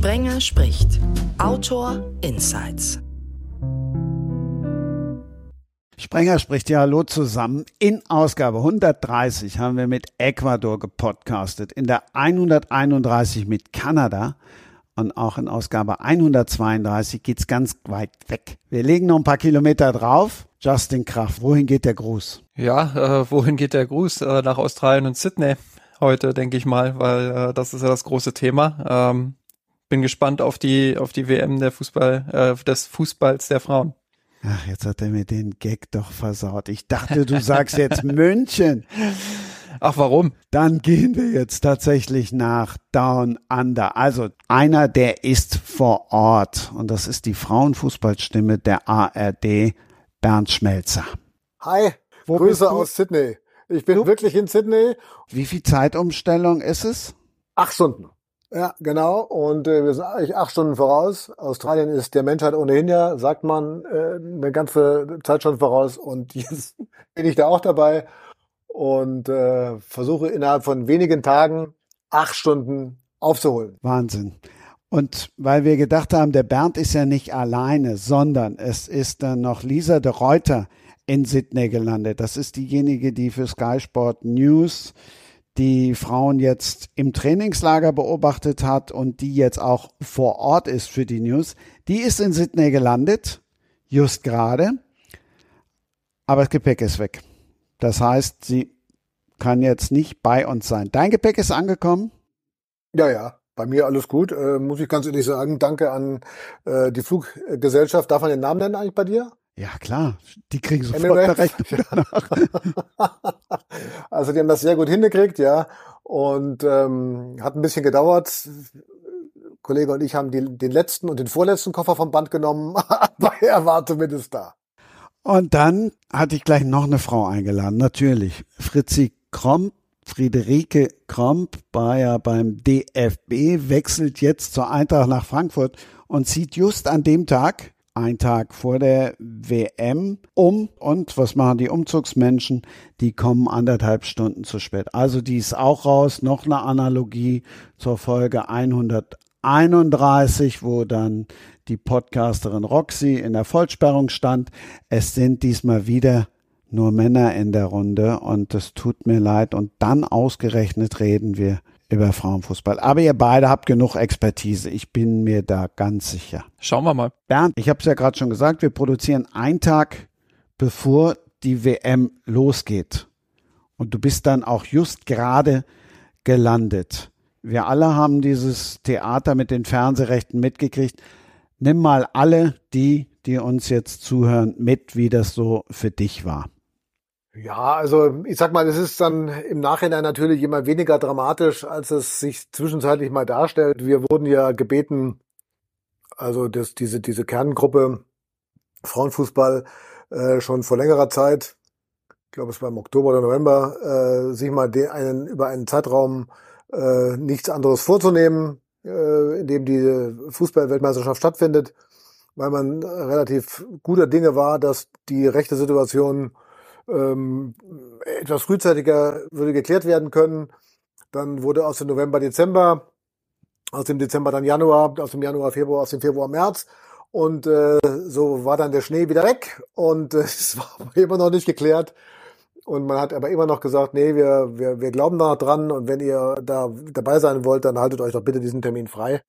Sprenger spricht. Autor Insights. Sprenger spricht ja Hallo zusammen. In Ausgabe 130 haben wir mit Ecuador gepodcastet, in der 131 mit Kanada und auch in Ausgabe 132 geht's ganz weit weg. Wir legen noch ein paar Kilometer drauf. Justin Kraft, wohin geht der Gruß? Ja, äh, wohin geht der Gruß? Äh, nach Australien und Sydney heute, denke ich mal, weil äh, das ist ja das große Thema. Ähm, bin gespannt auf die auf die WM der Fußball äh, des Fußballs der Frauen. Ach, jetzt hat er mir den Gag doch versaut. Ich dachte, du sagst jetzt München. Ach, warum? Dann gehen wir jetzt tatsächlich nach Down Under. Also einer, der ist vor Ort. Und das ist die Frauenfußballstimme der ARD, Bernd Schmelzer. Hi, Wo Grüße aus Sydney. Ich bin du? wirklich in Sydney. Wie viel Zeitumstellung ist es? Acht Stunden. Ja, genau. Und äh, wir sind eigentlich acht Stunden voraus. Australien ist der Menschheit ohnehin ja, sagt man, äh, eine ganze Zeit schon voraus. Und jetzt bin ich da auch dabei und äh, versuche innerhalb von wenigen Tagen acht Stunden aufzuholen. Wahnsinn. Und weil wir gedacht haben, der Bernd ist ja nicht alleine, sondern es ist dann noch Lisa de Reuter in Sydney gelandet. Das ist diejenige, die für Sky Sport News die Frauen jetzt im Trainingslager beobachtet hat und die jetzt auch vor Ort ist für die News, die ist in Sydney gelandet, just gerade, aber das Gepäck ist weg. Das heißt, sie kann jetzt nicht bei uns sein. Dein Gepäck ist angekommen? Ja, ja. Bei mir alles gut, äh, muss ich ganz ehrlich sagen. Danke an äh, die Fluggesellschaft. Darf man den Namen nennen eigentlich bei dir? Ja, klar. Die kriegen sofort eine Rechnung danach. also die haben das sehr gut hingekriegt, ja. Und ähm, hat ein bisschen gedauert. Kollege und ich haben die, den letzten und den vorletzten Koffer vom Band genommen, aber er war zumindest da. Und dann hatte ich gleich noch eine Frau eingeladen, natürlich. Fritzi Kromp, Friederike Kromp war ja beim DFB, wechselt jetzt zur Eintracht nach Frankfurt und zieht just an dem Tag ein Tag vor der WM um. Und was machen die Umzugsmenschen? Die kommen anderthalb Stunden zu spät. Also die ist auch raus. Noch eine Analogie zur Folge 131, wo dann die Podcasterin Roxy in der Vollsperrung stand. Es sind diesmal wieder nur Männer in der Runde und es tut mir leid. Und dann ausgerechnet reden wir über Frauenfußball. Aber ihr beide habt genug Expertise. Ich bin mir da ganz sicher. Schauen wir mal. Bernd, ich habe es ja gerade schon gesagt, wir produzieren einen Tag, bevor die WM losgeht. Und du bist dann auch just gerade gelandet. Wir alle haben dieses Theater mit den Fernsehrechten mitgekriegt. Nimm mal alle die, die uns jetzt zuhören, mit, wie das so für dich war. Ja, also ich sag mal, es ist dann im Nachhinein natürlich immer weniger dramatisch, als es sich zwischenzeitlich mal darstellt. Wir wurden ja gebeten, also das, diese, diese Kerngruppe Frauenfußball äh, schon vor längerer Zeit, ich glaube es war im Oktober oder November, äh, sich mal den, einen, über einen Zeitraum äh, nichts anderes vorzunehmen, äh, in dem die Fußballweltmeisterschaft stattfindet, weil man relativ guter Dinge war, dass die rechte Situation ähm, etwas frühzeitiger würde geklärt werden können. Dann wurde aus dem November Dezember, aus dem Dezember dann Januar, aus dem Januar Februar, aus dem Februar März. Und äh, so war dann der Schnee wieder weg und äh, es war immer noch nicht geklärt. Und man hat aber immer noch gesagt, nee, wir, wir, wir glauben da dran und wenn ihr da dabei sein wollt, dann haltet euch doch bitte diesen Termin frei.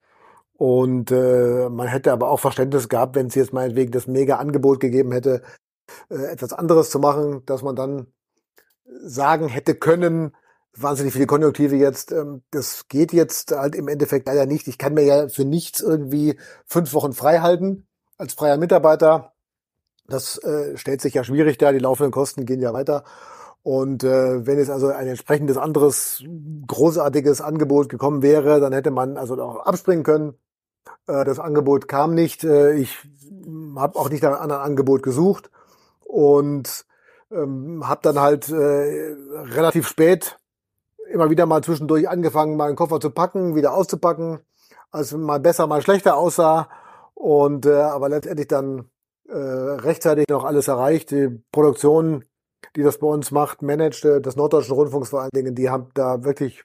Und äh, man hätte aber auch Verständnis gehabt, wenn es jetzt meinetwegen das mega Angebot gegeben hätte, äh, etwas anderes zu machen, dass man dann sagen hätte können, wahnsinnig viele Konjunktive jetzt, ähm, das geht jetzt halt im Endeffekt leider nicht. Ich kann mir ja für nichts irgendwie fünf Wochen frei halten als freier Mitarbeiter. Das äh, stellt sich ja schwierig da, die laufenden Kosten gehen ja weiter. Und äh, wenn es also ein entsprechendes anderes großartiges Angebot gekommen wäre, dann hätte man also auch abspringen können. Äh, das Angebot kam nicht. Äh, ich habe auch nicht nach einem anderen Angebot gesucht und ähm, habe dann halt äh, relativ spät immer wieder mal zwischendurch angefangen, meinen Koffer zu packen, wieder auszupacken, als mal besser, mal schlechter aussah und äh, aber letztendlich dann äh, rechtzeitig noch alles erreicht. Die Produktion, die das bei uns macht, managt äh, des Norddeutschen Rundfunks vor allen Dingen, die haben da wirklich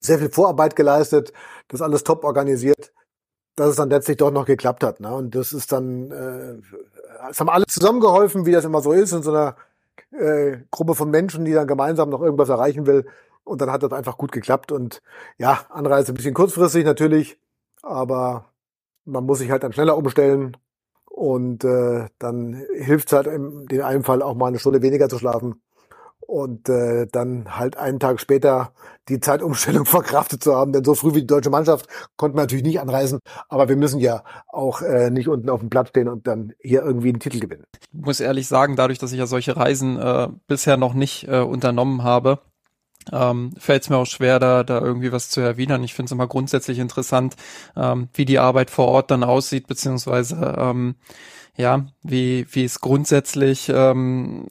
sehr viel Vorarbeit geleistet, das alles top organisiert, dass es dann letztlich doch noch geklappt hat. Ne? Und das ist dann, äh, es haben alle zusammengeholfen, wie das immer so ist, in so einer äh, Gruppe von Menschen, die dann gemeinsam noch irgendwas erreichen will. Und dann hat das einfach gut geklappt. Und ja, Anreise ein bisschen kurzfristig natürlich, aber man muss sich halt dann schneller umstellen. Und äh, dann hilft es halt in dem einen Fall auch mal eine Stunde weniger zu schlafen und äh, dann halt einen Tag später die Zeitumstellung verkraftet zu haben. Denn so früh wie die deutsche Mannschaft konnten wir natürlich nicht anreisen, aber wir müssen ja auch äh, nicht unten auf dem Platz stehen und dann hier irgendwie einen Titel gewinnen. Ich muss ehrlich sagen, dadurch, dass ich ja solche Reisen äh, bisher noch nicht äh, unternommen habe, ähm, fällt es mir auch schwer, da, da irgendwie was zu erwidern. Ich finde es immer grundsätzlich interessant, ähm, wie die Arbeit vor Ort dann aussieht, beziehungsweise ähm, ja, wie, wie es grundsätzlich, ähm,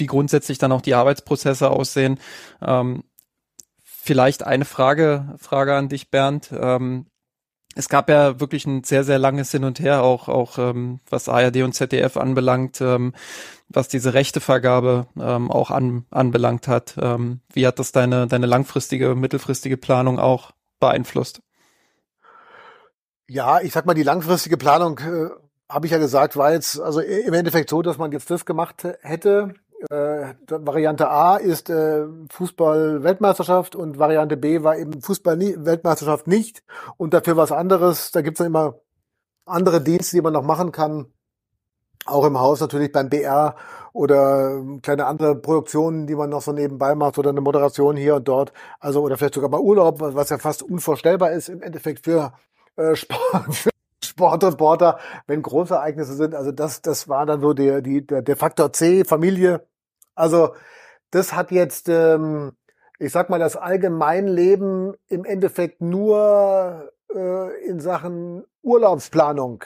wie grundsätzlich dann auch die Arbeitsprozesse aussehen. Ähm, vielleicht eine Frage, Frage an dich, Bernd. Ähm, es gab ja wirklich ein sehr, sehr langes Hin und Her, auch, auch ähm, was ARD und ZDF anbelangt, ähm, was diese Rechtevergabe ähm, auch an, anbelangt hat. Ähm, wie hat das deine, deine langfristige, mittelfristige Planung auch beeinflusst? Ja, ich sag mal, die langfristige Planung, äh, habe ich ja gesagt, war jetzt also im Endeffekt so, dass man jetzt das gemacht hätte, äh, Variante A ist äh, Fußball-Weltmeisterschaft und Variante B war eben Fußball-Weltmeisterschaft nicht und dafür was anderes. Da gibt's dann immer andere Dienste, die man noch machen kann. Auch im Haus natürlich beim BR oder ähm, kleine andere Produktionen, die man noch so nebenbei macht oder eine Moderation hier und dort. Also oder vielleicht sogar mal Urlaub, was ja fast unvorstellbar ist im Endeffekt für äh, Sport, für Sportreporter, wenn Großereignisse sind. Also das, das war dann so der, die, der, der Faktor C, Familie, also das hat jetzt, ähm, ich sag mal, das Allgemeinleben im Endeffekt nur äh, in Sachen Urlaubsplanung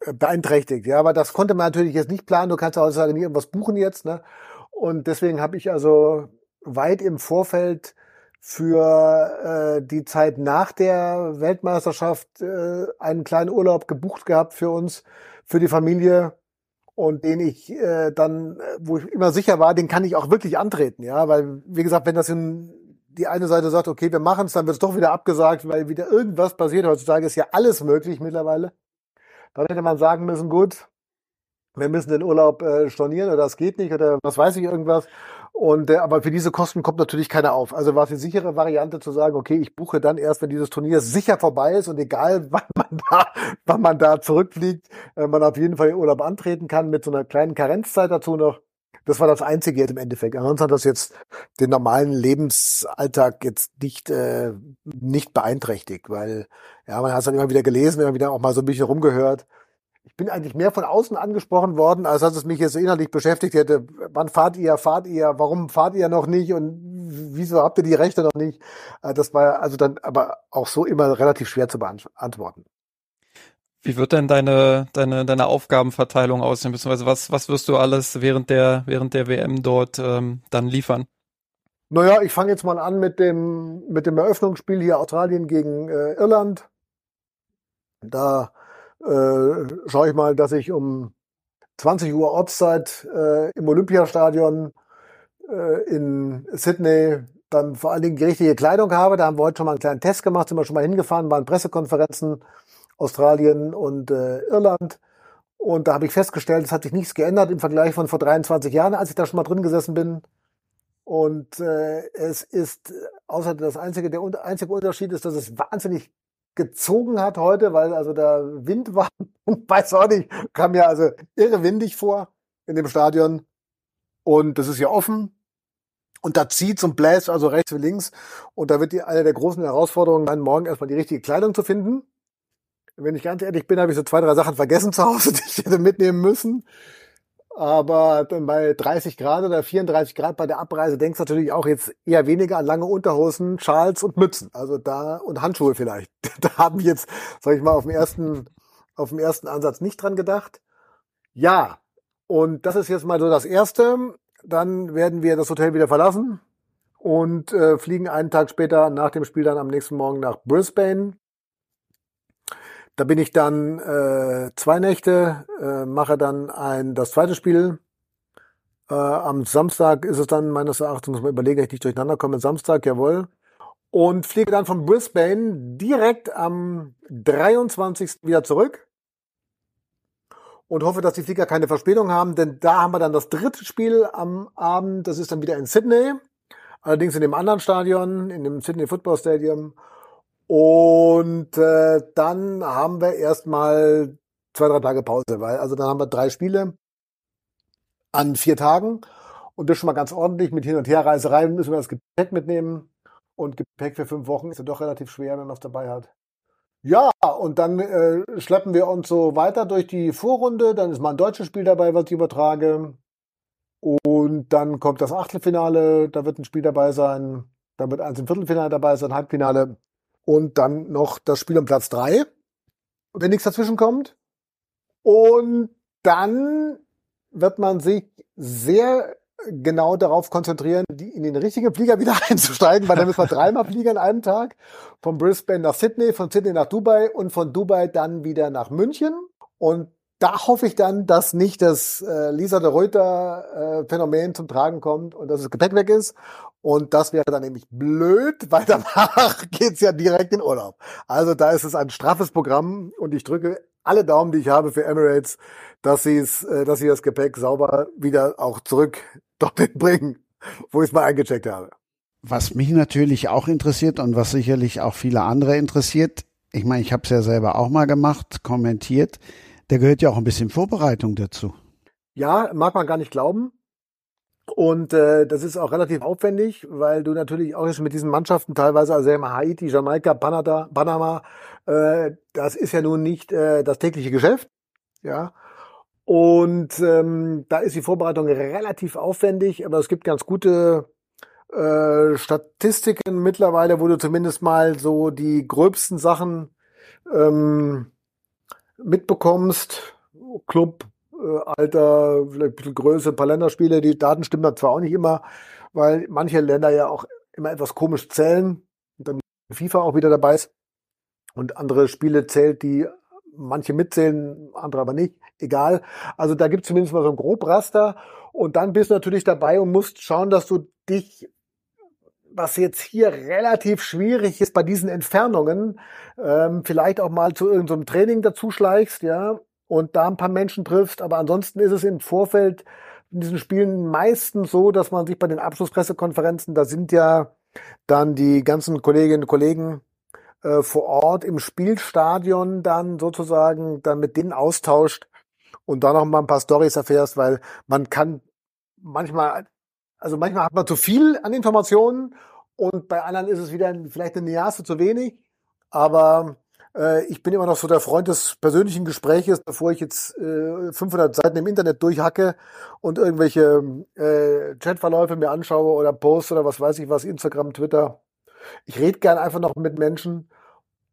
äh, beeinträchtigt. Ja, aber das konnte man natürlich jetzt nicht planen. Du kannst auch sagen, irgendwas buchen jetzt. Ne? Und deswegen habe ich also weit im Vorfeld für äh, die Zeit nach der Weltmeisterschaft äh, einen kleinen Urlaub gebucht gehabt für uns, für die Familie und den ich äh, dann, äh, wo ich immer sicher war, den kann ich auch wirklich antreten, ja, weil wie gesagt, wenn das in die eine Seite sagt, okay, wir machen es, dann wird es doch wieder abgesagt, weil wieder irgendwas passiert. Heutzutage ist ja alles möglich mittlerweile. Dann hätte man sagen müssen, gut, wir müssen den Urlaub äh, stornieren oder das geht nicht oder was weiß ich irgendwas. Und äh, aber für diese Kosten kommt natürlich keiner auf. Also war es die sichere Variante zu sagen, okay, ich buche dann erst, wenn dieses Turnier sicher vorbei ist und egal, wann man da, wann man da zurückfliegt, äh, man auf jeden Fall Urlaub antreten kann mit so einer kleinen Karenzzeit dazu noch. Das war das Einzige jetzt im Endeffekt. Ansonsten hat das jetzt den normalen Lebensalltag jetzt nicht, äh, nicht beeinträchtigt, weil ja, man hat es dann immer wieder gelesen, immer wieder auch mal so ein bisschen rumgehört ich bin eigentlich mehr von außen angesprochen worden, als dass es mich jetzt innerlich beschäftigt hätte. Wann fahrt ihr, fahrt ihr, warum fahrt ihr noch nicht und wieso habt ihr die Rechte noch nicht? Äh, das war also dann aber auch so immer relativ schwer zu beantworten. Wie wird denn deine, deine, deine Aufgabenverteilung aussehen, beziehungsweise was, was wirst du alles während der, während der WM dort ähm, dann liefern? Naja, ich fange jetzt mal an mit dem, mit dem Eröffnungsspiel hier Australien gegen äh, Irland. Da äh, schaue ich mal, dass ich um 20 Uhr Ortszeit äh, im Olympiastadion äh, in Sydney dann vor allen Dingen die richtige Kleidung habe. Da haben wir heute schon mal einen kleinen Test gemacht, sind wir schon mal hingefahren, waren Pressekonferenzen Australien und äh, Irland. Und da habe ich festgestellt, es hat sich nichts geändert im Vergleich von vor 23 Jahren, als ich da schon mal drin gesessen bin. Und äh, es ist, außer das einzige, der einzige Unterschied ist, dass es wahnsinnig gezogen hat heute, weil also der Wind war, weiß auch nicht, kam ja also irre windig vor in dem Stadion. Und das ist ja offen. Und da zieht und bläst also rechts wie links. Und da wird die, eine der großen Herausforderungen sein, morgen erstmal die richtige Kleidung zu finden. Wenn ich ganz ehrlich bin, habe ich so zwei, drei Sachen vergessen zu Hause, die ich hätte mitnehmen müssen. Aber bei 30 Grad oder 34 Grad bei der Abreise denkst du natürlich auch jetzt eher weniger an lange Unterhosen, Schals und Mützen. Also da und Handschuhe vielleicht. Da haben jetzt, sag ich mal, auf dem ersten, auf dem ersten Ansatz nicht dran gedacht. Ja. Und das ist jetzt mal so das erste. Dann werden wir das Hotel wieder verlassen und äh, fliegen einen Tag später nach dem Spiel dann am nächsten Morgen nach Brisbane. Da bin ich dann äh, zwei Nächte, äh, mache dann ein das zweite Spiel. Äh, am Samstag ist es dann meines Erachtens, muss man überlegen, ich nicht durcheinander komme, Samstag, jawohl. und fliege dann von Brisbane direkt am 23. wieder zurück und hoffe, dass die Flieger keine Verspätung haben, denn da haben wir dann das dritte Spiel am Abend. Das ist dann wieder in Sydney, allerdings in dem anderen Stadion, in dem Sydney Football Stadium. Und äh, dann haben wir erstmal zwei, drei Tage Pause, weil also dann haben wir drei Spiele an vier Tagen und das schon mal ganz ordentlich. Mit Hin- und Herreiserei müssen wir das Gepäck mitnehmen und Gepäck für fünf Wochen ist ja doch relativ schwer, wenn man es dabei hat. Ja, und dann äh, schleppen wir uns so weiter durch die Vorrunde. Dann ist mal ein deutsches Spiel dabei, was ich übertrage. Und dann kommt das Achtelfinale, da wird ein Spiel dabei sein. Dann wird eins im Viertelfinale dabei sein, Halbfinale. Und dann noch das Spiel um Platz drei, wenn nichts dazwischen kommt. Und dann wird man sich sehr genau darauf konzentrieren, die, in den richtigen Flieger wieder einzusteigen, weil dann müssen wir dreimal fliegen an einem Tag. Von Brisbane nach Sydney, von Sydney nach Dubai und von Dubai dann wieder nach München. Und da hoffe ich dann, dass nicht das äh, Lisa de Reuter äh, Phänomen zum Tragen kommt und dass das Gepäck weg ist. Und das wäre dann nämlich blöd, weil danach geht's ja direkt in Urlaub. Also da ist es ein straffes Programm und ich drücke alle Daumen, die ich habe für Emirates, dass sie es, äh, dass sie das Gepäck sauber wieder auch zurück dorthin bringen, wo ich es mal eingecheckt habe. Was mich natürlich auch interessiert und was sicherlich auch viele andere interessiert, ich meine, ich habe es ja selber auch mal gemacht, kommentiert, da gehört ja auch ein bisschen Vorbereitung dazu. Ja, mag man gar nicht glauben. Und äh, das ist auch relativ aufwendig, weil du natürlich auch jetzt mit diesen Mannschaften teilweise, also immer Haiti, Jamaika, Panada, Panama, äh, das ist ja nun nicht äh, das tägliche Geschäft. Ja. Und ähm, da ist die Vorbereitung relativ aufwendig, aber es gibt ganz gute äh, Statistiken mittlerweile, wo du zumindest mal so die gröbsten Sachen ähm, mitbekommst. Club, Alter, vielleicht ein bisschen Größe, ein paar Länderspiele. Die Daten stimmen da zwar auch nicht immer, weil manche Länder ja auch immer etwas komisch zählen und dann FIFA auch wieder dabei ist und andere Spiele zählt, die manche mitzählen, andere aber nicht. Egal. Also da gibt es zumindest mal so ein Grobraster und dann bist du natürlich dabei und musst schauen, dass du dich was jetzt hier relativ schwierig ist bei diesen Entfernungen, ähm, vielleicht auch mal zu irgendeinem Training dazuschleichst, ja, und da ein paar Menschen triffst. Aber ansonsten ist es im Vorfeld in diesen Spielen meistens so, dass man sich bei den Abschlusspressekonferenzen, da sind ja dann die ganzen Kolleginnen und Kollegen äh, vor Ort im Spielstadion dann sozusagen dann mit denen austauscht und da noch mal ein paar Stories erfährst, weil man kann manchmal, also manchmal hat man zu viel an Informationen und bei anderen ist es wieder vielleicht eine Nuance zu wenig, aber äh, ich bin immer noch so der Freund des persönlichen Gespräches, bevor ich jetzt äh, 500 Seiten im Internet durchhacke und irgendwelche äh, Chatverläufe mir anschaue oder Posts oder was weiß ich was, Instagram, Twitter. Ich rede gern einfach noch mit Menschen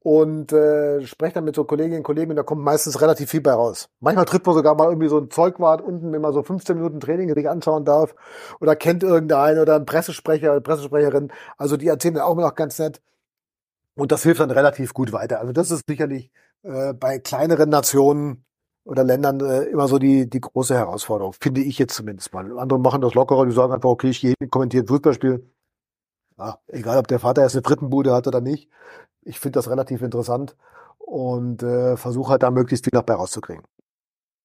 und äh, spreche dann mit so Kolleginnen und Kollegen und da kommt meistens relativ viel bei raus. Manchmal trifft man sogar mal irgendwie so ein Zeugwart unten, wenn man so 15 Minuten Training sich anschauen darf oder kennt irgendeinen oder einen Pressesprecher, eine Pressesprecherin. Also die erzählen dann auch noch ganz nett. Und das hilft dann relativ gut weiter. Also das ist sicherlich äh, bei kleineren Nationen oder Ländern äh, immer so die, die große Herausforderung, finde ich jetzt zumindest mal. Andere machen das lockerer, die sagen einfach, okay, ich gehe kommentiere ein Fußballspiel. Ja, egal, ob der Vater erst eine dritten Bude hat oder nicht. Ich finde das relativ interessant und äh, versuche halt da möglichst viel dabei rauszukriegen.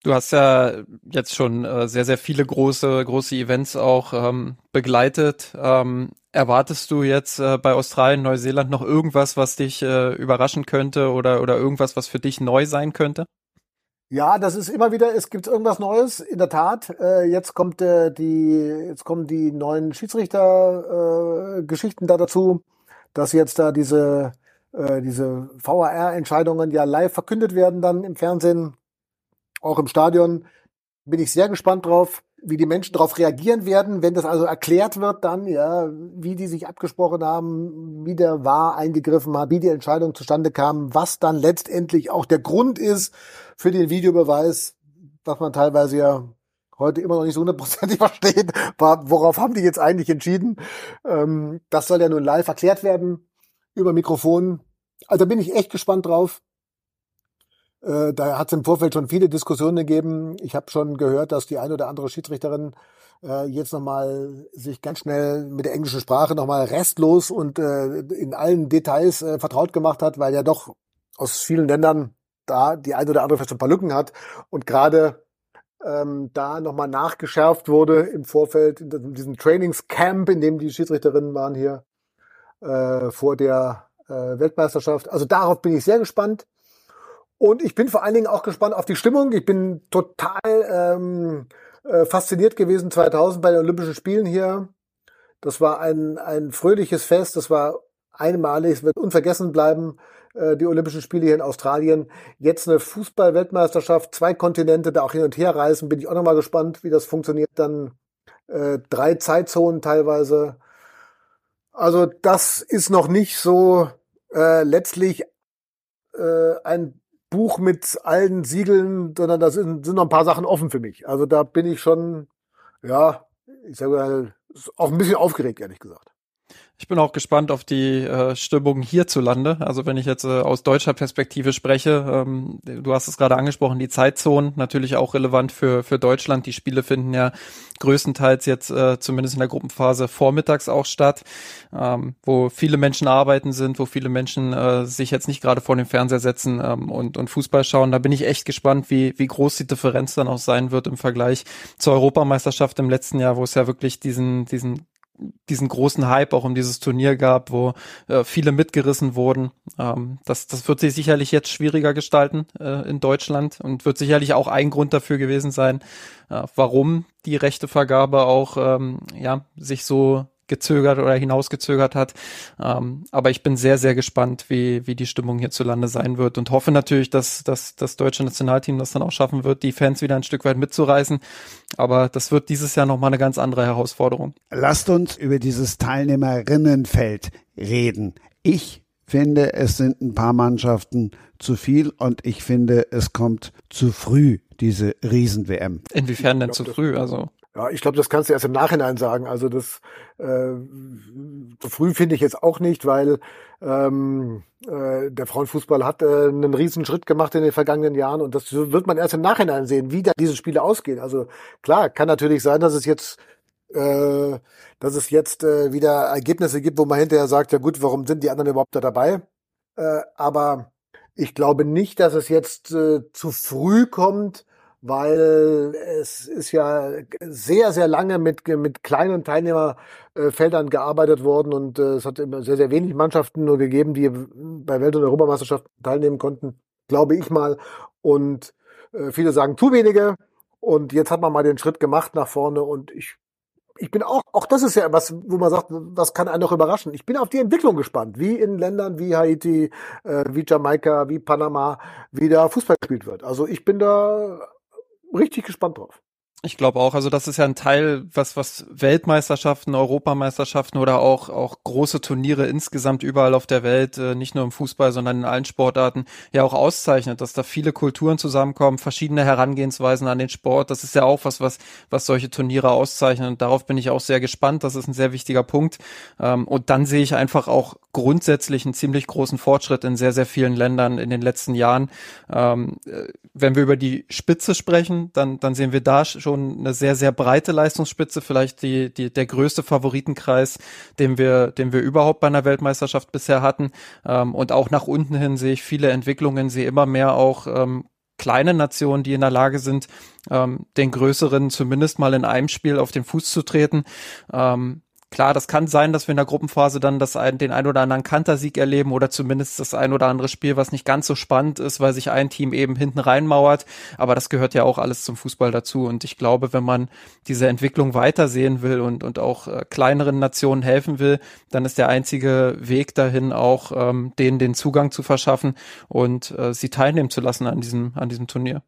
Du hast ja jetzt schon äh, sehr, sehr viele große, große Events auch ähm, begleitet. Ähm, erwartest du jetzt äh, bei Australien, Neuseeland noch irgendwas, was dich äh, überraschen könnte oder, oder irgendwas, was für dich neu sein könnte? Ja, das ist immer wieder, es gibt irgendwas Neues, in der Tat. Äh, jetzt kommt äh, die, jetzt kommen die neuen Schiedsrichter-Geschichten äh, da dazu, dass jetzt da diese, äh, diese VAR-Entscheidungen ja live verkündet werden dann im Fernsehen auch im Stadion bin ich sehr gespannt drauf, wie die Menschen darauf reagieren werden, wenn das also erklärt wird dann, ja, wie die sich abgesprochen haben, wie der war eingegriffen hat, wie die Entscheidung zustande kam, was dann letztendlich auch der Grund ist für den Videobeweis, was man teilweise ja heute immer noch nicht so hundertprozentig versteht, worauf haben die jetzt eigentlich entschieden. Ähm, das soll ja nun live erklärt werden über Mikrofon. Also bin ich echt gespannt drauf. Äh, da hat es im Vorfeld schon viele Diskussionen gegeben. Ich habe schon gehört, dass die eine oder andere Schiedsrichterin äh, jetzt nochmal sich ganz schnell mit der englischen Sprache nochmal restlos und äh, in allen Details äh, vertraut gemacht hat, weil er doch aus vielen Ländern da die eine oder andere vielleicht ein paar Lücken hat und gerade ähm, da nochmal nachgeschärft wurde im Vorfeld in diesem Trainingscamp, in dem die Schiedsrichterinnen waren hier äh, vor der äh, Weltmeisterschaft. Also darauf bin ich sehr gespannt. Und ich bin vor allen Dingen auch gespannt auf die Stimmung. Ich bin total ähm, äh, fasziniert gewesen 2000 bei den Olympischen Spielen hier. Das war ein, ein fröhliches Fest. Das war einmalig. Es wird unvergessen bleiben. Äh, die Olympischen Spiele hier in Australien. Jetzt eine Fußball-Weltmeisterschaft, zwei Kontinente, da auch hin und her reisen. Bin ich auch nochmal gespannt, wie das funktioniert. Dann äh, drei Zeitzonen teilweise. Also das ist noch nicht so äh, letztlich äh, ein Buch mit allen Siegeln, sondern da sind, sind noch ein paar Sachen offen für mich. Also da bin ich schon, ja, ich sage mal, auch ein bisschen aufgeregt, ehrlich gesagt. Ich bin auch gespannt auf die äh, Stimmung hierzulande. Also wenn ich jetzt äh, aus deutscher Perspektive spreche, ähm, du hast es gerade angesprochen, die Zeitzonen natürlich auch relevant für, für Deutschland. Die Spiele finden ja größtenteils jetzt äh, zumindest in der Gruppenphase vormittags auch statt, ähm, wo viele Menschen arbeiten sind, wo viele Menschen äh, sich jetzt nicht gerade vor den Fernseher setzen ähm, und, und Fußball schauen. Da bin ich echt gespannt, wie, wie groß die Differenz dann auch sein wird im Vergleich zur Europameisterschaft im letzten Jahr, wo es ja wirklich diesen, diesen diesen großen Hype auch um dieses Turnier gab, wo äh, viele mitgerissen wurden. Ähm, das, das wird sich sicherlich jetzt schwieriger gestalten äh, in Deutschland und wird sicherlich auch ein Grund dafür gewesen sein, äh, warum die Rechtevergabe auch ähm, ja sich so gezögert oder hinausgezögert hat. Ähm, aber ich bin sehr, sehr gespannt, wie, wie die Stimmung hierzulande sein wird und hoffe natürlich, dass, dass das deutsche Nationalteam das dann auch schaffen wird, die Fans wieder ein Stück weit mitzureißen. Aber das wird dieses Jahr nochmal eine ganz andere Herausforderung. Lasst uns über dieses Teilnehmerinnenfeld reden. Ich finde, es sind ein paar Mannschaften zu viel und ich finde, es kommt zu früh, diese Riesen-WM. Inwiefern denn zu früh? Also ja, ich glaube, das kannst du erst im Nachhinein sagen. Also das äh, so früh finde ich jetzt auch nicht, weil ähm, äh, der Frauenfußball hat äh, einen riesen Schritt gemacht in den vergangenen Jahren und das wird man erst im Nachhinein sehen, wie da diese Spiele ausgehen. Also klar, kann natürlich sein, dass es jetzt äh, dass es jetzt äh, wieder Ergebnisse gibt, wo man hinterher sagt, ja gut, warum sind die anderen überhaupt da dabei? Äh, aber ich glaube nicht, dass es jetzt äh, zu früh kommt, weil es ist ja sehr, sehr lange mit, mit kleinen Teilnehmerfeldern gearbeitet worden und äh, es hat immer sehr, sehr wenig Mannschaften nur gegeben, die bei Welt- und Europameisterschaften teilnehmen konnten, glaube ich mal. Und äh, viele sagen zu wenige. Und jetzt hat man mal den Schritt gemacht nach vorne und ich ich bin auch, auch das ist ja was, wo man sagt, was kann einen noch überraschen. Ich bin auf die Entwicklung gespannt, wie in Ländern wie Haiti, äh, wie Jamaika, wie Panama, wie da Fußball gespielt wird. Also ich bin da richtig gespannt drauf. Ich glaube auch, also das ist ja ein Teil, was, was Weltmeisterschaften, Europameisterschaften oder auch, auch große Turniere insgesamt überall auf der Welt, äh, nicht nur im Fußball, sondern in allen Sportarten ja auch auszeichnet, dass da viele Kulturen zusammenkommen, verschiedene Herangehensweisen an den Sport. Das ist ja auch was, was, was solche Turniere auszeichnet. Und darauf bin ich auch sehr gespannt. Das ist ein sehr wichtiger Punkt. Ähm, und dann sehe ich einfach auch grundsätzlich einen ziemlich großen Fortschritt in sehr, sehr vielen Ländern in den letzten Jahren. Ähm, äh, wenn wir über die Spitze sprechen, dann, dann sehen wir da schon eine sehr, sehr breite Leistungsspitze, vielleicht die, die, der größte Favoritenkreis, den wir, den wir überhaupt bei einer Weltmeisterschaft bisher hatten. Ähm, und auch nach unten hin sehe ich viele Entwicklungen, sehe immer mehr auch ähm, kleine Nationen, die in der Lage sind, ähm, den größeren zumindest mal in einem Spiel auf den Fuß zu treten. Ähm, Klar, das kann sein, dass wir in der Gruppenphase dann das ein, den ein oder anderen Kantersieg erleben oder zumindest das ein oder andere Spiel, was nicht ganz so spannend ist, weil sich ein Team eben hinten reinmauert. Aber das gehört ja auch alles zum Fußball dazu. Und ich glaube, wenn man diese Entwicklung weitersehen will und, und auch äh, kleineren Nationen helfen will, dann ist der einzige Weg dahin auch, ähm, denen den Zugang zu verschaffen und äh, sie teilnehmen zu lassen an diesem, an diesem Turnier.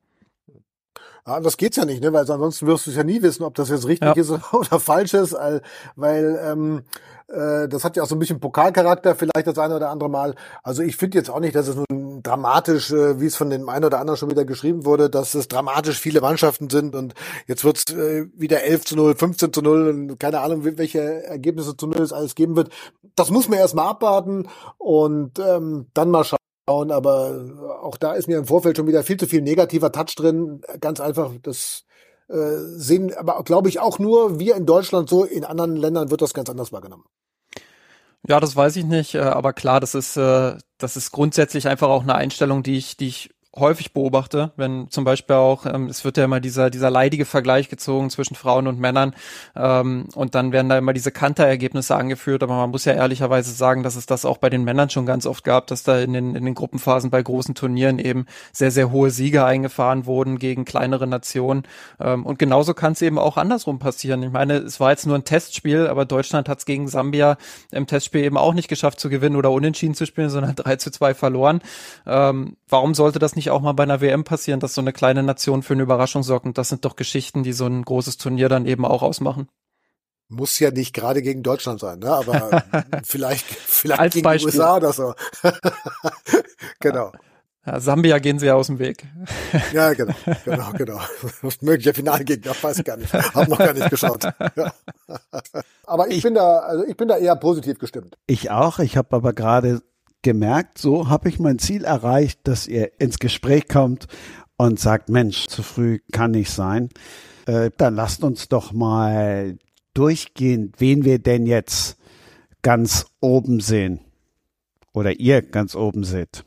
Ja, das geht's ja nicht, ne? weil ansonsten wirst du es ja nie wissen, ob das jetzt richtig ja. ist oder falsch ist, weil ähm, äh, das hat ja auch so ein bisschen Pokalcharakter, vielleicht das eine oder andere Mal. Also ich finde jetzt auch nicht, dass es nun dramatisch, äh, wie es von dem einen oder anderen schon wieder geschrieben wurde, dass es dramatisch viele Mannschaften sind und jetzt wird's äh, wieder 11 zu 0, 15 zu 0 und keine Ahnung, welche Ergebnisse zu 0 es alles geben wird. Das muss man erstmal abwarten und ähm, dann mal schauen aber auch da ist mir im Vorfeld schon wieder viel zu viel negativer Touch drin. Ganz einfach, das äh, sehen aber, glaube ich, auch nur wir in Deutschland so. In anderen Ländern wird das ganz anders wahrgenommen. Ja, das weiß ich nicht, äh, aber klar, das ist, äh, das ist grundsätzlich einfach auch eine Einstellung, die ich, die ich häufig beobachte, wenn zum Beispiel auch, ähm, es wird ja immer dieser, dieser leidige Vergleich gezogen zwischen Frauen und Männern ähm, und dann werden da immer diese Kanter-Ergebnisse angeführt, aber man muss ja ehrlicherweise sagen, dass es das auch bei den Männern schon ganz oft gab, dass da in den, in den Gruppenphasen bei großen Turnieren eben sehr, sehr hohe Siege eingefahren wurden gegen kleinere Nationen ähm, und genauso kann es eben auch andersrum passieren. Ich meine, es war jetzt nur ein Testspiel, aber Deutschland hat es gegen Sambia im Testspiel eben auch nicht geschafft zu gewinnen oder unentschieden zu spielen, sondern 3 zu 2 verloren. Ähm, warum sollte das nicht auch mal bei einer WM passieren, dass so eine kleine Nation für eine Überraschung sorgt? Und das sind doch Geschichten, die so ein großes Turnier dann eben auch ausmachen. Muss ja nicht gerade gegen Deutschland sein, ne? aber vielleicht, vielleicht Als gegen Beispiel. die USA oder so. genau. Ja, Sambia gehen sie ja aus dem Weg. Ja, genau, genau, genau. Möglicher Finalgegner, weiß ich gar nicht. Hab noch gar nicht geschaut. Ja. Aber ich, Ich- bin da, also ich bin da eher positiv gestimmt. Ich auch. Ich habe aber gerade gemerkt, so habe ich mein Ziel erreicht, dass ihr ins Gespräch kommt und sagt, Mensch, zu früh kann nicht sein. Äh, dann lasst uns doch mal durchgehen, wen wir denn jetzt ganz oben sehen. Oder ihr ganz oben seht.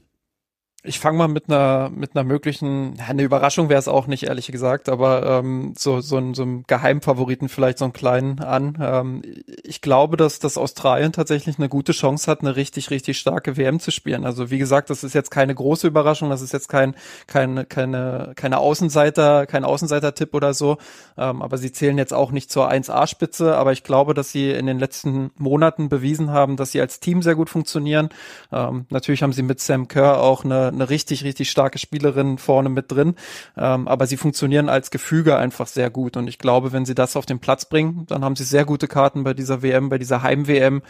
Ich fange mal mit einer mit einer möglichen, eine Überraschung wäre es auch nicht, ehrlich gesagt, aber ähm, so so ein so einem Geheimfavoriten vielleicht so einen kleinen an. Ähm, ich glaube, dass das Australien tatsächlich eine gute Chance hat, eine richtig richtig starke WM zu spielen. Also wie gesagt, das ist jetzt keine große Überraschung, das ist jetzt kein keine keine keine Außenseiter kein Außenseiter-Tipp oder so, ähm, aber sie zählen jetzt auch nicht zur 1A-Spitze, aber ich glaube, dass sie in den letzten Monaten bewiesen haben, dass sie als Team sehr gut funktionieren. Ähm, natürlich haben sie mit Sam Kerr auch eine, eine richtig, richtig starke Spielerin vorne mit drin, ähm, aber sie funktionieren als Gefüge einfach sehr gut und ich glaube, wenn sie das auf den Platz bringen, dann haben sie sehr gute Karten bei dieser WM, bei dieser Heim-WM,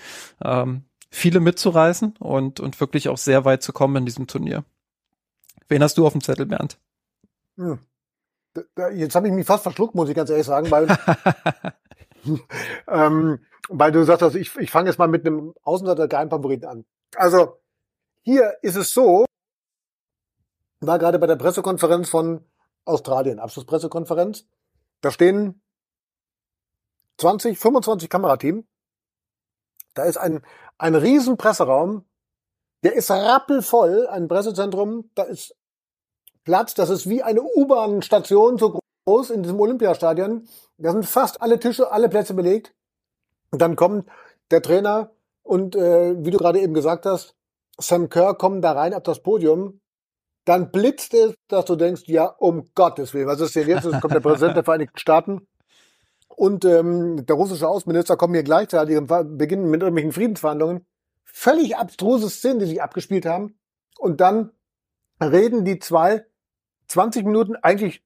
ähm, viele mitzureißen und, und wirklich auch sehr weit zu kommen in diesem Turnier. Wen hast du auf dem Zettel, Bernd? Hm. Da- da- Jetzt habe ich mich fast verschluckt, muss ich ganz ehrlich sagen, weil, ähm, weil du sagst, also ich, ich fange jetzt mal mit einem Außenseiter Geheimfavoriten an. Also hier ist es so, war gerade bei der Pressekonferenz von Australien, Abschlusspressekonferenz, da stehen 20, 25 Kamerateam. Da ist ein, ein riesen Presseraum, der ist rappelvoll, ein Pressezentrum, da ist Platz, das ist wie eine U-Bahn-Station so groß in diesem Olympiastadion. Da sind fast alle Tische, alle Plätze belegt. Und dann kommt der Trainer und äh, wie du gerade eben gesagt hast, Sam Kerr kommen da rein auf das Podium. Dann blitzt es, dass du denkst, ja, um Gottes Willen, was ist denn jetzt? Es kommt der Präsident der Vereinigten Staaten und ähm, der russische Außenminister kommen hier gleichzeitig und beginnen mit irgendwelchen Friedensverhandlungen. Völlig abstruse Szenen, die sich abgespielt haben. Und dann reden die zwei 20 Minuten eigentlich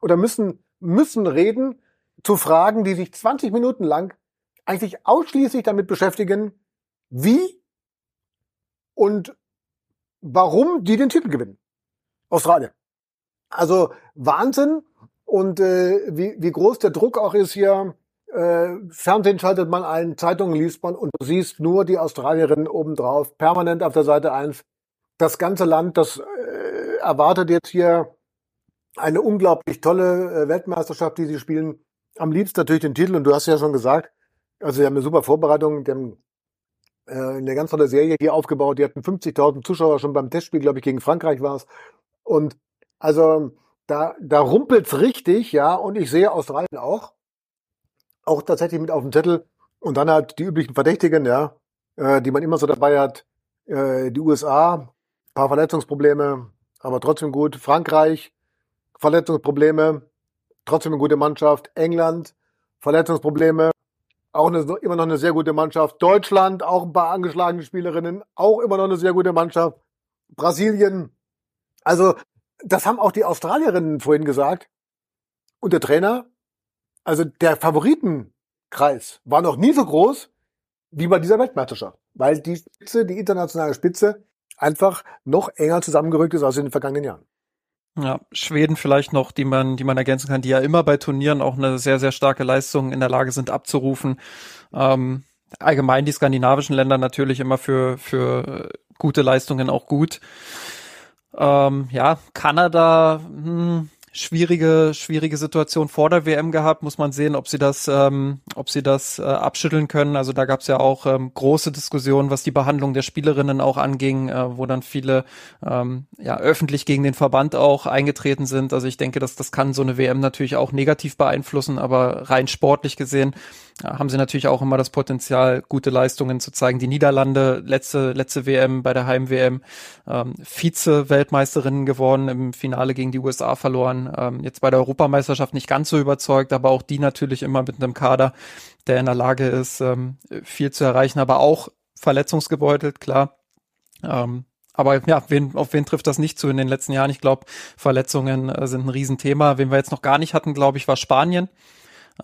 oder müssen, müssen reden zu Fragen, die sich 20 Minuten lang eigentlich ausschließlich damit beschäftigen, wie und warum die den Titel gewinnen. Australien. Also Wahnsinn und äh, wie, wie groß der Druck auch ist hier. Äh, Fernsehen schaltet man ein, Zeitungen liest man und du siehst nur die Australierinnen obendrauf, permanent auf der Seite eins. Das ganze Land, das äh, erwartet jetzt hier eine unglaublich tolle äh, Weltmeisterschaft, die sie spielen. Am liebsten natürlich den Titel und du hast ja schon gesagt, also sie haben eine super Vorbereitung, die haben eine ganz tolle Serie hier aufgebaut. Die hatten 50.000 Zuschauer schon beim Testspiel, glaube ich, gegen Frankreich war es. Und also da, da rumpelt's richtig, ja. Und ich sehe Australien auch, auch tatsächlich mit auf dem Zettel. Und dann halt die üblichen Verdächtigen, ja, äh, die man immer so dabei hat. Äh, die USA, paar Verletzungsprobleme, aber trotzdem gut. Frankreich, Verletzungsprobleme, trotzdem eine gute Mannschaft. England, Verletzungsprobleme, auch eine, immer noch eine sehr gute Mannschaft. Deutschland, auch ein paar angeschlagene Spielerinnen, auch immer noch eine sehr gute Mannschaft. Brasilien, also das haben auch die Australierinnen vorhin gesagt. Und der Trainer, also der Favoritenkreis war noch nie so groß wie bei dieser Weltmeisterschaft, weil die Spitze, die internationale Spitze einfach noch enger zusammengerückt ist als in den vergangenen Jahren. Ja, Schweden vielleicht noch, die man, die man ergänzen kann, die ja immer bei Turnieren auch eine sehr, sehr starke Leistung in der Lage sind abzurufen. Ähm, allgemein die skandinavischen Länder natürlich immer für, für gute Leistungen auch gut. Ähm, ja, Kanada, hm, schwierige, schwierige Situation vor der WM gehabt. Muss man sehen, ob sie das, ähm, ob sie das äh, abschütteln können. Also da gab es ja auch ähm, große Diskussionen, was die Behandlung der Spielerinnen auch anging, äh, wo dann viele ähm, ja öffentlich gegen den Verband auch eingetreten sind. Also ich denke, dass das kann so eine WM natürlich auch negativ beeinflussen, aber rein sportlich gesehen haben sie natürlich auch immer das Potenzial, gute Leistungen zu zeigen. Die Niederlande, letzte, letzte WM bei der Heim-WM, ähm, Vize-Weltmeisterinnen geworden, im Finale gegen die USA verloren. Ähm, jetzt bei der Europameisterschaft nicht ganz so überzeugt, aber auch die natürlich immer mit einem Kader, der in der Lage ist, ähm, viel zu erreichen, aber auch verletzungsgebeutelt, klar. Ähm, aber ja, wen, auf wen trifft das nicht zu in den letzten Jahren? Ich glaube, Verletzungen äh, sind ein Riesenthema. Wen wir jetzt noch gar nicht hatten, glaube ich, war Spanien.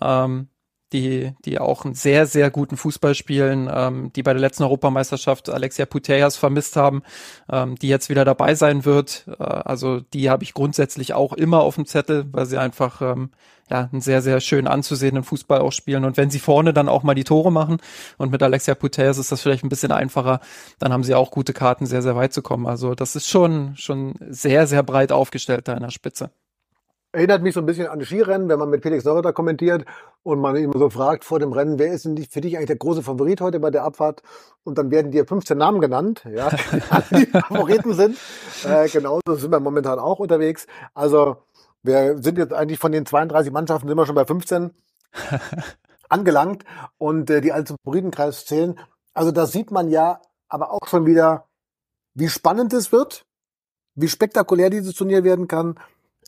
Ähm, die, die auch einen sehr, sehr guten Fußball spielen, ähm, die bei der letzten Europameisterschaft Alexia Putellas vermisst haben, ähm, die jetzt wieder dabei sein wird. Äh, also die habe ich grundsätzlich auch immer auf dem Zettel, weil sie einfach ähm, ja, einen sehr, sehr schön anzusehenden Fußball auch spielen. Und wenn sie vorne dann auch mal die Tore machen und mit Alexia Putellas ist das vielleicht ein bisschen einfacher, dann haben sie auch gute Karten, sehr, sehr weit zu kommen. Also das ist schon, schon sehr, sehr breit aufgestellt da in der Spitze. Erinnert mich so ein bisschen an Skirennen, wenn man mit Felix Neureuther kommentiert und man immer so fragt vor dem Rennen, wer ist denn für dich eigentlich der große Favorit heute bei der Abfahrt? Und dann werden dir 15 Namen genannt, ja, die Favoriten sind. Äh, genauso sind wir momentan auch unterwegs. Also wir sind jetzt eigentlich von den 32 Mannschaften sind wir schon bei 15 angelangt und äh, die alle zum Favoritenkreis zählen. Also da sieht man ja aber auch schon wieder, wie spannend es wird, wie spektakulär dieses Turnier werden kann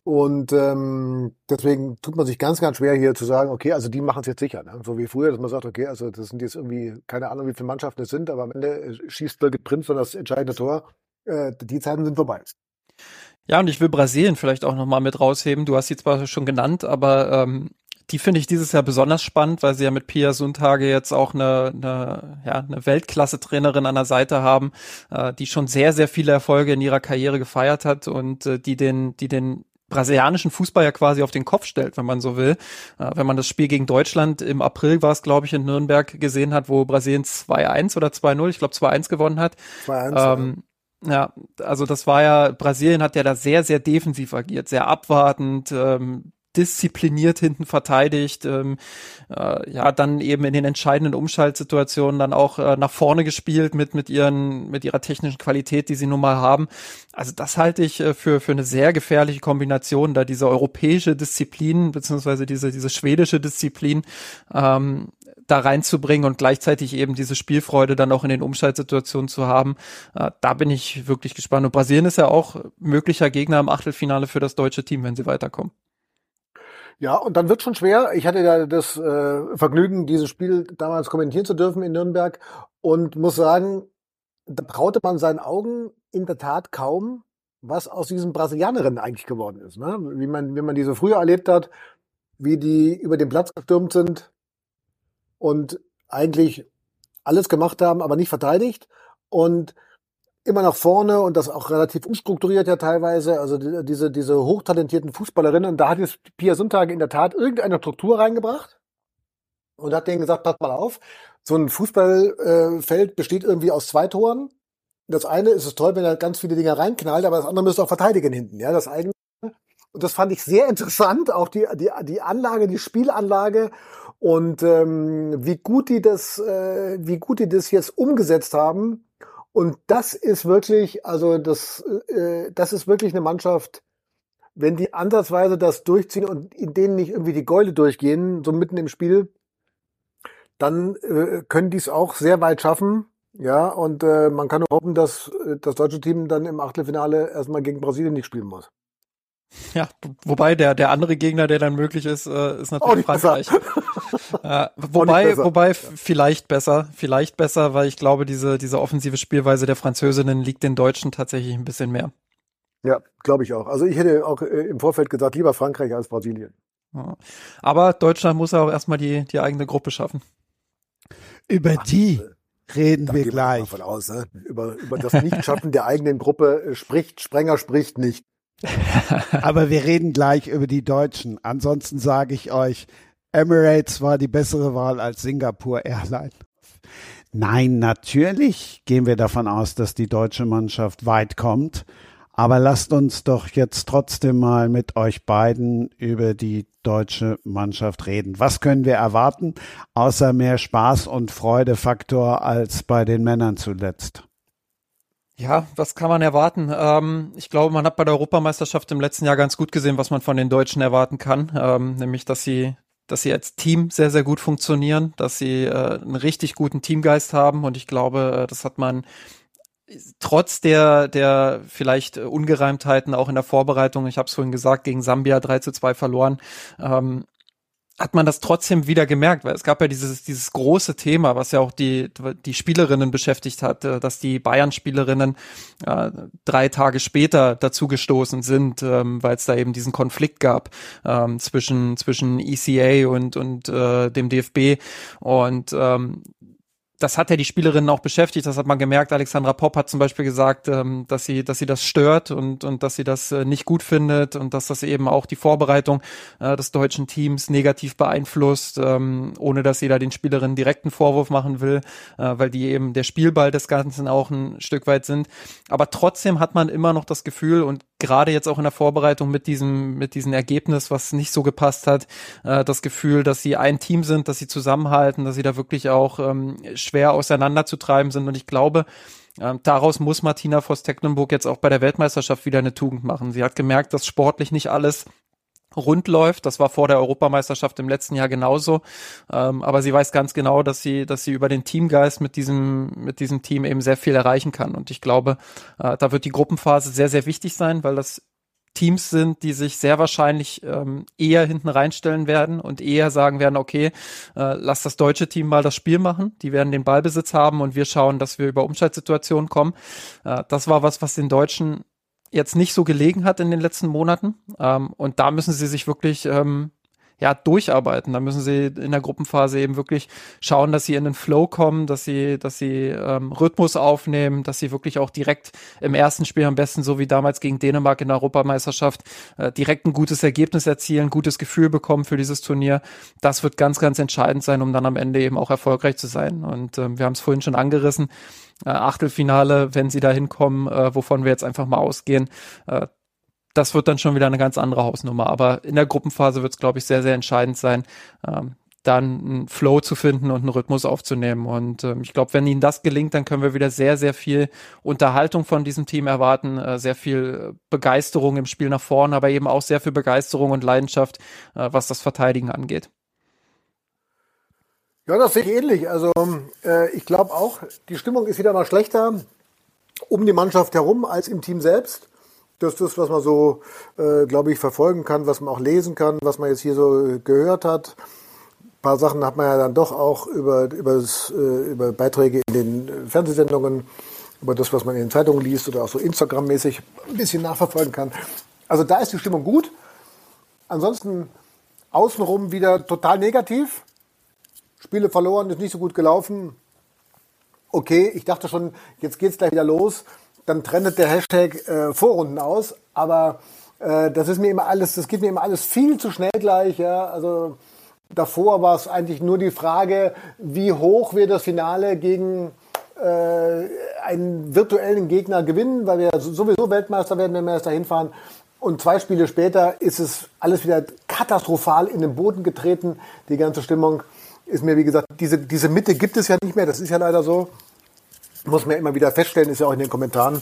und ähm, deswegen tut man sich ganz, ganz schwer hier zu sagen, okay, also die machen es jetzt sicher. Ne? So wie früher, dass man sagt, okay, also das sind jetzt irgendwie, keine Ahnung, wie viele Mannschaften es sind, aber am Ende äh, schießt Birgit Prinz dann das entscheidende Tor. Äh, die Zeiten sind vorbei. Ja, und ich will Brasilien vielleicht auch nochmal mit rausheben. Du hast sie zwar schon genannt, aber ähm, die finde ich dieses Jahr besonders spannend, weil sie ja mit Pia Sundhage jetzt auch eine, eine, ja, eine Weltklasse-Trainerin an der Seite haben, äh, die schon sehr, sehr viele Erfolge in ihrer Karriere gefeiert hat und äh, die den, die den brasilianischen Fußball ja quasi auf den Kopf stellt, wenn man so will. Äh, wenn man das Spiel gegen Deutschland im April war es, glaube ich, in Nürnberg gesehen hat, wo Brasilien 2-1 oder 2-0, ich glaube 2-1 gewonnen hat. 2-1. Ähm, ja, also das war ja, Brasilien hat ja da sehr, sehr defensiv agiert, sehr abwartend, ähm, diszipliniert hinten verteidigt, ähm, äh, ja, dann eben in den entscheidenden Umschaltsituationen dann auch äh, nach vorne gespielt mit, mit ihren, mit ihrer technischen Qualität, die sie nun mal haben. Also das halte ich äh, für, für eine sehr gefährliche Kombination, da diese europäische Disziplin, beziehungsweise diese, diese schwedische Disziplin, ähm, da reinzubringen und gleichzeitig eben diese Spielfreude dann auch in den Umschaltsituationen zu haben. Äh, da bin ich wirklich gespannt. Und Brasilien ist ja auch möglicher Gegner im Achtelfinale für das deutsche Team, wenn sie weiterkommen. Ja, und dann wird schon schwer. Ich hatte ja das äh, Vergnügen, dieses Spiel damals kommentieren zu dürfen in Nürnberg und muss sagen, da traute man seinen Augen in der Tat kaum, was aus diesen Brasilianerinnen eigentlich geworden ist. Ne? Wie man, wie man diese früher erlebt hat, wie die über den Platz gestürmt sind und eigentlich alles gemacht haben, aber nicht verteidigt. Und immer nach vorne und das auch relativ unstrukturiert ja teilweise. Also diese, diese hochtalentierten Fußballerinnen. Da hat jetzt Pia Sundhage in der Tat irgendeine Struktur reingebracht und hat denen gesagt, pass mal auf, so ein Fußballfeld äh, besteht irgendwie aus zwei Toren. Das eine ist es toll, wenn er ganz viele Dinge reinknallt, aber das andere müsste auch verteidigen hinten. Ja, das eigene. Und das fand ich sehr interessant, auch die, die, die Anlage, die Spielanlage und ähm, wie gut die das, äh, wie gut die das jetzt umgesetzt haben und das ist wirklich, also das, äh, das ist wirklich eine Mannschaft, wenn die andersweise das durchziehen und in denen nicht irgendwie die Gäule durchgehen, so mitten im Spiel, dann äh, können die es auch sehr weit schaffen. Ja, und äh, man kann nur hoffen, dass äh, das deutsche Team dann im Achtelfinale erstmal gegen Brasilien nicht spielen muss. Ja, wobei der, der andere Gegner, der dann möglich ist, äh, ist natürlich Frankreich. äh, wobei, wobei vielleicht besser, vielleicht besser, weil ich glaube, diese, diese offensive Spielweise der Französinnen liegt den Deutschen tatsächlich ein bisschen mehr. Ja, glaube ich auch. Also ich hätte auch äh, im Vorfeld gesagt, lieber Frankreich als Brasilien. Ja. Aber Deutschland muss ja auch erstmal die, die eigene Gruppe schaffen. Über die reden wir gleich. Aus, ne? über, über das Nichtschaffen der eigenen Gruppe äh, spricht, Sprenger spricht nicht. Aber wir reden gleich über die Deutschen. Ansonsten sage ich euch, Emirates war die bessere Wahl als Singapore Airline. Nein, natürlich gehen wir davon aus, dass die deutsche Mannschaft weit kommt. Aber lasst uns doch jetzt trotzdem mal mit euch beiden über die deutsche Mannschaft reden. Was können wir erwarten, außer mehr Spaß und Freudefaktor als bei den Männern zuletzt? Ja, was kann man erwarten? Ähm, ich glaube, man hat bei der Europameisterschaft im letzten Jahr ganz gut gesehen, was man von den Deutschen erwarten kann, ähm, nämlich dass sie dass sie als Team sehr, sehr gut funktionieren, dass sie äh, einen richtig guten Teamgeist haben. Und ich glaube, äh, das hat man trotz der, der vielleicht Ungereimtheiten auch in der Vorbereitung, ich habe es vorhin gesagt, gegen Sambia 3 zu 2 verloren, ähm, hat man das trotzdem wieder gemerkt, weil es gab ja dieses, dieses große Thema, was ja auch die, die Spielerinnen beschäftigt hat, äh, dass die Bayern-Spielerinnen äh, drei Tage später dazugestoßen sind, ähm, weil es da eben diesen Konflikt gab ähm, zwischen, zwischen ECA und, und äh, dem DFB. Und ähm, das hat ja die Spielerinnen auch beschäftigt, das hat man gemerkt. Alexandra Popp hat zum Beispiel gesagt, ähm, dass sie, dass sie das stört und, und dass sie das äh, nicht gut findet und dass das eben auch die Vorbereitung äh, des deutschen Teams negativ beeinflusst, ähm, ohne dass sie da den Spielerinnen direkten Vorwurf machen will, äh, weil die eben der Spielball des Ganzen auch ein Stück weit sind. Aber trotzdem hat man immer noch das Gefühl und gerade jetzt auch in der Vorbereitung mit diesem, mit diesem Ergebnis, was nicht so gepasst hat, äh, das Gefühl, dass sie ein Team sind, dass sie zusammenhalten, dass sie da wirklich auch ähm, schwer auseinanderzutreiben sind. Und ich glaube, ähm, daraus muss Martina Voss-Tecklenburg jetzt auch bei der Weltmeisterschaft wieder eine Tugend machen. Sie hat gemerkt, dass sportlich nicht alles rund läuft. Das war vor der Europameisterschaft im letzten Jahr genauso. Ähm, aber sie weiß ganz genau, dass sie, dass sie über den Teamgeist mit diesem, mit diesem Team eben sehr viel erreichen kann. Und ich glaube, äh, da wird die Gruppenphase sehr, sehr wichtig sein, weil das Teams sind, die sich sehr wahrscheinlich ähm, eher hinten reinstellen werden und eher sagen werden, okay, äh, lass das deutsche Team mal das Spiel machen. Die werden den Ballbesitz haben und wir schauen, dass wir über Umschaltsituationen kommen. Äh, das war was, was den Deutschen jetzt nicht so gelegen hat in den letzten Monaten. Ähm, und da müssen sie sich wirklich ähm, ja, durcharbeiten. Da müssen sie in der Gruppenphase eben wirklich schauen, dass sie in den Flow kommen, dass sie, dass sie ähm, Rhythmus aufnehmen, dass sie wirklich auch direkt im ersten Spiel am besten, so wie damals gegen Dänemark in der Europameisterschaft, äh, direkt ein gutes Ergebnis erzielen, gutes Gefühl bekommen für dieses Turnier. Das wird ganz, ganz entscheidend sein, um dann am Ende eben auch erfolgreich zu sein. Und ähm, wir haben es vorhin schon angerissen äh, Achtelfinale, wenn sie da hinkommen, äh, wovon wir jetzt einfach mal ausgehen. Äh, das wird dann schon wieder eine ganz andere Hausnummer. Aber in der Gruppenphase wird es, glaube ich, sehr, sehr entscheidend sein, ähm, dann einen Flow zu finden und einen Rhythmus aufzunehmen. Und ähm, ich glaube, wenn ihnen das gelingt, dann können wir wieder sehr, sehr viel Unterhaltung von diesem Team erwarten, äh, sehr viel Begeisterung im Spiel nach vorne, aber eben auch sehr viel Begeisterung und Leidenschaft, äh, was das Verteidigen angeht. Ja, das sehe ich ähnlich. Also äh, ich glaube auch, die Stimmung ist wieder mal schlechter um die Mannschaft herum als im Team selbst. Das ist das, was man so, äh, glaube ich, verfolgen kann, was man auch lesen kann, was man jetzt hier so gehört hat. Ein paar Sachen hat man ja dann doch auch über, über, das, äh, über Beiträge in den Fernsehsendungen, über das, was man in den Zeitungen liest oder auch so Instagram-mäßig ein bisschen nachverfolgen kann. Also da ist die Stimmung gut. Ansonsten außenrum wieder total negativ. Spiele verloren, ist nicht so gut gelaufen. Okay, ich dachte schon, jetzt geht's gleich wieder los. Dann trennt der Hashtag äh, Vorrunden aus. Aber äh, das ist mir immer alles, das geht mir immer alles viel zu schnell gleich. Ja? Also davor war es eigentlich nur die Frage, wie hoch wir das Finale gegen äh, einen virtuellen Gegner gewinnen, weil wir sowieso Weltmeister werden, wenn wir erst dahin fahren. Und zwei Spiele später ist es alles wieder katastrophal in den Boden getreten, die ganze Stimmung ist mir, wie gesagt, diese, diese Mitte gibt es ja nicht mehr. Das ist ja leider so. Muss man ja immer wieder feststellen, ist ja auch in den Kommentaren,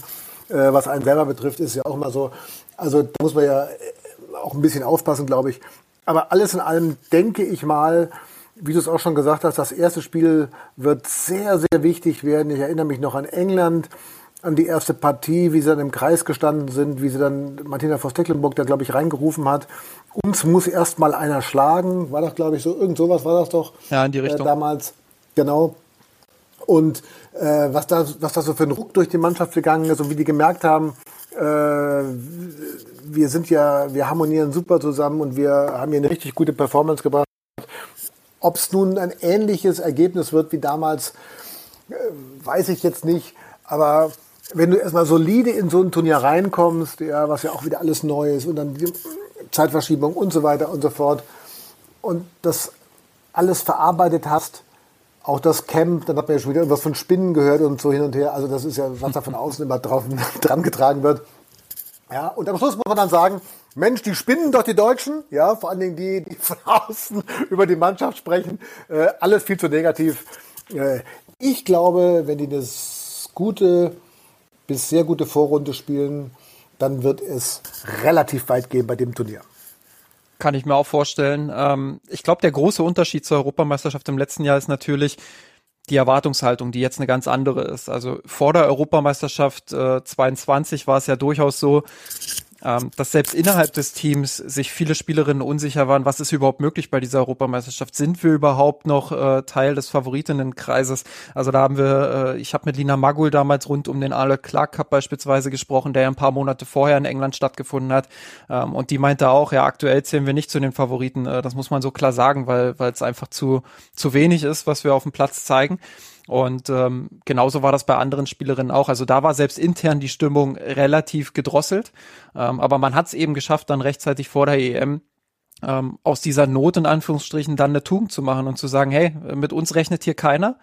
äh, was einen selber betrifft, ist ja auch immer so. Also da muss man ja äh, auch ein bisschen aufpassen, glaube ich. Aber alles in allem denke ich mal, wie du es auch schon gesagt hast, das erste Spiel wird sehr, sehr wichtig werden. Ich erinnere mich noch an England an die erste Partie, wie sie dann im Kreis gestanden sind, wie sie dann Martina Voss-Tecklenburg da, glaube ich, reingerufen hat. Uns muss erst mal einer schlagen. War das, glaube ich, so, irgend sowas war das doch. Ja, in die Richtung. Äh, damals. Genau. Und äh, was, da, was da so für ein Ruck durch die Mannschaft gegangen ist und wie die gemerkt haben, äh, wir sind ja, wir harmonieren super zusammen und wir haben hier eine richtig gute Performance gebracht. Ob es nun ein ähnliches Ergebnis wird wie damals, äh, weiß ich jetzt nicht. Aber wenn du erstmal solide in so ein Turnier reinkommst, ja, was ja auch wieder alles neu ist und dann die Zeitverschiebung und so weiter und so fort und das alles verarbeitet hast, auch das Camp, dann hat man ja schon wieder irgendwas von Spinnen gehört und so hin und her. Also das ist ja, was da von außen immer drauf, dran getragen wird. Ja, und am Schluss muss man dann sagen, Mensch, die spinnen doch die Deutschen, ja, vor allen Dingen die, die von außen über die Mannschaft sprechen, äh, alles viel zu negativ. Äh, ich glaube, wenn die eine gute bis sehr gute Vorrunde spielen, dann wird es relativ weit gehen bei dem Turnier. Kann ich mir auch vorstellen. Ähm, ich glaube, der große Unterschied zur Europameisterschaft im letzten Jahr ist natürlich, die Erwartungshaltung, die jetzt eine ganz andere ist. Also vor der Europameisterschaft äh, 22 war es ja durchaus so, ähm, dass selbst innerhalb des Teams sich viele Spielerinnen unsicher waren, was ist überhaupt möglich bei dieser Europameisterschaft? Sind wir überhaupt noch äh, Teil des Favoriteninnenkreises? Also da haben wir, äh, ich habe mit Lina Magul damals rund um den Arle Clark Cup beispielsweise gesprochen, der ja ein paar Monate vorher in England stattgefunden hat. Ähm, und die meinte auch, ja, aktuell zählen wir nicht zu den Favoriten. Äh, das muss man so klar sagen, weil weil es einfach zu, zu wenig ist, was wir auf dem Platz zeigen. Und ähm, genauso war das bei anderen Spielerinnen auch. Also da war selbst intern die Stimmung relativ gedrosselt. Ähm, aber man hat es eben geschafft, dann rechtzeitig vor der EM ähm, aus dieser Not in Anführungsstrichen dann eine Tugend zu machen und zu sagen, hey, mit uns rechnet hier keiner.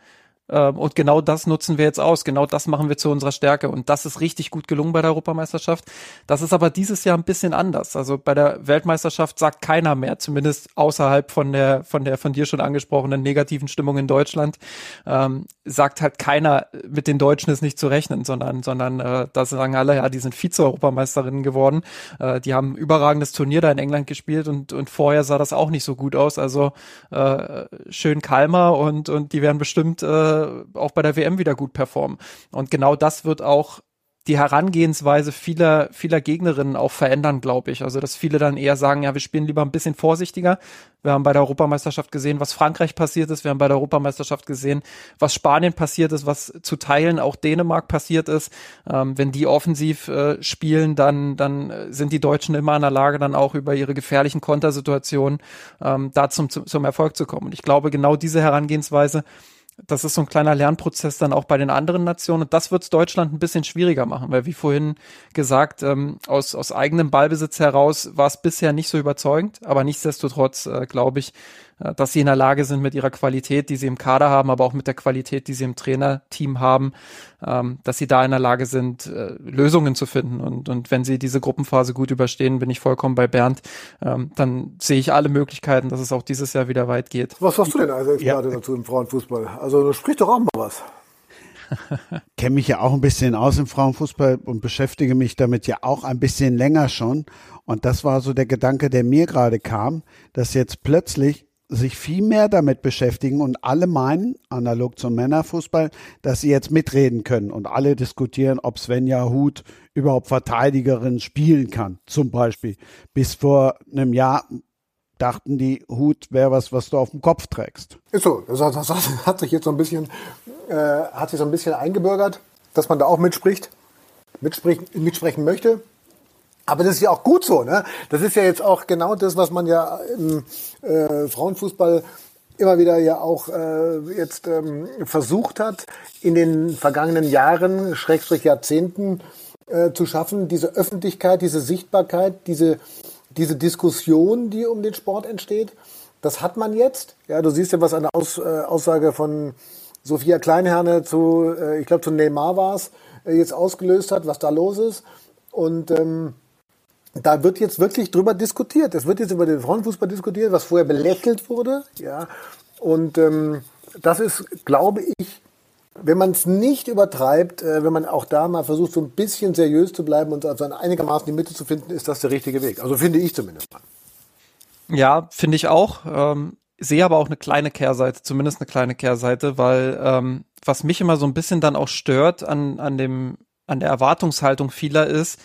Ähm, und genau das nutzen wir jetzt aus. Genau das machen wir zu unserer Stärke. Und das ist richtig gut gelungen bei der Europameisterschaft. Das ist aber dieses Jahr ein bisschen anders. Also bei der Weltmeisterschaft sagt keiner mehr, zumindest außerhalb von der, von der von dir schon angesprochenen negativen Stimmung in Deutschland, ähm, sagt halt keiner, mit den Deutschen ist nicht zu rechnen, sondern, sondern äh, da sagen alle, ja, die sind Vize-Europameisterinnen geworden. Äh, die haben ein überragendes Turnier da in England gespielt und, und vorher sah das auch nicht so gut aus. Also äh, schön kalmer und, und die werden bestimmt äh, auch bei der WM wieder gut performen. Und genau das wird auch die Herangehensweise vieler, vieler Gegnerinnen auch verändern, glaube ich. Also, dass viele dann eher sagen, ja, wir spielen lieber ein bisschen vorsichtiger. Wir haben bei der Europameisterschaft gesehen, was Frankreich passiert ist. Wir haben bei der Europameisterschaft gesehen, was Spanien passiert ist, was zu Teilen auch Dänemark passiert ist. Ähm, wenn die offensiv äh, spielen, dann, dann sind die Deutschen immer in der Lage, dann auch über ihre gefährlichen Kontersituationen ähm, da zum, zum Erfolg zu kommen. Und ich glaube, genau diese Herangehensweise das ist so ein kleiner Lernprozess dann auch bei den anderen Nationen. Und das wird es Deutschland ein bisschen schwieriger machen, weil wie vorhin gesagt, ähm, aus, aus eigenem Ballbesitz heraus war es bisher nicht so überzeugend. Aber nichtsdestotrotz äh, glaube ich, dass sie in der Lage sind mit ihrer Qualität, die sie im Kader haben, aber auch mit der Qualität, die sie im Trainerteam haben, ähm, dass sie da in der Lage sind, äh, Lösungen zu finden. Und, und wenn sie diese Gruppenphase gut überstehen, bin ich vollkommen bei Bernd, ähm, dann sehe ich alle Möglichkeiten, dass es auch dieses Jahr wieder weit geht. Was sagst du denn als Experte ja. dazu im Frauenfußball? Also sprich doch auch mal was. kenne mich ja auch ein bisschen aus im Frauenfußball und beschäftige mich damit ja auch ein bisschen länger schon. Und das war so der Gedanke, der mir gerade kam, dass jetzt plötzlich sich viel mehr damit beschäftigen und alle meinen, analog zum Männerfußball, dass sie jetzt mitreden können und alle diskutieren, ob Svenja Huth überhaupt Verteidigerin spielen kann, zum Beispiel. Bis vor einem Jahr dachten die, Hut wäre was, was du auf dem Kopf trägst. Ist so, das hat, das hat sich jetzt so ein bisschen, äh, hat sich so ein bisschen eingebürgert, dass man da auch mitspricht, mitsprechen, mitsprechen möchte. Aber das ist ja auch gut so, ne? Das ist ja jetzt auch genau das, was man ja im äh, Frauenfußball immer wieder ja auch äh, jetzt ähm, versucht hat, in den vergangenen Jahren, Schrägstrich Jahrzehnten äh, zu schaffen, diese Öffentlichkeit, diese Sichtbarkeit, diese, diese Diskussion, die um den Sport entsteht. Das hat man jetzt. Ja, du siehst ja, was eine Aus, äh, Aussage von Sophia Kleinherne zu, äh, ich glaube, zu Neymar war es, äh, jetzt ausgelöst hat, was da los ist. Und ähm, da wird jetzt wirklich drüber diskutiert. Es wird jetzt über den Frauenfußball diskutiert, was vorher belächelt wurde. Ja, und ähm, das ist, glaube ich, wenn man es nicht übertreibt, äh, wenn man auch da mal versucht, so ein bisschen seriös zu bleiben und also einigermaßen die Mitte zu finden, ist das der richtige Weg. Also finde ich zumindest. Ja, finde ich auch. Ähm, sehe aber auch eine kleine Kehrseite, zumindest eine kleine Kehrseite, weil ähm, was mich immer so ein bisschen dann auch stört an, an dem, an der Erwartungshaltung vieler ist,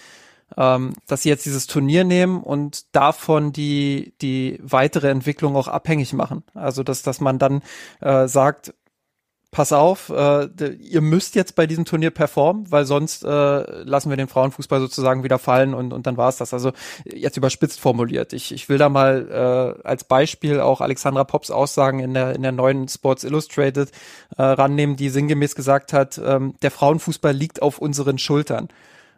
ähm, dass sie jetzt dieses Turnier nehmen und davon die, die weitere Entwicklung auch abhängig machen. Also dass, dass man dann äh, sagt, pass auf, äh, ihr müsst jetzt bei diesem Turnier performen, weil sonst äh, lassen wir den Frauenfußball sozusagen wieder fallen und, und dann war es das. Also jetzt überspitzt formuliert. Ich, ich will da mal äh, als Beispiel auch Alexandra Pops Aussagen in der, in der neuen Sports Illustrated äh, rannehmen, die sinngemäß gesagt hat, ähm, der Frauenfußball liegt auf unseren Schultern.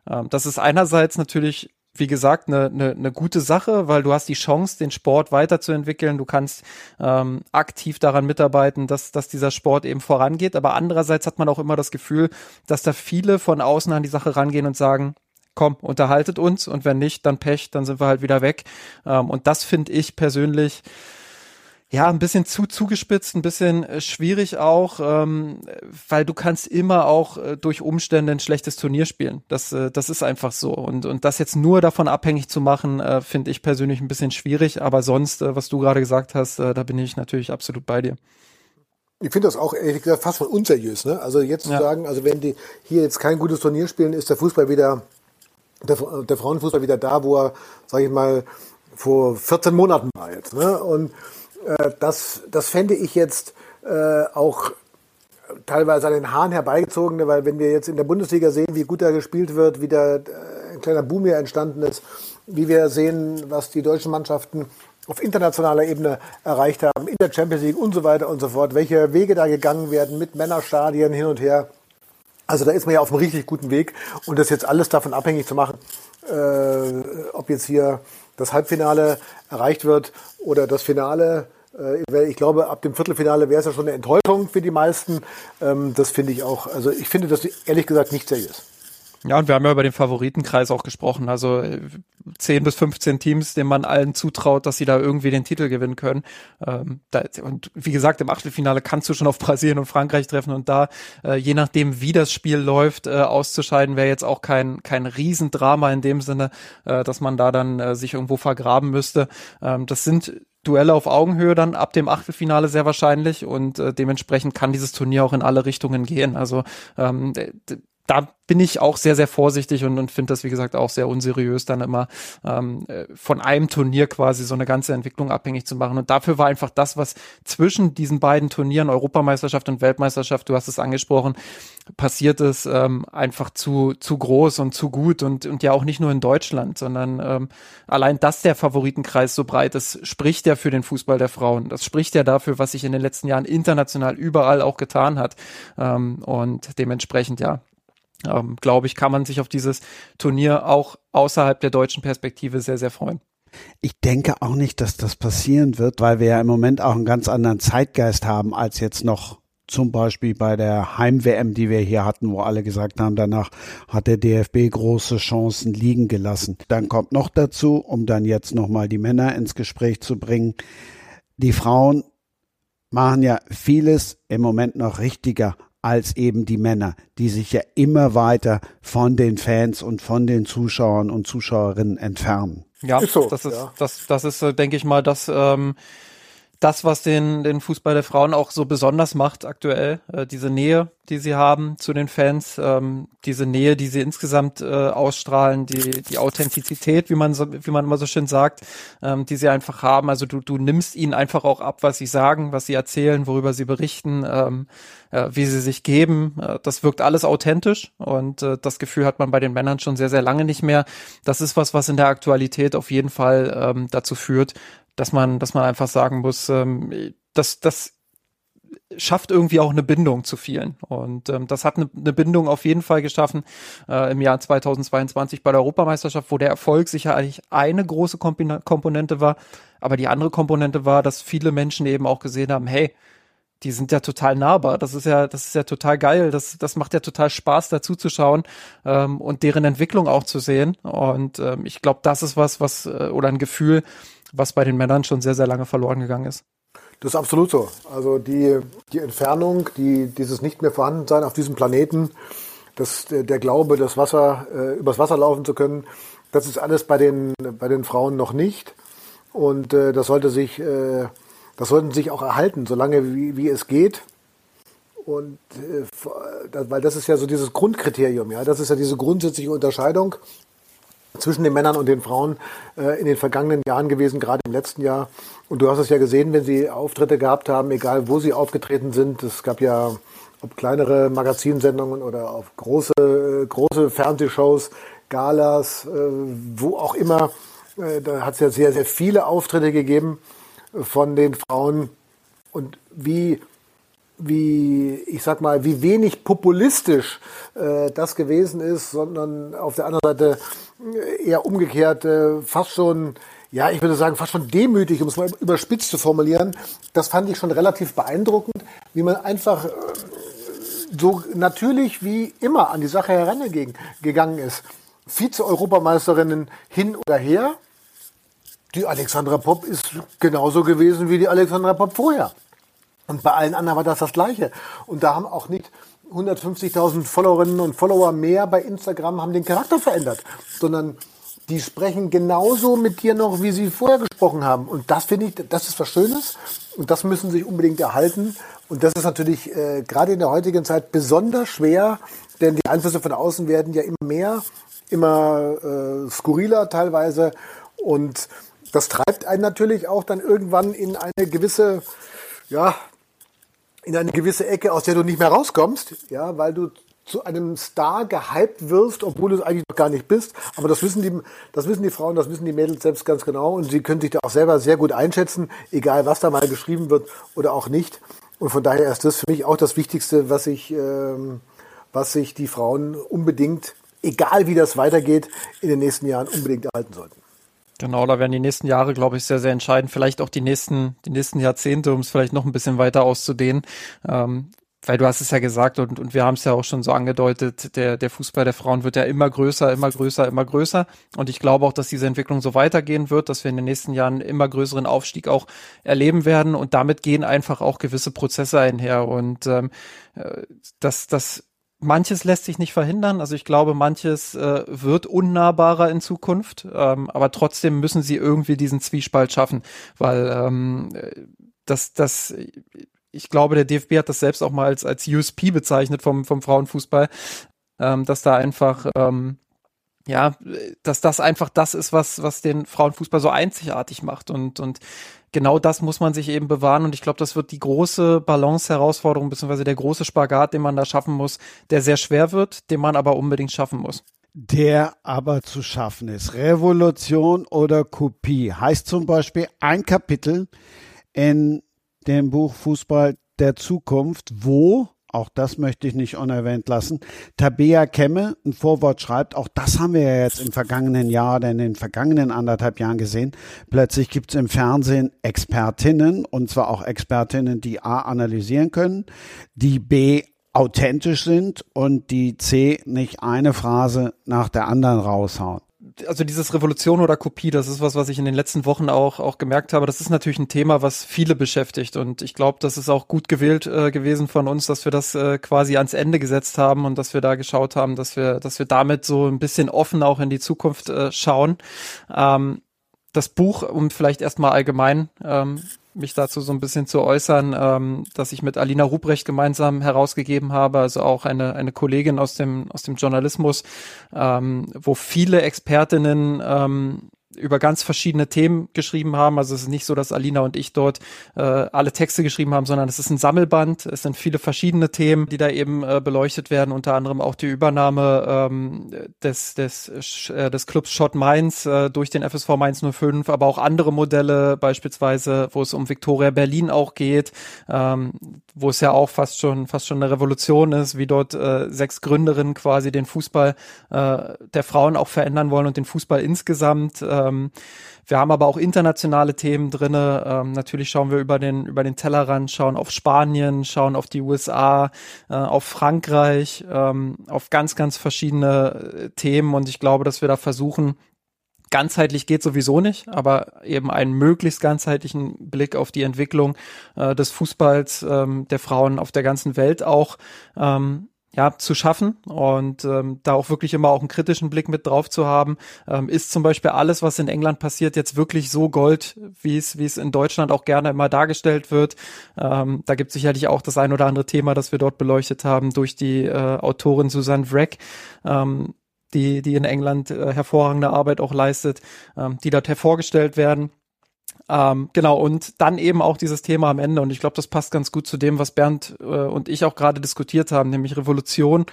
Ähm, das ist einerseits natürlich wie gesagt, eine, eine, eine gute Sache, weil du hast die Chance, den Sport weiterzuentwickeln. Du kannst ähm, aktiv daran mitarbeiten, dass, dass dieser Sport eben vorangeht. Aber andererseits hat man auch immer das Gefühl, dass da viele von außen an die Sache rangehen und sagen, komm, unterhaltet uns und wenn nicht, dann Pech, dann sind wir halt wieder weg. Ähm, und das finde ich persönlich ja, ein bisschen zu zugespitzt, ein bisschen äh, schwierig auch, ähm, weil du kannst immer auch äh, durch Umstände ein schlechtes Turnier spielen. Das, äh, das ist einfach so. Und, und das jetzt nur davon abhängig zu machen, äh, finde ich persönlich ein bisschen schwierig. Aber sonst, äh, was du gerade gesagt hast, äh, da bin ich natürlich absolut bei dir. Ich finde das auch ehrlich gesagt fast schon unseriös. Ne? Also jetzt ja. zu sagen, also wenn die hier jetzt kein gutes Turnier spielen, ist der Fußball wieder, der, der Frauenfußball wieder da, wo er, sage ich mal, vor 14 Monaten war jetzt. Ne? Und äh, das, das fände ich jetzt äh, auch teilweise an den Haaren herbeigezogen, weil wenn wir jetzt in der Bundesliga sehen, wie gut da gespielt wird, wie da äh, ein kleiner Boom hier entstanden ist, wie wir sehen, was die deutschen Mannschaften auf internationaler Ebene erreicht haben, in der Champions League und so weiter und so fort, welche Wege da gegangen werden mit Männerstadien hin und her. Also da ist man ja auf einem richtig guten Weg und das jetzt alles davon abhängig zu machen, äh, ob jetzt hier das Halbfinale erreicht wird oder das Finale. Äh, ich glaube, ab dem Viertelfinale wäre es ja schon eine Enttäuschung für die meisten. Ähm, das finde ich auch, also ich finde das ehrlich gesagt nicht seriös. Ja, und wir haben ja über den Favoritenkreis auch gesprochen. Also 10 äh, bis 15 Teams, denen man allen zutraut, dass sie da irgendwie den Titel gewinnen können. Ähm, da, und wie gesagt, im Achtelfinale kannst du schon auf Brasilien und Frankreich treffen und da, äh, je nachdem, wie das Spiel läuft, äh, auszuscheiden, wäre jetzt auch kein, kein Riesendrama in dem Sinne, äh, dass man da dann äh, sich irgendwo vergraben müsste. Ähm, das sind Duelle auf Augenhöhe dann ab dem Achtelfinale sehr wahrscheinlich und äh, dementsprechend kann dieses Turnier auch in alle Richtungen gehen. Also ähm, da bin ich auch sehr, sehr vorsichtig und, und finde das, wie gesagt, auch sehr unseriös, dann immer ähm, äh, von einem Turnier quasi so eine ganze Entwicklung abhängig zu machen. Und dafür war einfach das, was zwischen diesen beiden Turnieren, Europameisterschaft und Weltmeisterschaft, du hast es angesprochen, passiert ist, ähm, einfach zu, zu groß und zu gut und, und ja auch nicht nur in Deutschland, sondern ähm, allein, dass der Favoritenkreis so breit ist, spricht ja für den Fußball der Frauen. Das spricht ja dafür, was sich in den letzten Jahren international überall auch getan hat. Ähm, und dementsprechend, ja, ähm, glaube ich, kann man sich auf dieses Turnier auch außerhalb der deutschen Perspektive sehr, sehr freuen. Ich denke auch nicht, dass das passieren wird, weil wir ja im Moment auch einen ganz anderen Zeitgeist haben als jetzt noch zum Beispiel bei der Heim-WM, die wir hier hatten, wo alle gesagt haben, danach hat der DFB große Chancen liegen gelassen. Dann kommt noch dazu, um dann jetzt nochmal die Männer ins Gespräch zu bringen, die Frauen machen ja vieles im Moment noch richtiger als eben die Männer, die sich ja immer weiter von den Fans und von den Zuschauern und Zuschauerinnen entfernen. Ja, ist so, das ist, ja. das, das ist, äh, denke ich mal, das, ähm, das, was den, den Fußball der Frauen auch so besonders macht aktuell, äh, diese Nähe, die sie haben zu den Fans, ähm, diese Nähe, die sie insgesamt äh, ausstrahlen, die, die Authentizität, wie man so, wie man immer so schön sagt, ähm, die sie einfach haben. Also du, du nimmst ihnen einfach auch ab, was sie sagen, was sie erzählen, worüber sie berichten, ähm, äh, wie sie sich geben. Äh, das wirkt alles authentisch und äh, das Gefühl hat man bei den Männern schon sehr, sehr lange nicht mehr. Das ist was, was in der Aktualität auf jeden Fall ähm, dazu führt, dass man, dass man einfach sagen muss, ähm, dass das schafft irgendwie auch eine Bindung zu vielen. Und ähm, das hat eine, eine Bindung auf jeden Fall geschaffen äh, im Jahr 2022 bei der Europameisterschaft, wo der Erfolg sicherlich eine große Komponente war. Aber die andere Komponente war, dass viele Menschen eben auch gesehen haben, hey, die sind ja total nahbar. Das ist ja, das ist ja total geil. Das, das macht ja total Spaß, dazu zu schauen ähm, und deren Entwicklung auch zu sehen. Und ähm, ich glaube, das ist was, was äh, oder ein Gefühl, was bei den Männern schon sehr, sehr lange verloren gegangen ist. Das ist absolut so. Also die, die Entfernung, die, dieses nicht mehr vorhandensein auf diesem Planeten, das, der Glaube, das Wasser, äh, übers Wasser laufen zu können, das ist alles bei den, bei den Frauen noch nicht. Und äh, das sollte sich, äh, das sollten sich auch erhalten, solange wie, wie es geht. Und äh, weil das ist ja so dieses Grundkriterium, ja, das ist ja diese grundsätzliche Unterscheidung zwischen den Männern und den Frauen äh, in den vergangenen Jahren gewesen, gerade im letzten Jahr. Und du hast es ja gesehen, wenn sie Auftritte gehabt haben, egal wo sie aufgetreten sind. Es gab ja ob kleinere Magazinsendungen oder auf große, äh, große Fernsehshows, Galas, äh, wo auch immer. Äh, da hat es ja sehr, sehr viele Auftritte gegeben von den Frauen. Und wie wie, ich sag mal, wie wenig populistisch äh, das gewesen ist, sondern auf der anderen Seite äh, eher umgekehrt, äh, fast schon, ja, ich würde sagen, fast schon demütig, um es mal überspitzt zu formulieren. Das fand ich schon relativ beeindruckend, wie man einfach äh, so natürlich wie immer an die Sache herangegangen ist. Vize-Europameisterinnen hin oder her. Die Alexandra Popp ist genauso gewesen wie die Alexandra Popp vorher. Und bei allen anderen war das das Gleiche. Und da haben auch nicht 150.000 Followerinnen und Follower mehr bei Instagram haben den Charakter verändert, sondern die sprechen genauso mit dir noch, wie sie vorher gesprochen haben. Und das finde ich, das ist was Schönes. Und das müssen sich unbedingt erhalten. Und das ist natürlich äh, gerade in der heutigen Zeit besonders schwer, denn die Einflüsse von außen werden ja immer mehr, immer äh, skurriler teilweise. Und das treibt einen natürlich auch dann irgendwann in eine gewisse, ja, in eine gewisse Ecke, aus der du nicht mehr rauskommst, ja, weil du zu einem Star gehypt wirst, obwohl du es eigentlich noch gar nicht bist. Aber das wissen die, das wissen die Frauen, das wissen die Mädels selbst ganz genau und sie können sich da auch selber sehr gut einschätzen, egal was da mal geschrieben wird oder auch nicht. Und von daher ist das für mich auch das Wichtigste, was ich, ähm, was sich die Frauen unbedingt, egal wie das weitergeht, in den nächsten Jahren unbedingt erhalten sollten. Genau, da werden die nächsten Jahre, glaube ich, sehr, sehr entscheidend. Vielleicht auch die nächsten, die nächsten Jahrzehnte, um es vielleicht noch ein bisschen weiter auszudehnen. Ähm, weil du hast es ja gesagt und, und wir haben es ja auch schon so angedeutet, der, der Fußball der Frauen wird ja immer größer, immer größer, immer größer. Und ich glaube auch, dass diese Entwicklung so weitergehen wird, dass wir in den nächsten Jahren immer größeren Aufstieg auch erleben werden. Und damit gehen einfach auch gewisse Prozesse einher. Und ähm, äh, das, das manches lässt sich nicht verhindern. Also ich glaube, manches äh, wird unnahbarer in Zukunft, ähm, aber trotzdem müssen sie irgendwie diesen Zwiespalt schaffen, weil ähm, das, das, ich glaube, der DFB hat das selbst auch mal als, als USP bezeichnet vom, vom Frauenfußball, ähm, dass da einfach ähm, ja, dass das einfach das ist, was, was den Frauenfußball so einzigartig macht. Und, und genau das muss man sich eben bewahren. Und ich glaube, das wird die große Balance-Herausforderung, beziehungsweise der große Spagat, den man da schaffen muss, der sehr schwer wird, den man aber unbedingt schaffen muss. Der aber zu schaffen ist. Revolution oder Kopie heißt zum Beispiel ein Kapitel in dem Buch Fußball der Zukunft, wo auch das möchte ich nicht unerwähnt lassen. Tabea Kemme, ein Vorwort schreibt, auch das haben wir ja jetzt im vergangenen Jahr oder in den vergangenen anderthalb Jahren gesehen. Plötzlich gibt es im Fernsehen Expertinnen und zwar auch Expertinnen, die A analysieren können, die B authentisch sind und die C nicht eine Phrase nach der anderen raushauen also dieses Revolution oder Kopie, das ist was, was ich in den letzten Wochen auch, auch gemerkt habe. Das ist natürlich ein Thema, was viele beschäftigt. Und ich glaube, das ist auch gut gewählt äh, gewesen von uns, dass wir das äh, quasi ans Ende gesetzt haben und dass wir da geschaut haben, dass wir, dass wir damit so ein bisschen offen auch in die Zukunft äh, schauen. Ähm, das Buch, um vielleicht erstmal allgemein ähm, mich dazu so ein bisschen zu äußern, ähm, dass ich mit Alina Ruprecht gemeinsam herausgegeben habe, also auch eine, eine Kollegin aus dem, aus dem Journalismus, ähm, wo viele Expertinnen ähm, über ganz verschiedene Themen geschrieben haben. Also es ist nicht so, dass Alina und ich dort äh, alle Texte geschrieben haben, sondern es ist ein Sammelband. Es sind viele verschiedene Themen, die da eben äh, beleuchtet werden. Unter anderem auch die Übernahme ähm, des, des, äh, des Clubs Schott Mainz äh, durch den FSV Mainz 05, aber auch andere Modelle, beispielsweise, wo es um Victoria Berlin auch geht, ähm, wo es ja auch fast schon fast schon eine Revolution ist, wie dort äh, sechs Gründerinnen quasi den Fußball äh, der Frauen auch verändern wollen und den Fußball insgesamt. Äh, ähm, wir haben aber auch internationale Themen drinne. Ähm, natürlich schauen wir über den über den Tellerrand, schauen auf Spanien, schauen auf die USA, äh, auf Frankreich, ähm, auf ganz ganz verschiedene äh, Themen und ich glaube, dass wir da versuchen ganzheitlich geht sowieso nicht, aber eben einen möglichst ganzheitlichen Blick auf die Entwicklung äh, des Fußballs ähm, der Frauen auf der ganzen Welt auch ähm, ja, zu schaffen und ähm, da auch wirklich immer auch einen kritischen Blick mit drauf zu haben. Ähm, ist zum Beispiel alles, was in England passiert, jetzt wirklich so Gold, wie es wie es in Deutschland auch gerne immer dargestellt wird? Ähm, da gibt es sicherlich auch das ein oder andere Thema, das wir dort beleuchtet haben durch die äh, Autorin Susanne Wreck. Ähm, die, die in England äh, hervorragende Arbeit auch leistet, ähm, die dort hervorgestellt werden. Ähm, genau, und dann eben auch dieses Thema am Ende. Und ich glaube, das passt ganz gut zu dem, was Bernd äh, und ich auch gerade diskutiert haben, nämlich Revolution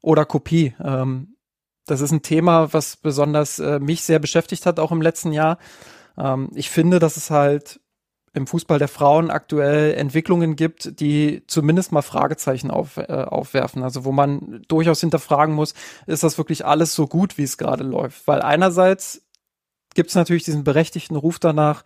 oder Kopie. Ähm, das ist ein Thema, was besonders äh, mich sehr beschäftigt hat, auch im letzten Jahr. Ähm, ich finde, dass es halt im Fußball der Frauen aktuell Entwicklungen gibt, die zumindest mal Fragezeichen auf, äh, aufwerfen. Also wo man durchaus hinterfragen muss, ist das wirklich alles so gut, wie es gerade läuft? Weil einerseits gibt es natürlich diesen berechtigten Ruf danach,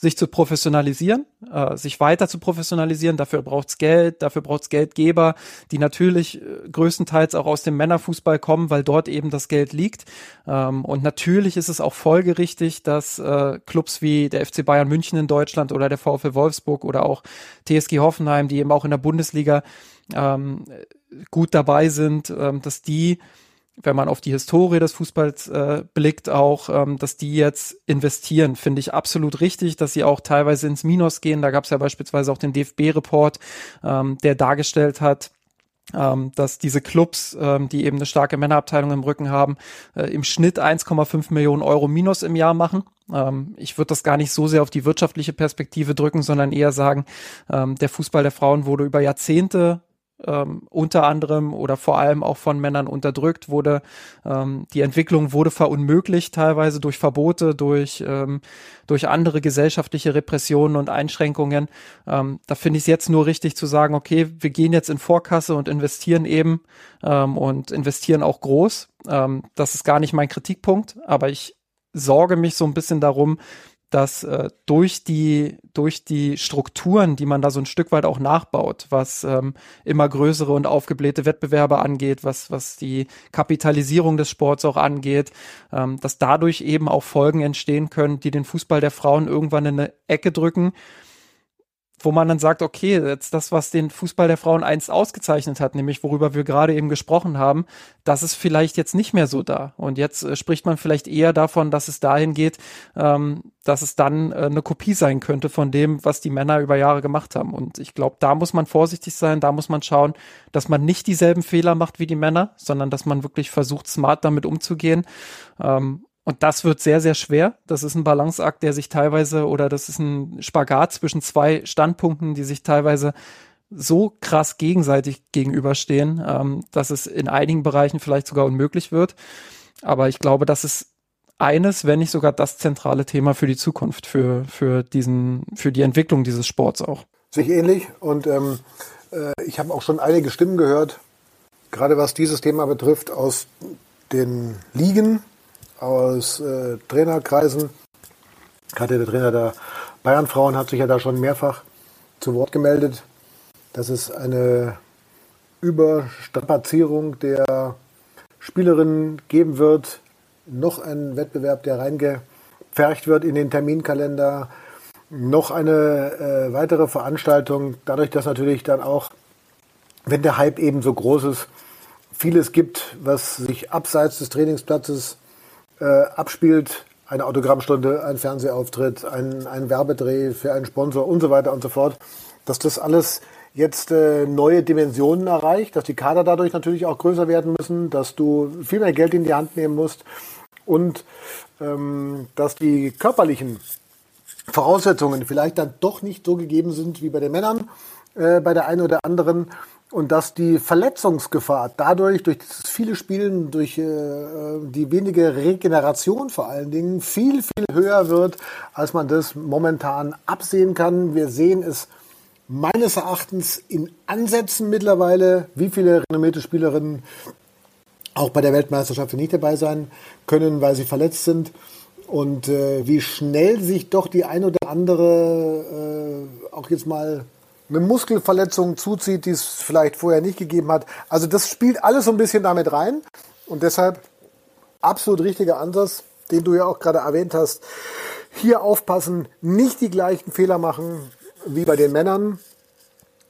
sich zu professionalisieren, äh, sich weiter zu professionalisieren. Dafür braucht's Geld, dafür braucht's Geldgeber, die natürlich äh, größtenteils auch aus dem Männerfußball kommen, weil dort eben das Geld liegt. Ähm, und natürlich ist es auch folgerichtig, dass äh, Clubs wie der FC Bayern München in Deutschland oder der VfL Wolfsburg oder auch TSG Hoffenheim, die eben auch in der Bundesliga ähm, gut dabei sind, ähm, dass die wenn man auf die Historie des Fußballs äh, blickt, auch, ähm, dass die jetzt investieren, finde ich absolut richtig, dass sie auch teilweise ins Minus gehen. Da gab es ja beispielsweise auch den DFB-Report, ähm, der dargestellt hat, ähm, dass diese Clubs, ähm, die eben eine starke Männerabteilung im Rücken haben, äh, im Schnitt 1,5 Millionen Euro Minus im Jahr machen. Ähm, ich würde das gar nicht so sehr auf die wirtschaftliche Perspektive drücken, sondern eher sagen, ähm, der Fußball der Frauen wurde über Jahrzehnte ähm, unter anderem oder vor allem auch von Männern unterdrückt wurde. Ähm, die Entwicklung wurde verunmöglicht teilweise durch Verbote, durch, ähm, durch andere gesellschaftliche Repressionen und Einschränkungen. Ähm, da finde ich es jetzt nur richtig zu sagen, okay, wir gehen jetzt in Vorkasse und investieren eben ähm, und investieren auch groß. Ähm, das ist gar nicht mein Kritikpunkt, aber ich sorge mich so ein bisschen darum, dass äh, durch die durch die Strukturen, die man da so ein Stück weit auch nachbaut, was ähm, immer größere und aufgeblähte Wettbewerbe angeht, was was die Kapitalisierung des Sports auch angeht, ähm, dass dadurch eben auch Folgen entstehen können, die den Fußball der Frauen irgendwann in eine Ecke drücken, wo man dann sagt, okay, jetzt das, was den Fußball der Frauen einst ausgezeichnet hat, nämlich worüber wir gerade eben gesprochen haben, das ist vielleicht jetzt nicht mehr so da. Und jetzt äh, spricht man vielleicht eher davon, dass es dahin geht, ähm, dass es dann äh, eine Kopie sein könnte von dem, was die Männer über Jahre gemacht haben. Und ich glaube, da muss man vorsichtig sein, da muss man schauen, dass man nicht dieselben Fehler macht wie die Männer, sondern dass man wirklich versucht, smart damit umzugehen. Ähm, und das wird sehr, sehr schwer. Das ist ein Balanceakt, der sich teilweise, oder das ist ein Spagat zwischen zwei Standpunkten, die sich teilweise so krass gegenseitig gegenüberstehen, ähm, dass es in einigen Bereichen vielleicht sogar unmöglich wird. Aber ich glaube, das ist eines, wenn nicht sogar das zentrale Thema für die Zukunft, für, für diesen, für die Entwicklung dieses Sports auch. Sich ähnlich und ähm, äh, ich habe auch schon einige Stimmen gehört, gerade was dieses Thema betrifft, aus den Ligen, aus äh, Trainerkreisen. Gerade der Trainer der Bayern-Frauen hat sich ja da schon mehrfach zu Wort gemeldet, dass es eine Überstrapazierung der Spielerinnen geben wird. Noch ein Wettbewerb, der reingepfercht wird in den Terminkalender. Noch eine äh, weitere Veranstaltung. Dadurch, dass natürlich dann auch, wenn der Hype eben so groß ist, vieles gibt, was sich abseits des Trainingsplatzes äh, abspielt, eine Autogrammstunde, ein Fernsehauftritt, ein, ein Werbedreh für einen Sponsor und so weiter und so fort, dass das alles jetzt äh, neue Dimensionen erreicht, dass die Kader dadurch natürlich auch größer werden müssen, dass du viel mehr Geld in die Hand nehmen musst und ähm, dass die körperlichen Voraussetzungen vielleicht dann doch nicht so gegeben sind wie bei den Männern, äh, bei der einen oder anderen und dass die Verletzungsgefahr dadurch, durch das viele Spielen, durch äh, die wenige Regeneration vor allen Dingen, viel, viel höher wird, als man das momentan absehen kann. Wir sehen es meines Erachtens in Ansätzen mittlerweile, wie viele renommierte Spielerinnen auch bei der Weltmeisterschaft nicht dabei sein können, weil sie verletzt sind. Und äh, wie schnell sich doch die ein oder andere äh, auch jetzt mal eine Muskelverletzung zuzieht, die es vielleicht vorher nicht gegeben hat. Also das spielt alles so ein bisschen damit rein und deshalb absolut richtiger Ansatz, den du ja auch gerade erwähnt hast. Hier aufpassen, nicht die gleichen Fehler machen wie bei den Männern,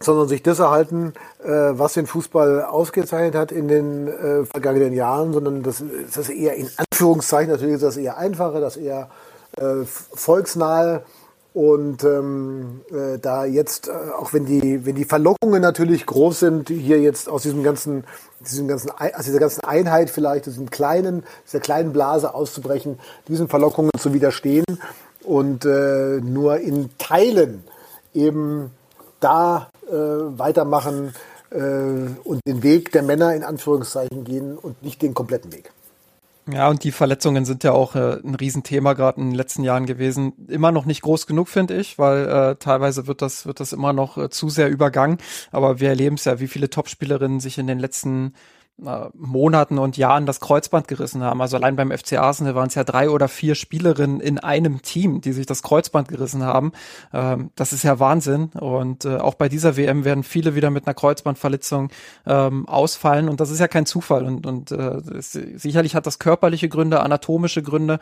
sondern sich das erhalten, äh, was den Fußball ausgezeichnet hat in den äh, vergangenen Jahren, sondern das, ist eher in Anführungszeichen natürlich ist das eher einfacher, das eher äh, volksnahe und ähm, äh, da jetzt, äh, auch wenn die, wenn die Verlockungen natürlich groß sind, hier jetzt aus diesem ganzen, diesem ganzen, aus dieser ganzen Einheit vielleicht, diesem kleinen, dieser kleinen Blase auszubrechen, diesen Verlockungen zu widerstehen und äh, nur in Teilen eben da äh, weitermachen äh, und den Weg der Männer in Anführungszeichen gehen und nicht den kompletten Weg. Ja, und die Verletzungen sind ja auch äh, ein Riesenthema gerade in den letzten Jahren gewesen. Immer noch nicht groß genug, finde ich, weil äh, teilweise wird das, wird das immer noch äh, zu sehr übergangen. Aber wir erleben es ja, wie viele Topspielerinnen sich in den letzten Monaten und Jahren das Kreuzband gerissen haben. Also allein beim FC Arsenal waren es ja drei oder vier Spielerinnen in einem Team, die sich das Kreuzband gerissen haben. Ähm, das ist ja Wahnsinn. Und äh, auch bei dieser WM werden viele wieder mit einer Kreuzbandverletzung ähm, ausfallen. Und das ist ja kein Zufall. Und, und äh, sicherlich hat das körperliche Gründe, anatomische Gründe.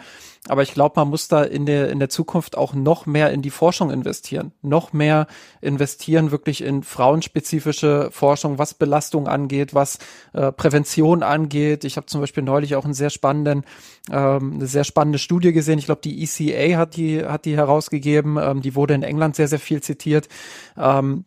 Aber ich glaube, man muss da in der, in der Zukunft auch noch mehr in die Forschung investieren. Noch mehr investieren wirklich in frauenspezifische Forschung, was Belastung angeht, was äh, Prävention angeht. Ich habe zum Beispiel neulich auch einen sehr spannenden, ähm, eine sehr spannende Studie gesehen. Ich glaube, die ECA hat die, hat die herausgegeben. Ähm, die wurde in England sehr, sehr viel zitiert. Ähm,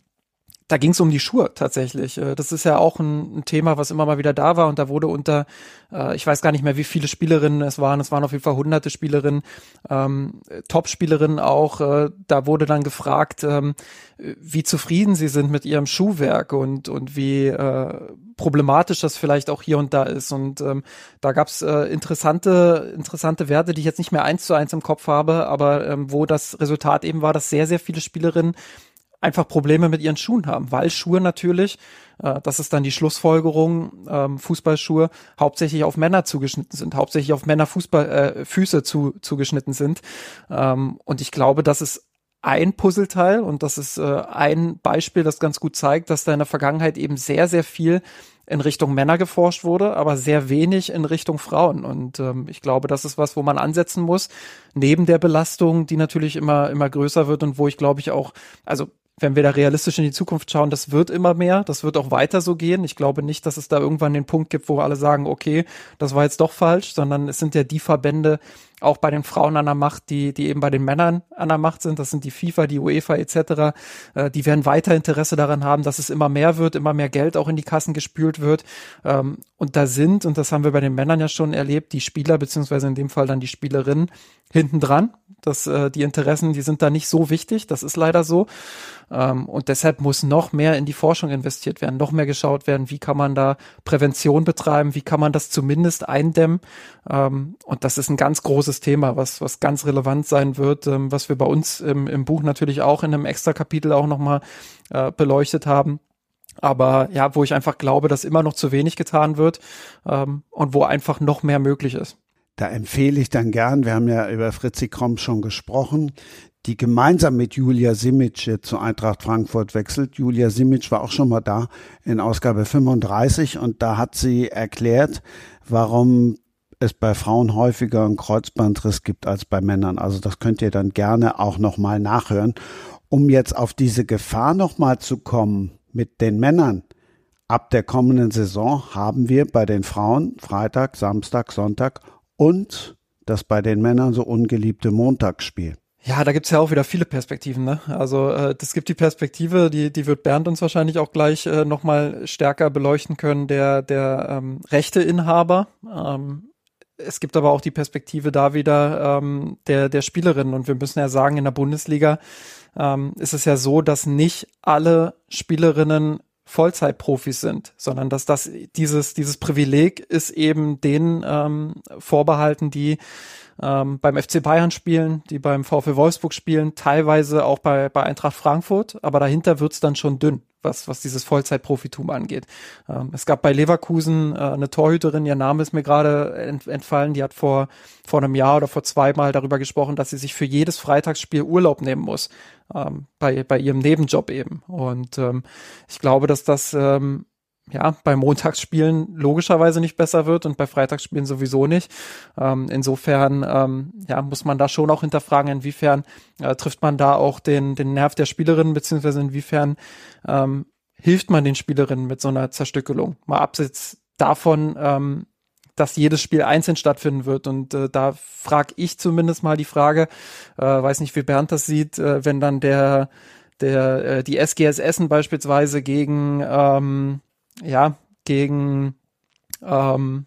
da ging es um die Schuhe tatsächlich. Äh, das ist ja auch ein, ein, Thema, was immer mal wieder da war und da wurde unter, äh, ich weiß gar nicht mehr, wie viele Spielerinnen es waren, es waren auf jeden Fall hunderte Spielerinnen, ähm, Top-Spielerinnen auch, äh, da wurde dann gefragt, ähm, wie zufrieden sie sind mit ihrem Schuhwerk und, und wie äh, problematisch das vielleicht auch hier und da ist. Und ähm, da gab es äh, interessante, interessante Werte, die ich jetzt nicht mehr eins zu eins im Kopf habe, aber ähm, wo das Resultat eben war, dass sehr, sehr viele Spielerinnen einfach Probleme mit ihren Schuhen haben, weil Schuhe natürlich, äh, das ist dann die Schlussfolgerung, ähm, Fußballschuhe hauptsächlich auf Männer zugeschnitten sind, hauptsächlich auf Männer Fußball äh, Füße zu, zugeschnitten sind. Ähm, und ich glaube, das ist ein Puzzleteil und das ist äh, ein Beispiel, das ganz gut zeigt, dass da in der Vergangenheit eben sehr, sehr viel in Richtung Männer geforscht wurde, aber sehr wenig in Richtung Frauen. Und ähm, ich glaube, das ist was, wo man ansetzen muss, neben der Belastung, die natürlich immer, immer größer wird und wo ich glaube ich auch, also wenn wir da realistisch in die Zukunft schauen, das wird immer mehr, das wird auch weiter so gehen. Ich glaube nicht, dass es da irgendwann den Punkt gibt, wo alle sagen, okay, das war jetzt doch falsch, sondern es sind ja die Verbände, auch bei den Frauen an der Macht, die, die eben bei den Männern an der Macht sind. Das sind die FIFA, die UEFA etc. Äh, die werden weiter Interesse daran haben, dass es immer mehr wird, immer mehr Geld auch in die Kassen gespült wird. Ähm, und da sind, und das haben wir bei den Männern ja schon erlebt, die Spieler, beziehungsweise in dem Fall dann die Spielerinnen, hinten dran. äh, die Interessen, die sind da nicht so wichtig. Das ist leider so. Ähm, und deshalb muss noch mehr in die Forschung investiert werden, noch mehr geschaut werden, wie kann man da Prävention betreiben, wie kann man das zumindest eindämmen. Ähm, und das ist ein ganz großes Thema, was, was ganz relevant sein wird, ähm, was wir bei uns im, im Buch natürlich auch in einem extra Kapitel auch nochmal äh, beleuchtet haben aber ja, wo ich einfach glaube, dass immer noch zu wenig getan wird ähm, und wo einfach noch mehr möglich ist. Da empfehle ich dann gern, wir haben ja über Fritzi Kromm schon gesprochen, die gemeinsam mit Julia Simic zu Eintracht Frankfurt wechselt. Julia Simic war auch schon mal da in Ausgabe 35 und da hat sie erklärt, warum es bei Frauen häufiger einen Kreuzbandriss gibt als bei Männern. Also das könnt ihr dann gerne auch nochmal nachhören. Um jetzt auf diese Gefahr nochmal zu kommen mit den Männern. Ab der kommenden Saison haben wir bei den Frauen Freitag, Samstag, Sonntag und das bei den Männern so ungeliebte Montagsspiel. Ja, da gibt's ja auch wieder viele Perspektiven. Ne? Also äh, das gibt die Perspektive, die, die wird Bernd uns wahrscheinlich auch gleich äh, nochmal stärker beleuchten können, der, der ähm, Rechteinhaber. Ähm, es gibt aber auch die Perspektive da wieder ähm, der, der Spielerinnen. Und wir müssen ja sagen, in der Bundesliga ähm, ist es ja so, dass nicht alle Spielerinnen Vollzeitprofis sind, sondern dass das dieses dieses Privileg ist eben denen ähm, vorbehalten, die ähm, beim FC Bayern spielen, die beim VfL Wolfsburg spielen, teilweise auch bei, bei Eintracht Frankfurt, aber dahinter wird's dann schon dünn, was, was dieses Vollzeitprofitum angeht. Ähm, es gab bei Leverkusen äh, eine Torhüterin, ihr Name ist mir gerade ent, entfallen, die hat vor, vor einem Jahr oder vor zweimal darüber gesprochen, dass sie sich für jedes Freitagsspiel Urlaub nehmen muss, ähm, bei, bei ihrem Nebenjob eben. Und ähm, ich glaube, dass das ähm, ja, bei Montagsspielen logischerweise nicht besser wird und bei Freitagsspielen sowieso nicht. Ähm, insofern ähm, ja, muss man da schon auch hinterfragen, inwiefern äh, trifft man da auch den, den Nerv der Spielerinnen, beziehungsweise inwiefern ähm, hilft man den Spielerinnen mit so einer Zerstückelung. Mal abseits davon, ähm, dass jedes Spiel einzeln stattfinden wird. Und äh, da frage ich zumindest mal die Frage, äh, weiß nicht, wie Bernd das sieht, äh, wenn dann der der äh, die SGS Essen beispielsweise gegen ähm, ja, gegen ähm,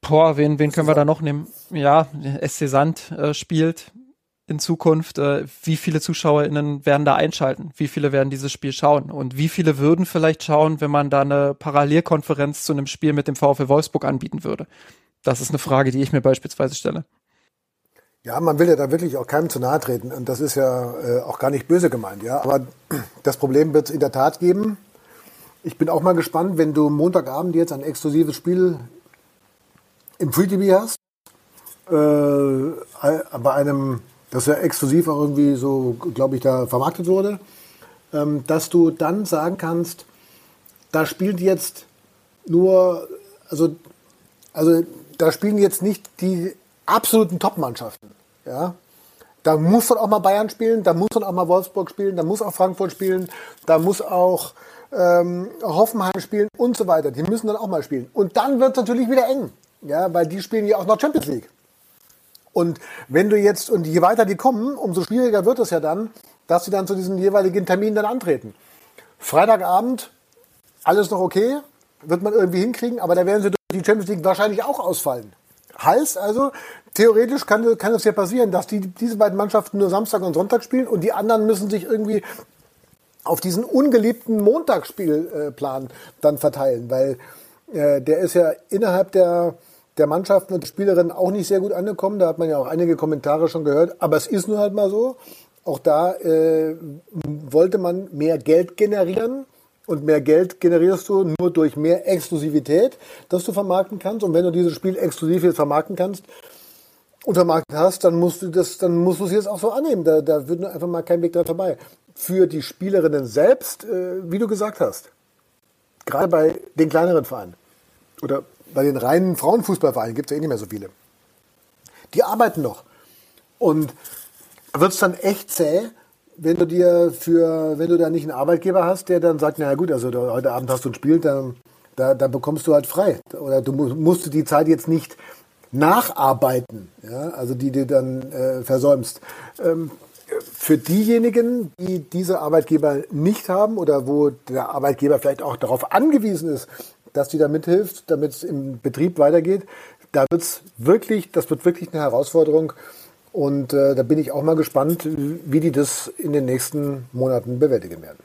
boah, wen, wen können wir da noch nehmen? Ja, SC Sand äh, spielt in Zukunft, äh, wie viele ZuschauerInnen werden da einschalten? Wie viele werden dieses Spiel schauen? Und wie viele würden vielleicht schauen, wenn man da eine Parallelkonferenz zu einem Spiel mit dem VfL Wolfsburg anbieten würde? Das ist eine Frage, die ich mir beispielsweise stelle. Ja, man will ja da wirklich auch keinem zu nahe treten und das ist ja äh, auch gar nicht böse gemeint, ja. Aber das Problem wird es in der Tat geben Ich bin auch mal gespannt, wenn du Montagabend jetzt ein exklusives Spiel im Free TV hast, äh, bei einem, das ja exklusiv auch irgendwie so, glaube ich, da vermarktet wurde, ähm, dass du dann sagen kannst, da spielt jetzt nur, also, also da spielen jetzt nicht die absoluten Top-Mannschaften. Ja? Da muss dann auch mal Bayern spielen, da muss dann auch mal Wolfsburg spielen, da muss auch Frankfurt spielen, da muss auch ähm, Hoffenheim spielen und so weiter. Die müssen dann auch mal spielen. Und dann wird es natürlich wieder eng, ja, weil die spielen ja auch noch Champions League. Und wenn du jetzt, und je weiter die kommen, umso schwieriger wird es ja dann, dass sie dann zu diesen jeweiligen Terminen dann antreten. Freitagabend, alles noch okay, wird man irgendwie hinkriegen, aber da werden sie durch die Champions League wahrscheinlich auch ausfallen. Heißt also, theoretisch kann, kann es ja passieren, dass die, diese beiden Mannschaften nur Samstag und Sonntag spielen und die anderen müssen sich irgendwie auf diesen ungeliebten Montagsspielplan dann verteilen, weil äh, der ist ja innerhalb der, der Mannschaften und Spielerinnen auch nicht sehr gut angekommen. Da hat man ja auch einige Kommentare schon gehört. Aber es ist nur halt mal so. Auch da äh, wollte man mehr Geld generieren. Und mehr Geld generierst du nur durch mehr Exklusivität, das du vermarkten kannst. Und wenn du dieses Spiel exklusiv jetzt vermarkten kannst und vermarktet hast, dann musst du das, dann musst du es jetzt auch so annehmen. Da, da wird einfach mal kein Weg dran vorbei. Für die Spielerinnen selbst, äh, wie du gesagt hast, gerade bei den kleineren Vereinen oder bei den reinen Frauenfußballvereinen gibt es ja eh nicht mehr so viele. Die arbeiten noch. Und wird es dann echt zäh, wenn du dir für, wenn du da nicht einen Arbeitgeber hast, der dann sagt, naja gut, also heute Abend hast du ein Spiel, dann, da, da bekommst du halt frei. Oder du musst die Zeit jetzt nicht nacharbeiten, ja, also die du dann äh, versäumst. Ähm, für diejenigen, die diese Arbeitgeber nicht haben oder wo der Arbeitgeber vielleicht auch darauf angewiesen ist, dass die da mithilft, damit es im Betrieb weitergeht, da wird's wirklich, das wird wirklich eine Herausforderung. Und äh, da bin ich auch mal gespannt, wie die das in den nächsten Monaten bewältigen werden.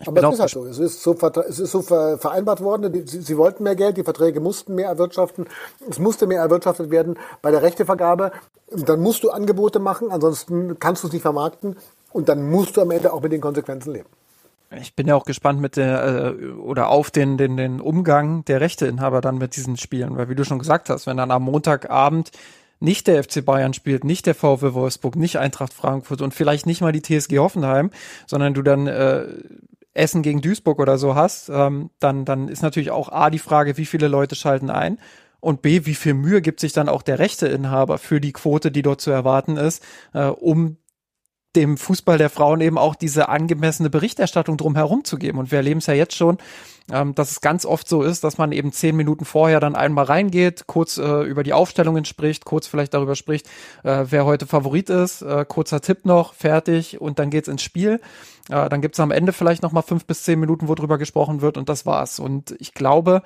Ich Aber es ist halt so. Es ist so, es ist so vereinbart worden. Sie, sie, wollten mehr Geld, die Verträge mussten mehr erwirtschaften. Es musste mehr erwirtschaftet werden bei der Rechtevergabe. Dann musst du Angebote machen, ansonsten kannst du es nicht vermarkten. Und dann musst du am Ende auch mit den Konsequenzen leben. Ich bin ja auch gespannt mit der äh, oder auf den, den, den Umgang der Rechteinhaber dann mit diesen Spielen, weil wie du schon gesagt hast, wenn dann am Montagabend nicht der FC Bayern spielt, nicht der VfW Wolfsburg, nicht Eintracht Frankfurt und vielleicht nicht mal die TSG Hoffenheim, sondern du dann äh, Essen gegen Duisburg oder so hast, ähm, dann, dann ist natürlich auch A die Frage, wie viele Leute schalten ein und B, wie viel Mühe gibt sich dann auch der Rechteinhaber für die Quote, die dort zu erwarten ist, äh, um dem Fußball der Frauen eben auch diese angemessene Berichterstattung drumherum zu geben. Und wir erleben es ja jetzt schon, ähm, dass es ganz oft so ist, dass man eben zehn Minuten vorher dann einmal reingeht, kurz äh, über die Aufstellungen spricht, kurz vielleicht darüber spricht, äh, wer heute Favorit ist, äh, kurzer Tipp noch, fertig und dann geht's ins Spiel. Äh, dann gibt's am Ende vielleicht noch mal fünf bis zehn Minuten, wo drüber gesprochen wird und das war's. Und ich glaube,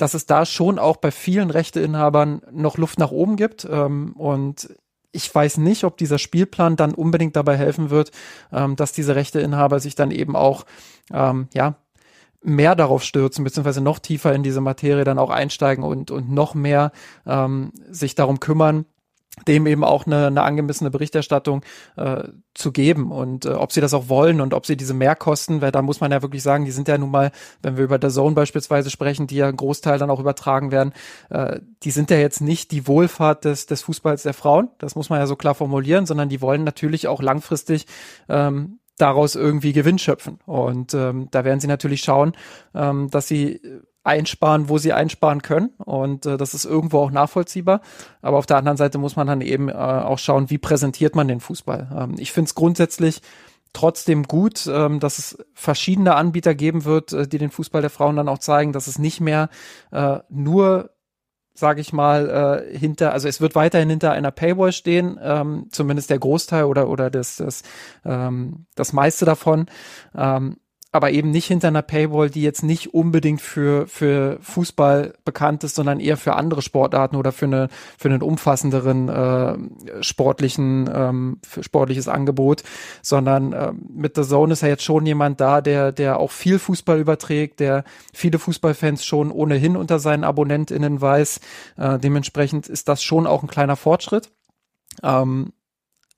dass es da schon auch bei vielen Rechteinhabern noch Luft nach oben gibt. Ähm, und ich weiß nicht, ob dieser Spielplan dann unbedingt dabei helfen wird, ähm, dass diese Rechteinhaber sich dann eben auch, ähm, ja, mehr darauf stürzen, beziehungsweise noch tiefer in diese Materie dann auch einsteigen und, und noch mehr ähm, sich darum kümmern, dem eben auch eine, eine angemessene Berichterstattung äh, zu geben und äh, ob sie das auch wollen und ob sie diese Mehrkosten, weil da muss man ja wirklich sagen, die sind ja nun mal, wenn wir über der Zone beispielsweise sprechen, die ja ein Großteil dann auch übertragen werden, äh, die sind ja jetzt nicht die Wohlfahrt des, des Fußballs der Frauen, das muss man ja so klar formulieren, sondern die wollen natürlich auch langfristig ähm, daraus irgendwie Gewinn schöpfen. Und ähm, da werden sie natürlich schauen, ähm, dass sie einsparen, wo sie einsparen können. Und äh, das ist irgendwo auch nachvollziehbar. Aber auf der anderen Seite muss man dann eben äh, auch schauen, wie präsentiert man den Fußball. Ähm, ich finde es grundsätzlich trotzdem gut, ähm, dass es verschiedene Anbieter geben wird, äh, die den Fußball der Frauen dann auch zeigen, dass es nicht mehr äh, nur sage ich mal, äh, hinter, also es wird weiterhin hinter einer Paywall stehen, ähm, zumindest der Großteil oder oder das das ähm, das meiste davon. Ähm, aber eben nicht hinter einer Paywall, die jetzt nicht unbedingt für, für Fußball bekannt ist, sondern eher für andere Sportarten oder für eine für einen umfassenderen äh, sportlichen ähm, für sportliches Angebot, sondern äh, mit The Zone ist ja jetzt schon jemand da, der der auch viel Fußball überträgt, der viele Fußballfans schon ohnehin unter seinen AbonnentInnen weiß. Äh, dementsprechend ist das schon auch ein kleiner Fortschritt. Ähm,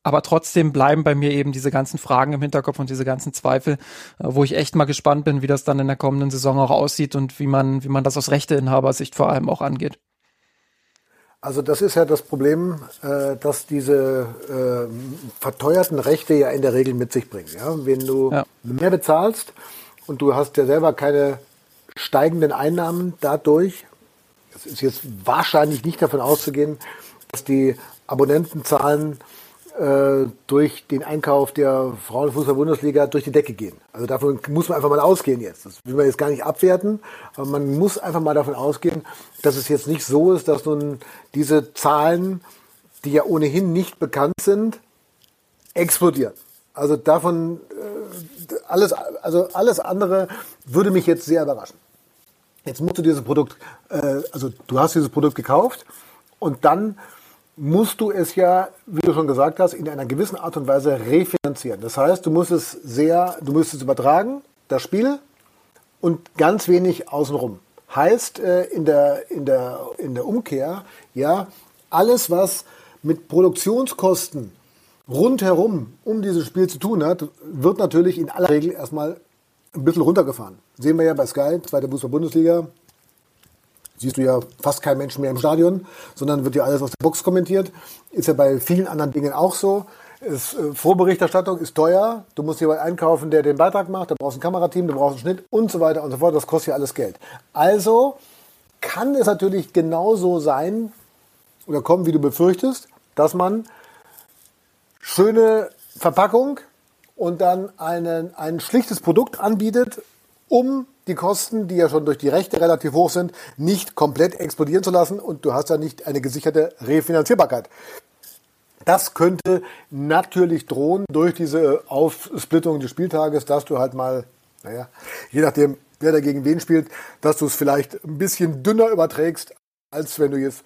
aber trotzdem bleiben bei mir eben diese ganzen Fragen im Hinterkopf und diese ganzen Zweifel, äh, wo ich echt mal gespannt bin, wie das dann in der kommenden Saison auch aussieht und wie man, wie man das aus Rechteinhabersicht vor allem auch angeht. Also das ist ja das Problem, äh, dass diese äh, verteuerten Rechte ja in der Regel mit sich bringen. Ja? Wenn du ja. mehr bezahlst und du hast ja selber keine steigenden Einnahmen dadurch, es ist jetzt wahrscheinlich nicht davon auszugehen, dass die Abonnentenzahlen äh, durch den Einkauf der Frauenfußball-Bundesliga durch die Decke gehen. Also davon muss man einfach mal ausgehen jetzt. Das will man jetzt gar nicht abwerten, aber man muss einfach mal davon ausgehen, dass es jetzt nicht so ist, dass nun diese Zahlen, die ja ohnehin nicht bekannt sind, explodieren. Also davon äh, alles, also alles andere würde mich jetzt sehr überraschen. Jetzt musst du dieses Produkt, äh, also du hast dieses Produkt gekauft und dann musst du es ja, wie du schon gesagt hast, in einer gewissen Art und Weise refinanzieren. Das heißt, du musst es sehr, du musst es übertragen, das Spiel, und ganz wenig außenrum. Heißt äh, in, der, in, der, in der Umkehr, ja, alles, was mit Produktionskosten rundherum um dieses Spiel zu tun hat, wird natürlich in aller Regel erstmal ein bisschen runtergefahren. Sehen wir ja bei Sky, zweite Fußball-Bundesliga, siehst du ja fast kein Mensch mehr im Stadion, sondern wird ja alles aus der Box kommentiert. Ist ja bei vielen anderen Dingen auch so. Ist, äh, Vorberichterstattung ist teuer. Du musst jemanden einkaufen, der den Beitrag macht. Du brauchst ein Kamerateam, du brauchst einen Schnitt und so weiter und so fort. Das kostet ja alles Geld. Also kann es natürlich genauso sein oder kommen, wie du befürchtest, dass man schöne Verpackung und dann einen, ein schlichtes Produkt anbietet, um die Kosten, die ja schon durch die Rechte relativ hoch sind, nicht komplett explodieren zu lassen und du hast ja nicht eine gesicherte Refinanzierbarkeit. Das könnte natürlich drohen durch diese Aufsplittung des Spieltages, dass du halt mal, naja, je nachdem, wer da gegen wen spielt, dass du es vielleicht ein bisschen dünner überträgst, als wenn du jetzt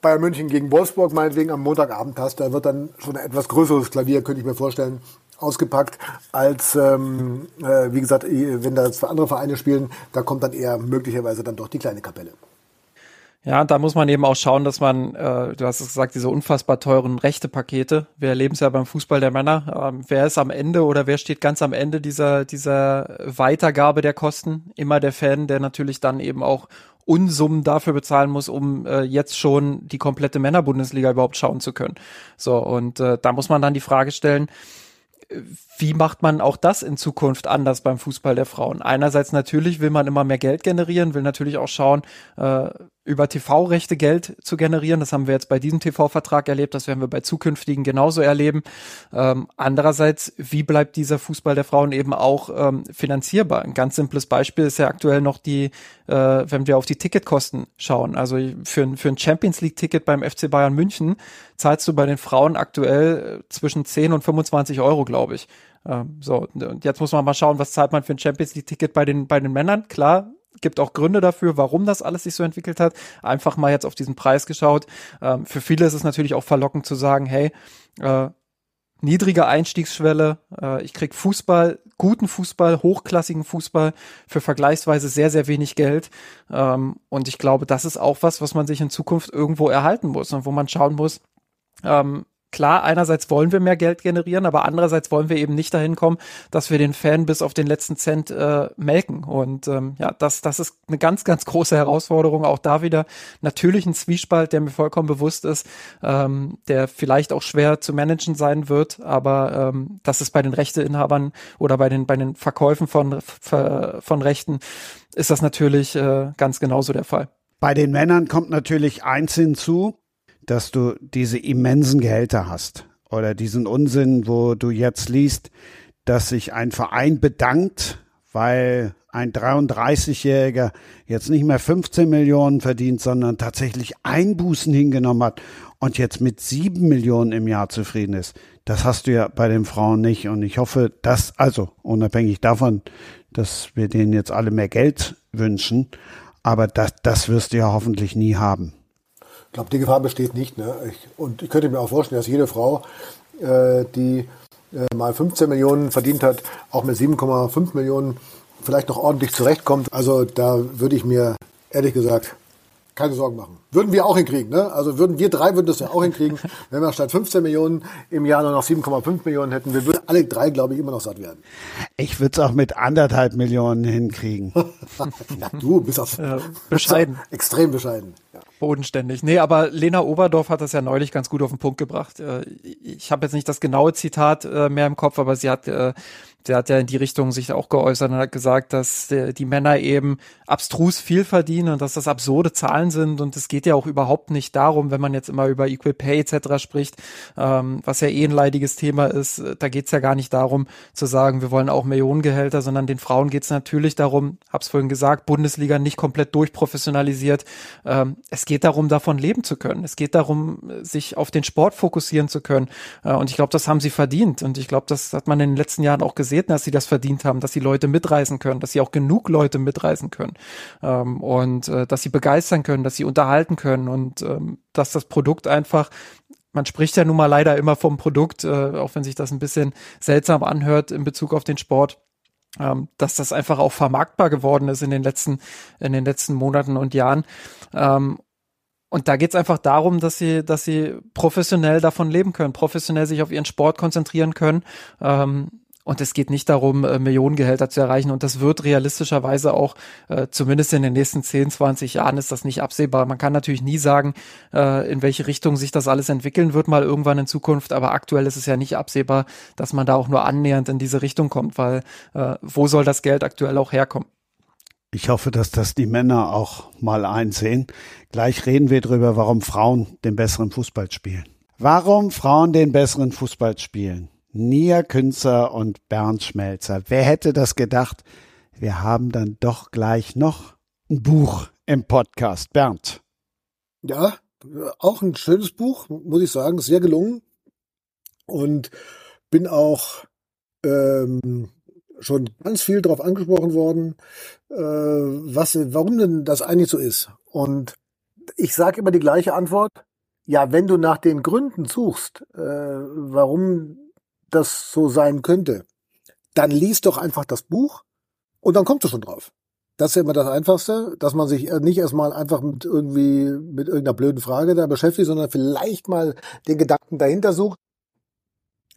Bayern München gegen Wolfsburg meinetwegen am Montagabend hast. Da wird dann schon ein etwas größeres Klavier, könnte ich mir vorstellen, ausgepackt, als ähm, äh, wie gesagt, wenn da zwei andere Vereine spielen, da kommt dann eher möglicherweise dann doch die kleine Kapelle. Ja, da muss man eben auch schauen, dass man, äh, du hast es gesagt, diese unfassbar teuren Rechte-Pakete. Wir erleben es ja beim Fußball der Männer. Ähm, wer ist am Ende oder wer steht ganz am Ende dieser, dieser Weitergabe der Kosten? Immer der Fan, der natürlich dann eben auch Unsummen dafür bezahlen muss, um äh, jetzt schon die komplette Männerbundesliga überhaupt schauen zu können. So, und äh, da muss man dann die Frage stellen, wie macht man auch das in Zukunft anders beim Fußball der Frauen? Einerseits natürlich will man immer mehr Geld generieren, will natürlich auch schauen, äh, über TV-Rechte Geld zu generieren. Das haben wir jetzt bei diesem TV-Vertrag erlebt, das werden wir bei zukünftigen genauso erleben. Ähm, andererseits, wie bleibt dieser Fußball der Frauen eben auch ähm, finanzierbar? Ein ganz simples Beispiel ist ja aktuell noch die, äh, wenn wir auf die Ticketkosten schauen. Also für, für ein Champions League-Ticket beim FC Bayern München zahlst du bei den Frauen aktuell äh, zwischen 10 und 25 Euro, glaube ich. Ähm, so, und jetzt muss man mal schauen, was zahlt man für ein Champions League-Ticket bei den, bei den Männern. Klar, gibt auch Gründe dafür, warum das alles sich so entwickelt hat. Einfach mal jetzt auf diesen Preis geschaut. Ähm, für viele ist es natürlich auch verlockend zu sagen, hey, äh, niedrige Einstiegsschwelle, äh, ich krieg Fußball, guten Fußball, hochklassigen Fußball für vergleichsweise sehr, sehr wenig Geld. Ähm, und ich glaube, das ist auch was, was man sich in Zukunft irgendwo erhalten muss und wo man schauen muss, ähm, klar, einerseits wollen wir mehr Geld generieren, aber andererseits wollen wir eben nicht dahin kommen, dass wir den Fan bis auf den letzten Cent äh, melken. Und ähm, ja, das, das ist eine ganz, ganz große Herausforderung. Auch da wieder natürlich ein Zwiespalt, der mir vollkommen bewusst ist, ähm, der vielleicht auch schwer zu managen sein wird, aber ähm, das ist bei den Rechteinhabern oder bei den, bei den Verkäufen von, von Rechten ist das natürlich äh, ganz genauso der Fall. Bei den Männern kommt natürlich eins hinzu, dass du diese immensen Gehälter hast oder diesen Unsinn, wo du jetzt liest, dass sich ein Verein bedankt, weil ein 33-Jähriger jetzt nicht mehr 15 Millionen verdient, sondern tatsächlich Einbußen hingenommen hat und jetzt mit sieben Millionen im Jahr zufrieden ist. Das hast du ja bei den Frauen nicht. Und ich hoffe, dass, also unabhängig davon, dass wir denen jetzt alle mehr Geld wünschen, aber das, das wirst du ja hoffentlich nie haben. Ich glaube, die Gefahr besteht nicht. Ne? Ich, und ich könnte mir auch vorstellen, dass jede Frau, äh, die äh, mal 15 Millionen verdient hat, auch mit 7,5 Millionen vielleicht noch ordentlich zurechtkommt. Also da würde ich mir ehrlich gesagt keine Sorgen machen. Würden wir auch hinkriegen, ne? Also würden wir drei würden das ja auch hinkriegen. Wenn wir statt 15 Millionen im Jahr nur noch 7,5 Millionen hätten, wir würden alle drei, glaube ich, immer noch satt werden. Ich würde es auch mit anderthalb Millionen hinkriegen. ja, du bist auch äh, bescheiden. extrem bescheiden. Ja. Bodenständig. Nee, aber Lena Oberdorf hat das ja neulich ganz gut auf den Punkt gebracht. Äh, ich habe jetzt nicht das genaue Zitat äh, mehr im Kopf, aber sie hat äh, der hat ja in die Richtung sich auch geäußert und hat gesagt, dass die Männer eben abstrus viel verdienen und dass das absurde Zahlen sind und es geht ja auch überhaupt nicht darum, wenn man jetzt immer über Equal Pay etc. spricht, ähm, was ja eh ein leidiges Thema ist, da geht es ja gar nicht darum zu sagen, wir wollen auch Millionengehälter, sondern den Frauen geht es natürlich darum, hab's vorhin gesagt, Bundesliga nicht komplett durchprofessionalisiert. Ähm, es geht darum, davon leben zu können. Es geht darum, sich auf den Sport fokussieren zu können äh, und ich glaube, das haben sie verdient und ich glaube, das hat man in den letzten Jahren auch gesehen gesehen, dass sie das verdient haben, dass sie Leute mitreisen können, dass sie auch genug Leute mitreisen können ähm, und äh, dass sie begeistern können, dass sie unterhalten können und ähm, dass das Produkt einfach man spricht ja nun mal leider immer vom Produkt, äh, auch wenn sich das ein bisschen seltsam anhört in Bezug auf den Sport. Ähm, dass das einfach auch vermarktbar geworden ist in den letzten, in den letzten Monaten und Jahren. Ähm, und da geht's einfach darum, dass sie, dass sie professionell davon leben können, professionell sich auf ihren Sport konzentrieren können. Ähm, und es geht nicht darum, äh, Millionengehälter zu erreichen. Und das wird realistischerweise auch, äh, zumindest in den nächsten 10, 20 Jahren, ist das nicht absehbar. Man kann natürlich nie sagen, äh, in welche Richtung sich das alles entwickeln wird, mal irgendwann in Zukunft. Aber aktuell ist es ja nicht absehbar, dass man da auch nur annähernd in diese Richtung kommt, weil äh, wo soll das Geld aktuell auch herkommen? Ich hoffe, dass das die Männer auch mal einsehen. Gleich reden wir darüber, warum Frauen den besseren Fußball spielen. Warum Frauen den besseren Fußball spielen? Nia Künzer und Bernd Schmelzer. Wer hätte das gedacht? Wir haben dann doch gleich noch ein Buch im Podcast. Bernd. Ja, auch ein schönes Buch, muss ich sagen, sehr gelungen. Und bin auch ähm, schon ganz viel darauf angesprochen worden, äh, was, warum denn das eigentlich so ist. Und ich sage immer die gleiche Antwort. Ja, wenn du nach den Gründen suchst, äh, warum das so sein könnte, dann liest doch einfach das Buch und dann kommst du schon drauf. Das ist ja immer das Einfachste, dass man sich nicht erstmal einfach mit irgendwie, mit irgendeiner blöden Frage da beschäftigt, sondern vielleicht mal den Gedanken dahinter sucht.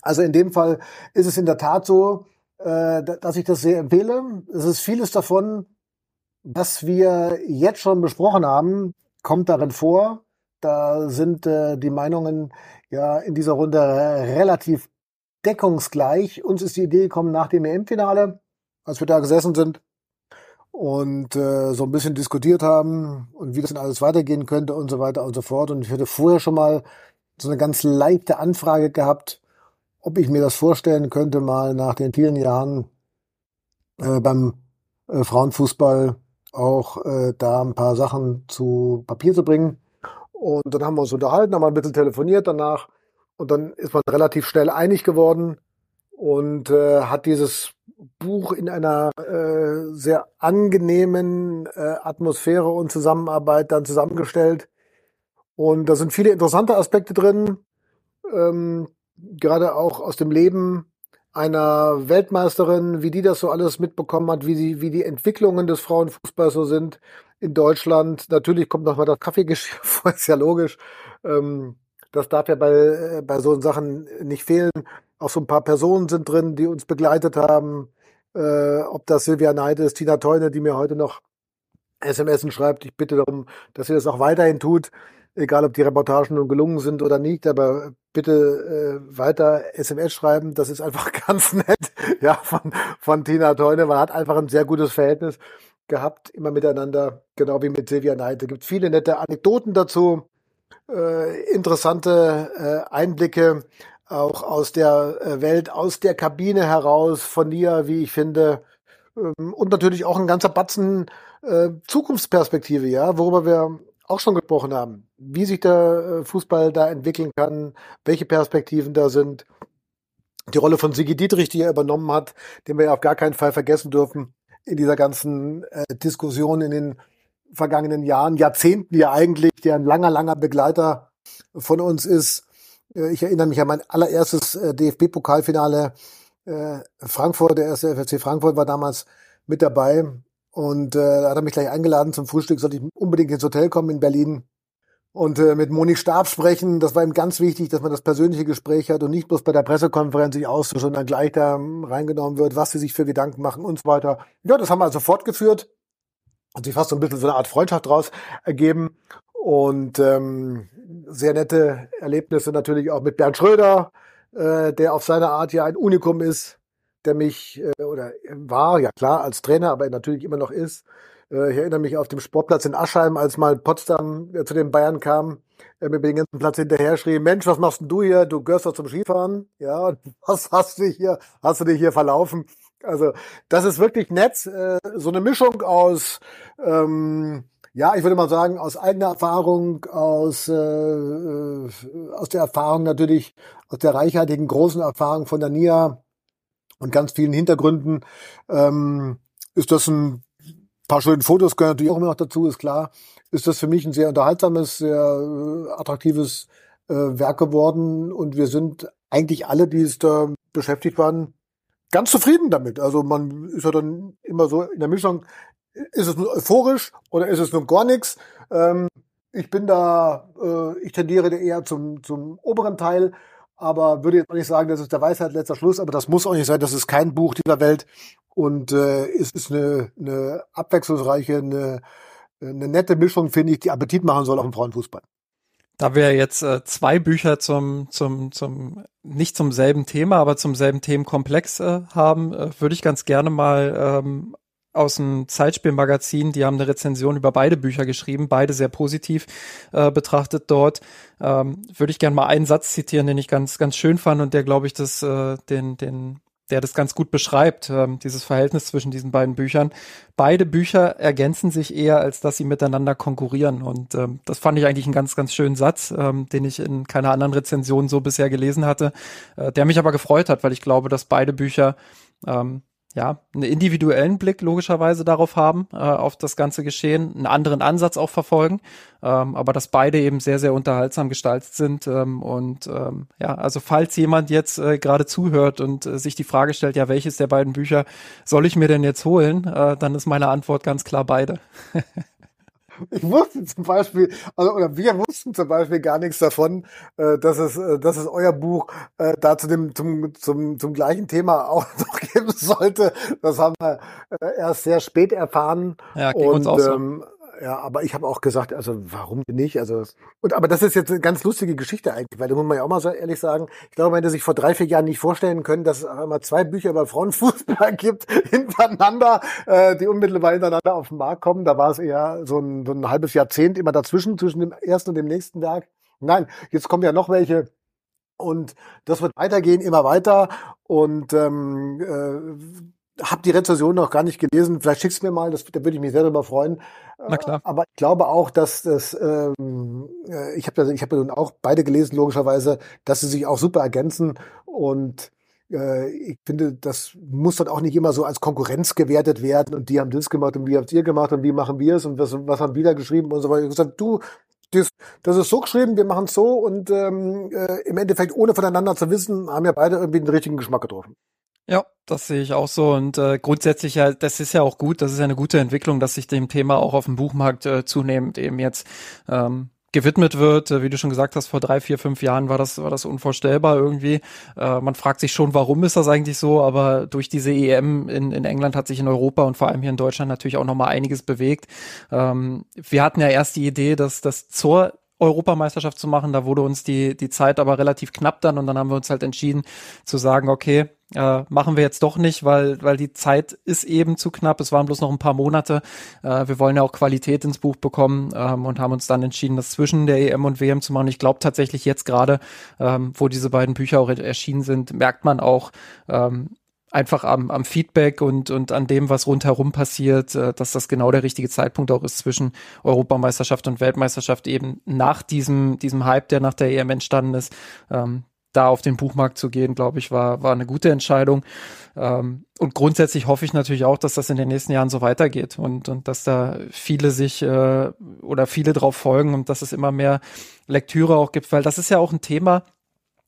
Also in dem Fall ist es in der Tat so, äh, dass ich das sehr empfehle. Es ist vieles davon, was wir jetzt schon besprochen haben, kommt darin vor. Da sind äh, die Meinungen ja in dieser Runde relativ deckungsgleich. Uns ist die Idee gekommen nach dem EM-Finale, als wir da gesessen sind und äh, so ein bisschen diskutiert haben und wie das denn alles weitergehen könnte und so weiter und so fort. Und ich hatte vorher schon mal so eine ganz leichte Anfrage gehabt, ob ich mir das vorstellen könnte, mal nach den vielen Jahren äh, beim äh, Frauenfußball auch äh, da ein paar Sachen zu Papier zu bringen. Und dann haben wir uns unterhalten, haben ein bisschen telefoniert danach und dann ist man relativ schnell einig geworden und äh, hat dieses Buch in einer äh, sehr angenehmen äh, Atmosphäre und Zusammenarbeit dann zusammengestellt. Und da sind viele interessante Aspekte drin, ähm, gerade auch aus dem Leben einer Weltmeisterin, wie die das so alles mitbekommen hat, wie, sie, wie die Entwicklungen des Frauenfußballs so sind in Deutschland. Natürlich kommt noch mal das Kaffeegeschirr vor, ist ja logisch. Ähm, das darf ja bei, äh, bei so Sachen nicht fehlen. Auch so ein paar Personen sind drin, die uns begleitet haben. Äh, ob das Silvia Neid ist, Tina Teune, die mir heute noch SMS schreibt. Ich bitte darum, dass sie das auch weiterhin tut. Egal, ob die Reportagen nun gelungen sind oder nicht, aber bitte äh, weiter SMS schreiben. Das ist einfach ganz nett, ja, von, von Tina Teune. Man hat einfach ein sehr gutes Verhältnis gehabt, immer miteinander, genau wie mit Silvia Neid. Es gibt viele nette Anekdoten dazu äh, interessante äh, Einblicke auch aus der äh, Welt, aus der Kabine heraus von dir, wie ich finde. Ähm, und natürlich auch ein ganzer Batzen äh, Zukunftsperspektive, ja, worüber wir auch schon gesprochen haben. Wie sich der äh, Fußball da entwickeln kann, welche Perspektiven da sind. Die Rolle von Sigi Dietrich, die er übernommen hat, den wir ja auf gar keinen Fall vergessen dürfen in dieser ganzen äh, Diskussion in den vergangenen Jahren, Jahrzehnten ja eigentlich, der ein langer, langer Begleiter von uns ist. Äh, ich erinnere mich an mein allererstes äh, DFB-Pokalfinale. Äh, Frankfurt, der erste FFC Frankfurt war damals mit dabei. Und äh, hat er mich gleich eingeladen zum Frühstück, sollte ich unbedingt ins Hotel kommen in Berlin und äh, mit Moni Stab sprechen. Das war ihm ganz wichtig, dass man das persönliche Gespräch hat und nicht bloß bei der Pressekonferenz sich austauscht und dann gleich da reingenommen wird, was sie sich für Gedanken machen und so weiter. Ja, das haben wir also fortgeführt und sich fast so ein bisschen so eine Art Freundschaft draus ergeben. Und ähm, sehr nette Erlebnisse natürlich auch mit Bernd Schröder, äh, der auf seine Art ja ein Unikum ist der mich äh, oder war, ja klar, als Trainer, aber natürlich immer noch ist. Äh, ich erinnere mich auf dem Sportplatz in Aschheim, als mal Potsdam äh, zu den Bayern kam, äh, mir den ganzen Platz hinterher schrie, Mensch, was machst denn du hier? Du gehörst doch zum Skifahren. Ja, was hast du hier, hast du dich hier verlaufen? Also, das ist wirklich nett. Äh, so eine Mischung aus, ähm, ja, ich würde mal sagen, aus eigener Erfahrung, aus, äh, äh aus der Erfahrung natürlich, aus der reichhaltigen großen Erfahrung von der NIA, und ganz vielen Hintergründen ähm, ist das ein paar schöne Fotos gehören natürlich auch immer noch dazu, ist klar. Ist das für mich ein sehr unterhaltsames, sehr äh, attraktives äh, Werk geworden und wir sind eigentlich alle, die es da beschäftigt waren, ganz zufrieden damit. Also man ist ja dann immer so in der Mischung, ist es nur euphorisch oder ist es nur gar nichts? Ähm, ich bin da, äh, ich tendiere eher zum, zum oberen Teil aber würde jetzt auch nicht sagen, das ist der Weisheit letzter Schluss, aber das muss auch nicht sein, das ist kein Buch dieser Welt und äh, es ist eine, eine abwechslungsreiche, eine, eine nette Mischung, finde ich, die Appetit machen soll auf dem Frauenfußball. Da wir jetzt äh, zwei Bücher zum, zum, zum, nicht zum selben Thema, aber zum selben Themenkomplex äh, haben, äh, würde ich ganz gerne mal ähm, aus dem Zeitspielmagazin, die haben eine Rezension über beide Bücher geschrieben, beide sehr positiv äh, betrachtet dort. Ähm, Würde ich gerne mal einen Satz zitieren, den ich ganz, ganz schön fand und der, glaube ich, das, äh, den, den, der das ganz gut beschreibt, ähm, dieses Verhältnis zwischen diesen beiden Büchern. Beide Bücher ergänzen sich eher, als dass sie miteinander konkurrieren. Und ähm, das fand ich eigentlich einen ganz, ganz schönen Satz, ähm, den ich in keiner anderen Rezension so bisher gelesen hatte, äh, der mich aber gefreut hat, weil ich glaube, dass beide Bücher ähm, ja, einen individuellen Blick logischerweise darauf haben, äh, auf das ganze Geschehen, einen anderen Ansatz auch verfolgen, ähm, aber dass beide eben sehr, sehr unterhaltsam gestaltet sind. Ähm, und ähm, ja, also falls jemand jetzt äh, gerade zuhört und äh, sich die Frage stellt, ja, welches der beiden Bücher soll ich mir denn jetzt holen, äh, dann ist meine Antwort ganz klar beide. Ich wusste zum Beispiel, also oder wir wussten zum Beispiel gar nichts davon, äh, dass es, äh, dass es euer Buch äh, da zu dem zum zum zum gleichen Thema auch noch geben sollte. Das haben wir äh, erst sehr spät erfahren. Ja, ging und, uns auch so. Ähm, ja, aber ich habe auch gesagt, also warum nicht? Also und aber das ist jetzt eine ganz lustige Geschichte eigentlich, weil da muss man ja auch mal so ehrlich sagen, ich glaube, man hätte sich vor drei, vier Jahren nicht vorstellen können, dass es einmal zwei Bücher über Frauenfußball gibt hintereinander, äh, die unmittelbar hintereinander auf den Markt kommen. Da war es eher so ein, so ein halbes Jahrzehnt immer dazwischen, zwischen dem ersten und dem nächsten Werk. Nein, jetzt kommen ja noch welche. Und das wird weitergehen, immer weiter. Und ähm, äh, habe die Rezension noch gar nicht gelesen. Vielleicht schickst du mir mal, das, da würde ich mich sehr darüber freuen. Na klar. Aber ich glaube auch, dass das, ähm, äh, ich habe ich hab ja nun auch beide gelesen, logischerweise, dass sie sich auch super ergänzen. Und äh, ich finde, das muss dann auch nicht immer so als Konkurrenz gewertet werden. Und die haben das gemacht und wie habt ihr gemacht und wie machen wir es und was, was haben wir da geschrieben und so weiter. Ich habe gesagt, du, das, das ist so geschrieben, wir machen es so und ähm, äh, im Endeffekt ohne voneinander zu wissen, haben ja beide irgendwie den richtigen Geschmack getroffen. Ja, das sehe ich auch so und äh, grundsätzlich ja, das ist ja auch gut, das ist ja eine gute Entwicklung, dass sich dem Thema auch auf dem Buchmarkt äh, zunehmend eben jetzt ähm, gewidmet wird. Äh, wie du schon gesagt hast, vor drei, vier, fünf Jahren war das, war das unvorstellbar irgendwie. Äh, man fragt sich schon, warum ist das eigentlich so, aber durch diese EM in, in England hat sich in Europa und vor allem hier in Deutschland natürlich auch nochmal einiges bewegt. Ähm, wir hatten ja erst die Idee, dass das zur Europameisterschaft zu machen. Da wurde uns die, die Zeit aber relativ knapp dann und dann haben wir uns halt entschieden zu sagen, okay, äh, machen wir jetzt doch nicht, weil, weil die Zeit ist eben zu knapp. Es waren bloß noch ein paar Monate. Äh, wir wollen ja auch Qualität ins Buch bekommen ähm, und haben uns dann entschieden, das zwischen der EM und WM zu machen. Ich glaube tatsächlich jetzt gerade, ähm, wo diese beiden Bücher auch erschienen sind, merkt man auch, ähm, einfach am, am Feedback und, und an dem, was rundherum passiert, äh, dass das genau der richtige Zeitpunkt auch ist zwischen Europameisterschaft und Weltmeisterschaft eben nach diesem, diesem Hype, der nach der EM entstanden ist, ähm, da auf den Buchmarkt zu gehen, glaube ich, war, war eine gute Entscheidung. Ähm, und grundsätzlich hoffe ich natürlich auch, dass das in den nächsten Jahren so weitergeht und, und dass da viele sich äh, oder viele drauf folgen und dass es immer mehr Lektüre auch gibt, weil das ist ja auch ein Thema,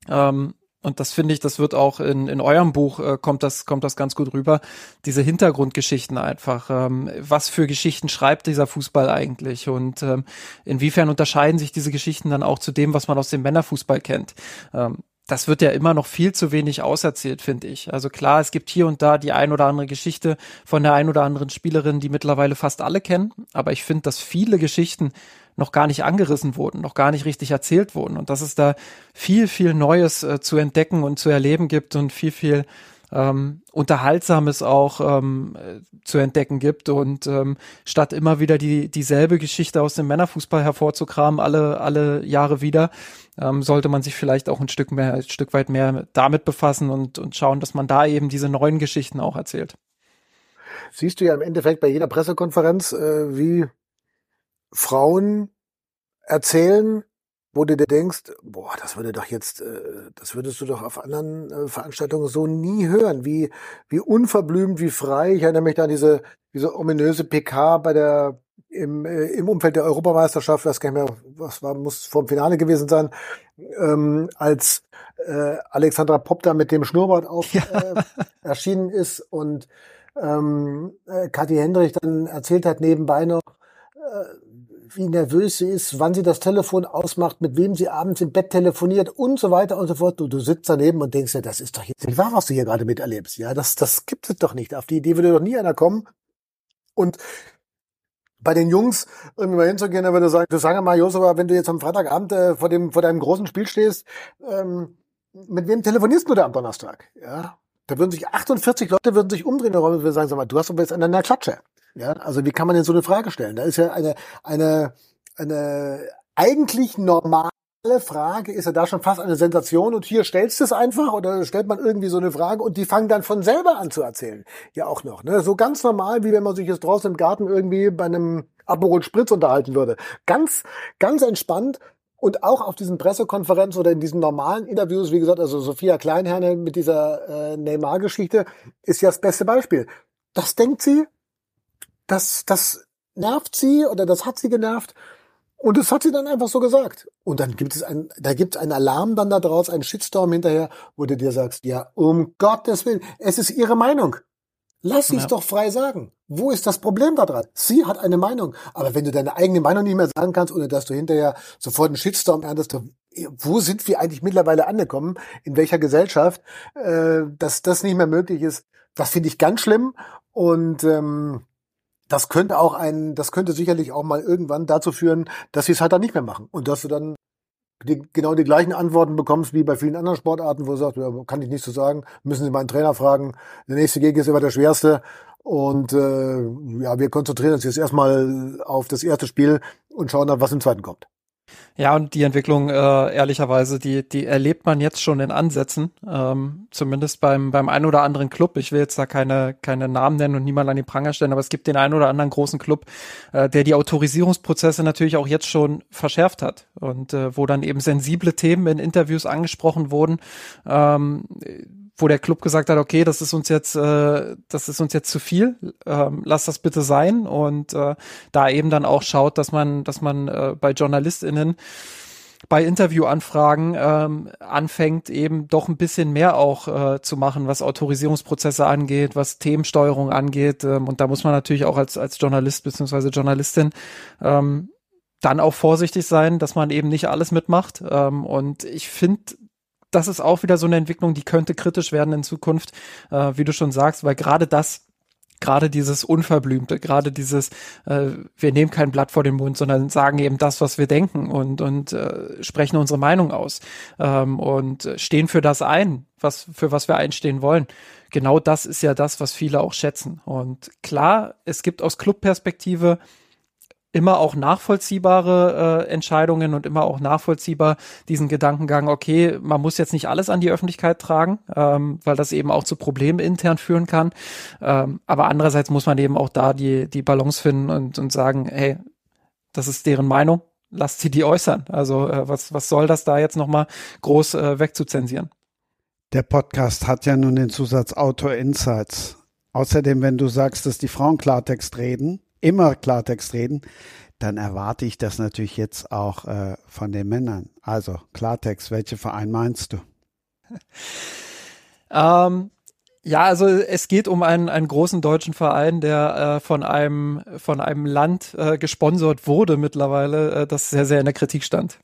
ähm, und das finde ich, das wird auch in, in eurem Buch, äh, kommt, das, kommt das ganz gut rüber, diese Hintergrundgeschichten einfach. Ähm, was für Geschichten schreibt dieser Fußball eigentlich und ähm, inwiefern unterscheiden sich diese Geschichten dann auch zu dem, was man aus dem Männerfußball kennt? Ähm, das wird ja immer noch viel zu wenig auserzählt, finde ich. Also klar, es gibt hier und da die ein oder andere Geschichte von der ein oder anderen Spielerin, die mittlerweile fast alle kennen. Aber ich finde, dass viele Geschichten noch gar nicht angerissen wurden, noch gar nicht richtig erzählt wurden und dass es da viel, viel Neues äh, zu entdecken und zu erleben gibt und viel, viel ähm, Unterhaltsames auch ähm, äh, zu entdecken gibt und ähm, statt immer wieder die dieselbe Geschichte aus dem Männerfußball hervorzukramen, alle alle Jahre wieder, ähm, sollte man sich vielleicht auch ein Stück mehr, ein Stück weit mehr damit befassen und und schauen, dass man da eben diese neuen Geschichten auch erzählt. Siehst du ja im Endeffekt bei jeder Pressekonferenz, äh, wie Frauen erzählen, wo du dir denkst, boah, das würde doch jetzt, äh, das würdest du doch auf anderen äh, Veranstaltungen so nie hören, wie, wie unverblümt, wie frei. Ich erinnere mich da an diese, diese ominöse PK bei der, im, äh, im Umfeld der Europameisterschaft, das kann ich mir, was war, muss vor dem Finale gewesen sein, ähm, als äh, Alexandra Popp da mit dem Schnurrbart auf ja. äh, erschienen ist und ähm, äh, Kathi Hendrich dann erzählt hat nebenbei noch, äh, wie nervös sie ist, wann sie das Telefon ausmacht, mit wem sie abends im Bett telefoniert und so weiter und so fort. Du, du sitzt daneben und denkst ja, das ist doch jetzt nicht wahr, was du hier gerade miterlebst. Ja, das, das gibt es doch nicht. Auf die Idee würde doch nie einer kommen. Und bei den Jungs irgendwie mal hinzugehen, dann würde sagen, du sag mal, Josef, wenn du jetzt am Freitagabend äh, vor dem vor deinem großen Spiel stehst, ähm, mit wem telefonierst du da am Donnerstag? Ja, da würden sich 48 Leute würden sich umdrehen und sagen, sag mal, du hast aber jetzt an deiner Klatsche. Ja, also wie kann man denn so eine Frage stellen? Da ist ja eine, eine, eine eigentlich normale Frage, ist ja da schon fast eine Sensation und hier stellst du es einfach oder stellt man irgendwie so eine Frage und die fangen dann von selber an zu erzählen. Ja auch noch, ne? So ganz normal, wie wenn man sich jetzt draußen im Garten irgendwie bei einem Aperol Spritz unterhalten würde. Ganz, ganz entspannt, und auch auf diesen Pressekonferenzen oder in diesen normalen Interviews, wie gesagt, also Sophia Kleinherne mit dieser äh, Neymar-Geschichte ist ja das beste Beispiel. Das denkt sie, das, das nervt sie oder das hat sie genervt. Und das hat sie dann einfach so gesagt. Und dann gibt es ein, da gibt es einen Alarm dann da draus, einen Shitstorm hinterher, wo du dir sagst, ja, um Gottes Willen, es ist ihre Meinung. Lass sie es ja. doch frei sagen. Wo ist das Problem daran? Sie hat eine Meinung. Aber wenn du deine eigene Meinung nicht mehr sagen kannst, ohne dass du hinterher sofort einen Shitstorm erntest, wo sind wir eigentlich mittlerweile angekommen? In welcher Gesellschaft? Äh, dass das nicht mehr möglich ist, das finde ich ganz schlimm. Und ähm, das könnte auch ein, das könnte sicherlich auch mal irgendwann dazu führen, dass sie es halt dann nicht mehr machen und dass du dann die, genau die gleichen Antworten bekommst wie bei vielen anderen Sportarten, wo du sagst, ja, kann ich nicht so sagen, müssen Sie meinen Trainer fragen. Der nächste Gegner ist immer der schwerste und äh, ja, wir konzentrieren uns jetzt erstmal auf das erste Spiel und schauen dann, was im zweiten kommt. Ja, und die Entwicklung, äh, ehrlicherweise, die, die erlebt man jetzt schon in Ansätzen, ähm, zumindest beim, beim einen oder anderen Club. Ich will jetzt da keine, keine Namen nennen und niemand an den Pranger stellen, aber es gibt den einen oder anderen großen Club, äh, der die Autorisierungsprozesse natürlich auch jetzt schon verschärft hat und äh, wo dann eben sensible Themen in Interviews angesprochen wurden, ähm, wo der Club gesagt hat, okay, das ist uns jetzt, äh, das ist uns jetzt zu viel, ähm, lass das bitte sein und äh, da eben dann auch schaut, dass man, dass man äh, bei JournalistInnen bei Interviewanfragen ähm, anfängt, eben doch ein bisschen mehr auch äh, zu machen, was Autorisierungsprozesse angeht, was Themensteuerung angeht. Ähm, und da muss man natürlich auch als, als Journalist beziehungsweise Journalistin ähm, dann auch vorsichtig sein, dass man eben nicht alles mitmacht. Ähm, und ich finde, das ist auch wieder so eine Entwicklung, die könnte kritisch werden in Zukunft, äh, wie du schon sagst, weil gerade das gerade dieses Unverblümte, gerade dieses, äh, wir nehmen kein Blatt vor den Mund, sondern sagen eben das, was wir denken und, und äh, sprechen unsere Meinung aus ähm, und stehen für das ein, was, für was wir einstehen wollen. Genau das ist ja das, was viele auch schätzen. Und klar, es gibt aus Clubperspektive immer auch nachvollziehbare äh, Entscheidungen und immer auch nachvollziehbar diesen Gedankengang, okay, man muss jetzt nicht alles an die Öffentlichkeit tragen, ähm, weil das eben auch zu Problemen intern führen kann. Ähm, aber andererseits muss man eben auch da die, die Balance finden und, und sagen, hey, das ist deren Meinung, lasst sie die äußern. Also äh, was, was soll das da jetzt nochmal groß äh, wegzuzensieren? Der Podcast hat ja nun den Zusatz Autor Insights. Außerdem, wenn du sagst, dass die Frauen Klartext reden, immer Klartext reden, dann erwarte ich das natürlich jetzt auch äh, von den Männern. Also Klartext, welche Verein meinst du? ähm, ja, also es geht um einen, einen großen deutschen Verein, der äh, von einem von einem Land äh, gesponsert wurde mittlerweile, äh, das sehr sehr in der Kritik stand.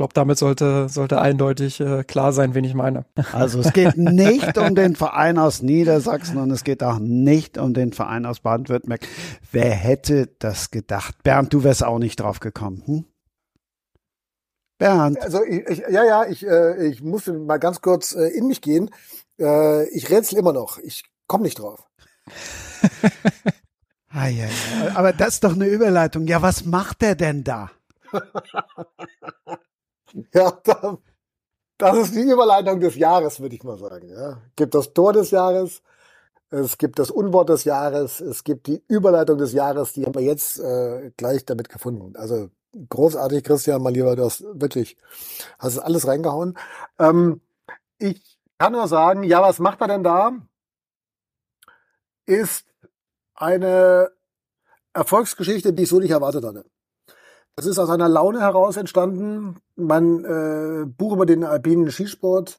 Ich glaube, damit sollte sollte eindeutig äh, klar sein, wen ich meine. Also es geht nicht um den Verein aus Niedersachsen und es geht auch nicht um den Verein aus Baden-Württemberg. Wer hätte das gedacht? Bernd, du wärst auch nicht drauf gekommen. Hm? Bernd. Also ich, ich, ja, ja, ich, äh, ich muss mal ganz kurz äh, in mich gehen. Äh, ich rätsel immer noch. Ich komme nicht drauf. ah, ja, ja. Aber das ist doch eine Überleitung. Ja, was macht er denn da? ja, da, das ist die Überleitung des Jahres, würde ich mal sagen. Ja. Es gibt das Tor des Jahres, es gibt das Unwort des Jahres, es gibt die Überleitung des Jahres, die haben wir jetzt äh, gleich damit gefunden. Also großartig, Christian, mal lieber, du hast wirklich, hast es alles reingehauen. Ähm, ich kann nur sagen, ja, was macht er denn da? Ist eine Erfolgsgeschichte, die ich so nicht erwartet hatte. Das ist aus einer Laune heraus entstanden. Mein äh, Buch über den alpinen Skisport.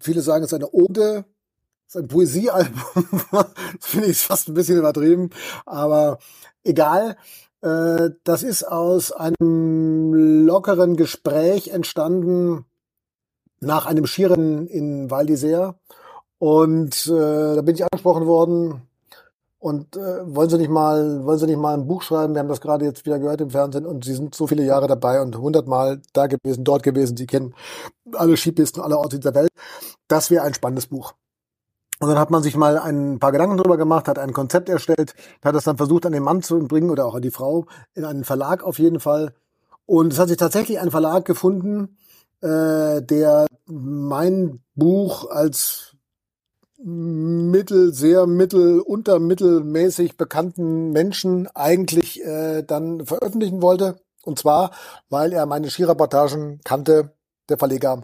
Viele sagen, es ist eine Ode, es ist ein Poesiealbum. das finde ich fast ein bisschen übertrieben, aber egal. Äh, das ist aus einem lockeren Gespräch entstanden nach einem Skirennen in Val d'Isère. Und äh, da bin ich angesprochen worden. Und äh, wollen Sie nicht mal, wollen Sie nicht mal ein Buch schreiben? Wir haben das gerade jetzt wieder gehört im Fernsehen und Sie sind so viele Jahre dabei und hundertmal da gewesen, dort gewesen. Sie kennen alle Skipisten, alle Orte dieser Welt. Das wäre ein spannendes Buch. Und dann hat man sich mal ein paar Gedanken drüber gemacht, hat ein Konzept erstellt, hat das dann versucht an den Mann zu bringen oder auch an die Frau, in einen Verlag auf jeden Fall. Und es hat sich tatsächlich ein Verlag gefunden, äh, der mein Buch als mittel, sehr mittel, untermittelmäßig bekannten Menschen eigentlich äh, dann veröffentlichen wollte. Und zwar, weil er meine Skireportagen kannte, der Verleger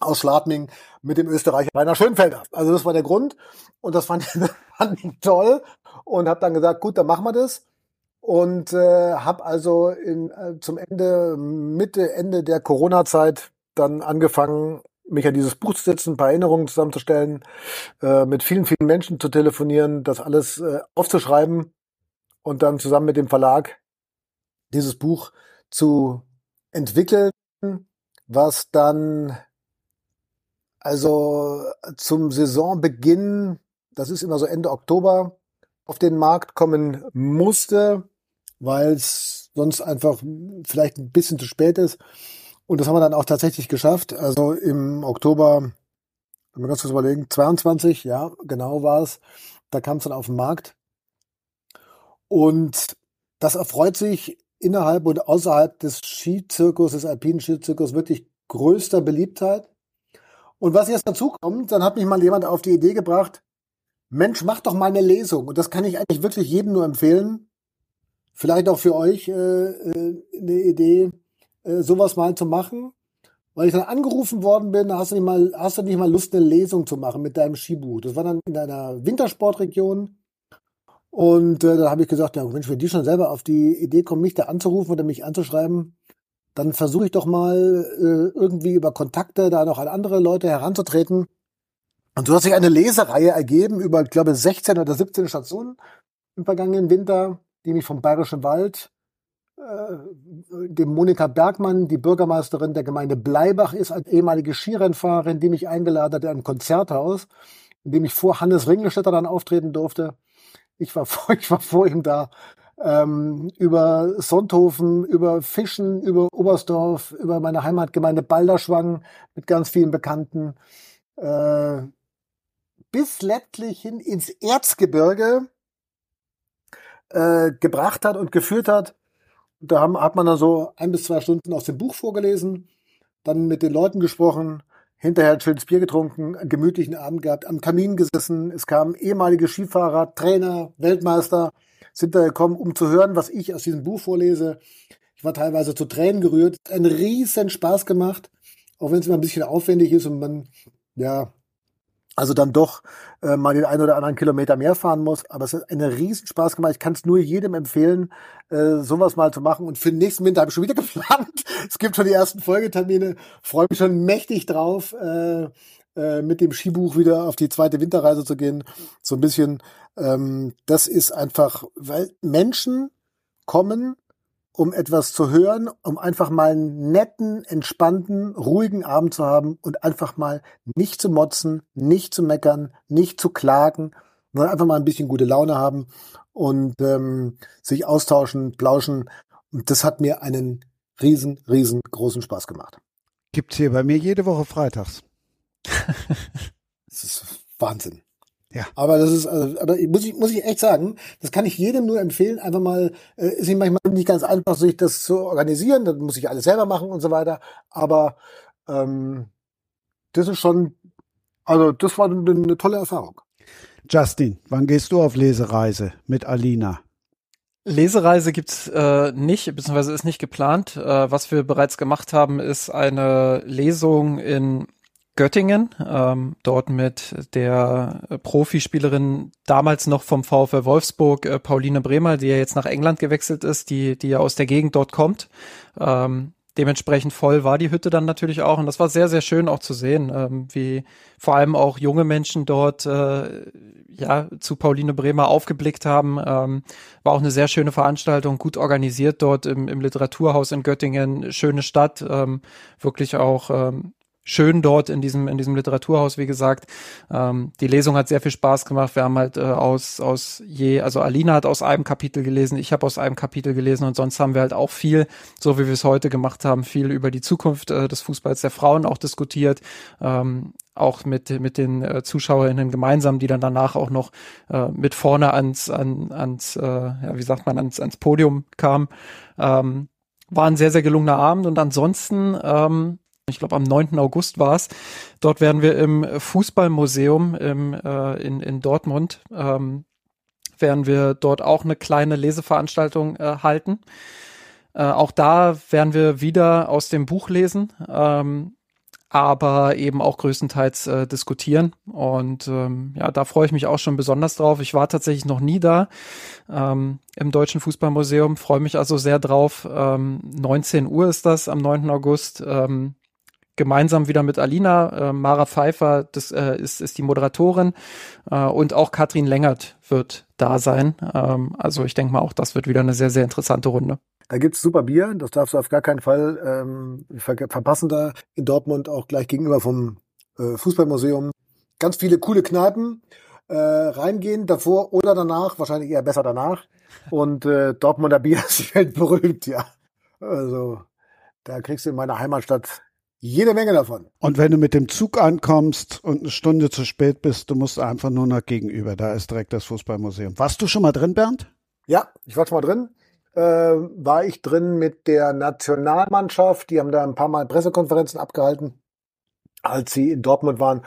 aus Schladming mit dem Österreicher Rainer Schönfelder. Also das war der Grund und das fand ich, toll und habe dann gesagt, gut, dann machen wir das und äh, habe also in, äh, zum Ende, Mitte, Ende der Corona-Zeit dann angefangen, mich an dieses Buch zu setzen, ein paar Erinnerungen zusammenzustellen, äh, mit vielen, vielen Menschen zu telefonieren, das alles äh, aufzuschreiben und dann zusammen mit dem Verlag dieses Buch zu entwickeln, was dann also zum Saisonbeginn, das ist immer so Ende Oktober, auf den Markt kommen musste, weil es sonst einfach vielleicht ein bisschen zu spät ist. Und das haben wir dann auch tatsächlich geschafft. Also im Oktober, wenn wir ganz kurz überlegen, 22, ja, genau war es. Da kam es dann auf den Markt. Und das erfreut sich innerhalb und außerhalb des Skizirkus, des alpinen Skizirkus wirklich größter Beliebtheit. Und was jetzt dazu kommt, dann hat mich mal jemand auf die Idee gebracht, Mensch, mach doch mal eine Lesung. Und das kann ich eigentlich wirklich jedem nur empfehlen. Vielleicht auch für euch äh, äh, eine Idee, äh, sowas mal zu machen. Weil ich dann angerufen worden bin, hast du nicht mal, hast du nicht mal Lust, eine Lesung zu machen mit deinem Skibuch. Das war dann in einer Wintersportregion. Und äh, da habe ich gesagt, ja Mensch, wenn die schon selber auf die Idee kommen, mich da anzurufen oder mich anzuschreiben, dann versuche ich doch mal äh, irgendwie über Kontakte da noch an andere Leute heranzutreten. Und so hat sich eine Lesereihe ergeben über, ich glaube, 16 oder 17 Stationen im vergangenen Winter, die mich vom Bayerischen Wald, dem Monika Bergmann, die Bürgermeisterin der Gemeinde Bleibach ist, als ehemalige Skirennfahrerin, die mich eingeladen hat in ein Konzerthaus, in dem ich vor Hannes Ringelstetter dann auftreten durfte. Ich war vor, ich war vor ihm da ähm, über Sonthofen, über Fischen, über Oberstdorf, über meine Heimatgemeinde Balderschwang mit ganz vielen Bekannten, äh, bis letztlich hin ins Erzgebirge äh, gebracht hat und geführt hat. Da haben, hat man dann so ein bis zwei Stunden aus dem Buch vorgelesen, dann mit den Leuten gesprochen, hinterher ein schönes Bier getrunken, einen gemütlichen Abend gehabt, am Kamin gesessen. Es kamen ehemalige Skifahrer, Trainer, Weltmeister, sind da gekommen, um zu hören, was ich aus diesem Buch vorlese. Ich war teilweise zu Tränen gerührt. Ein riesen Spaß gemacht, auch wenn es immer ein bisschen aufwendig ist und man ja also dann doch äh, mal den einen oder anderen Kilometer mehr fahren muss. Aber es hat einen riesen Spaß gemacht. Ich kann es nur jedem empfehlen, äh, sowas mal zu machen. Und für den nächsten Winter habe ich schon wieder geplant. es gibt schon die ersten Folgetermine. Freue mich schon mächtig drauf, äh, äh, mit dem Skibuch wieder auf die zweite Winterreise zu gehen. So ein bisschen. Ähm, das ist einfach, weil Menschen kommen um etwas zu hören, um einfach mal einen netten, entspannten, ruhigen Abend zu haben und einfach mal nicht zu motzen, nicht zu meckern, nicht zu klagen, sondern einfach mal ein bisschen gute Laune haben und ähm, sich austauschen, plauschen. Und das hat mir einen riesen, riesen großen Spaß gemacht. Gibt's hier bei mir jede Woche freitags. das ist Wahnsinn. Ja. Aber das ist, also, aber muss ich, muss ich echt sagen, das kann ich jedem nur empfehlen, einfach mal, äh, ist nicht manchmal nicht ganz einfach, sich das zu organisieren, dann muss ich alles selber machen und so weiter. Aber ähm, das ist schon, also das war eine, eine tolle Erfahrung. Justin, wann gehst du auf Lesereise mit Alina? Lesereise gibt's äh, nicht, beziehungsweise ist nicht geplant. Äh, was wir bereits gemacht haben, ist eine Lesung in Göttingen, ähm, dort mit der Profispielerin damals noch vom VfL Wolfsburg, äh, Pauline Bremer, die ja jetzt nach England gewechselt ist, die, die ja aus der Gegend dort kommt. Ähm, dementsprechend voll war die Hütte dann natürlich auch und das war sehr, sehr schön auch zu sehen, ähm, wie vor allem auch junge Menschen dort äh, ja zu Pauline Bremer aufgeblickt haben. Ähm, war auch eine sehr schöne Veranstaltung, gut organisiert dort im, im Literaturhaus in Göttingen, schöne Stadt, ähm, wirklich auch ähm, schön dort in diesem, in diesem Literaturhaus, wie gesagt. Ähm, die Lesung hat sehr viel Spaß gemacht. Wir haben halt äh, aus, aus je, also Alina hat aus einem Kapitel gelesen, ich habe aus einem Kapitel gelesen und sonst haben wir halt auch viel, so wie wir es heute gemacht haben, viel über die Zukunft äh, des Fußballs der Frauen auch diskutiert. Ähm, auch mit, mit den äh, ZuschauerInnen gemeinsam, die dann danach auch noch äh, mit vorne ans, an, ans, äh, ja, wie sagt man, ans, ans Podium kamen. Ähm, war ein sehr, sehr gelungener Abend und ansonsten ähm, ich glaube am 9. August war es. Dort werden wir im Fußballmuseum im, äh, in, in Dortmund, ähm, werden wir dort auch eine kleine Leseveranstaltung äh, halten. Äh, auch da werden wir wieder aus dem Buch lesen, ähm, aber eben auch größtenteils äh, diskutieren. Und ähm, ja, da freue ich mich auch schon besonders drauf. Ich war tatsächlich noch nie da ähm, im Deutschen Fußballmuseum, freue mich also sehr drauf. Ähm, 19 Uhr ist das am 9. August. Ähm, gemeinsam wieder mit Alina. Äh, Mara Pfeiffer das, äh, ist, ist die Moderatorin äh, und auch Katrin Längert wird da sein. Ähm, also ich denke mal, auch das wird wieder eine sehr, sehr interessante Runde. Da gibt's super Bier, das darfst du auf gar keinen Fall ähm, ver verpassen da in Dortmund, auch gleich gegenüber vom äh, Fußballmuseum. Ganz viele coole Kneipen äh, reingehen, davor oder danach, wahrscheinlich eher besser danach. Und äh, Dortmunder Bier ist weltberühmt, ja. Also da kriegst du in meiner Heimatstadt jede Menge davon. Und wenn du mit dem Zug ankommst und eine Stunde zu spät bist, du musst einfach nur nach gegenüber. Da ist direkt das Fußballmuseum. Warst du schon mal drin, Bernd? Ja, ich war schon mal drin. Äh, war ich drin mit der Nationalmannschaft. Die haben da ein paar Mal Pressekonferenzen abgehalten, als sie in Dortmund waren.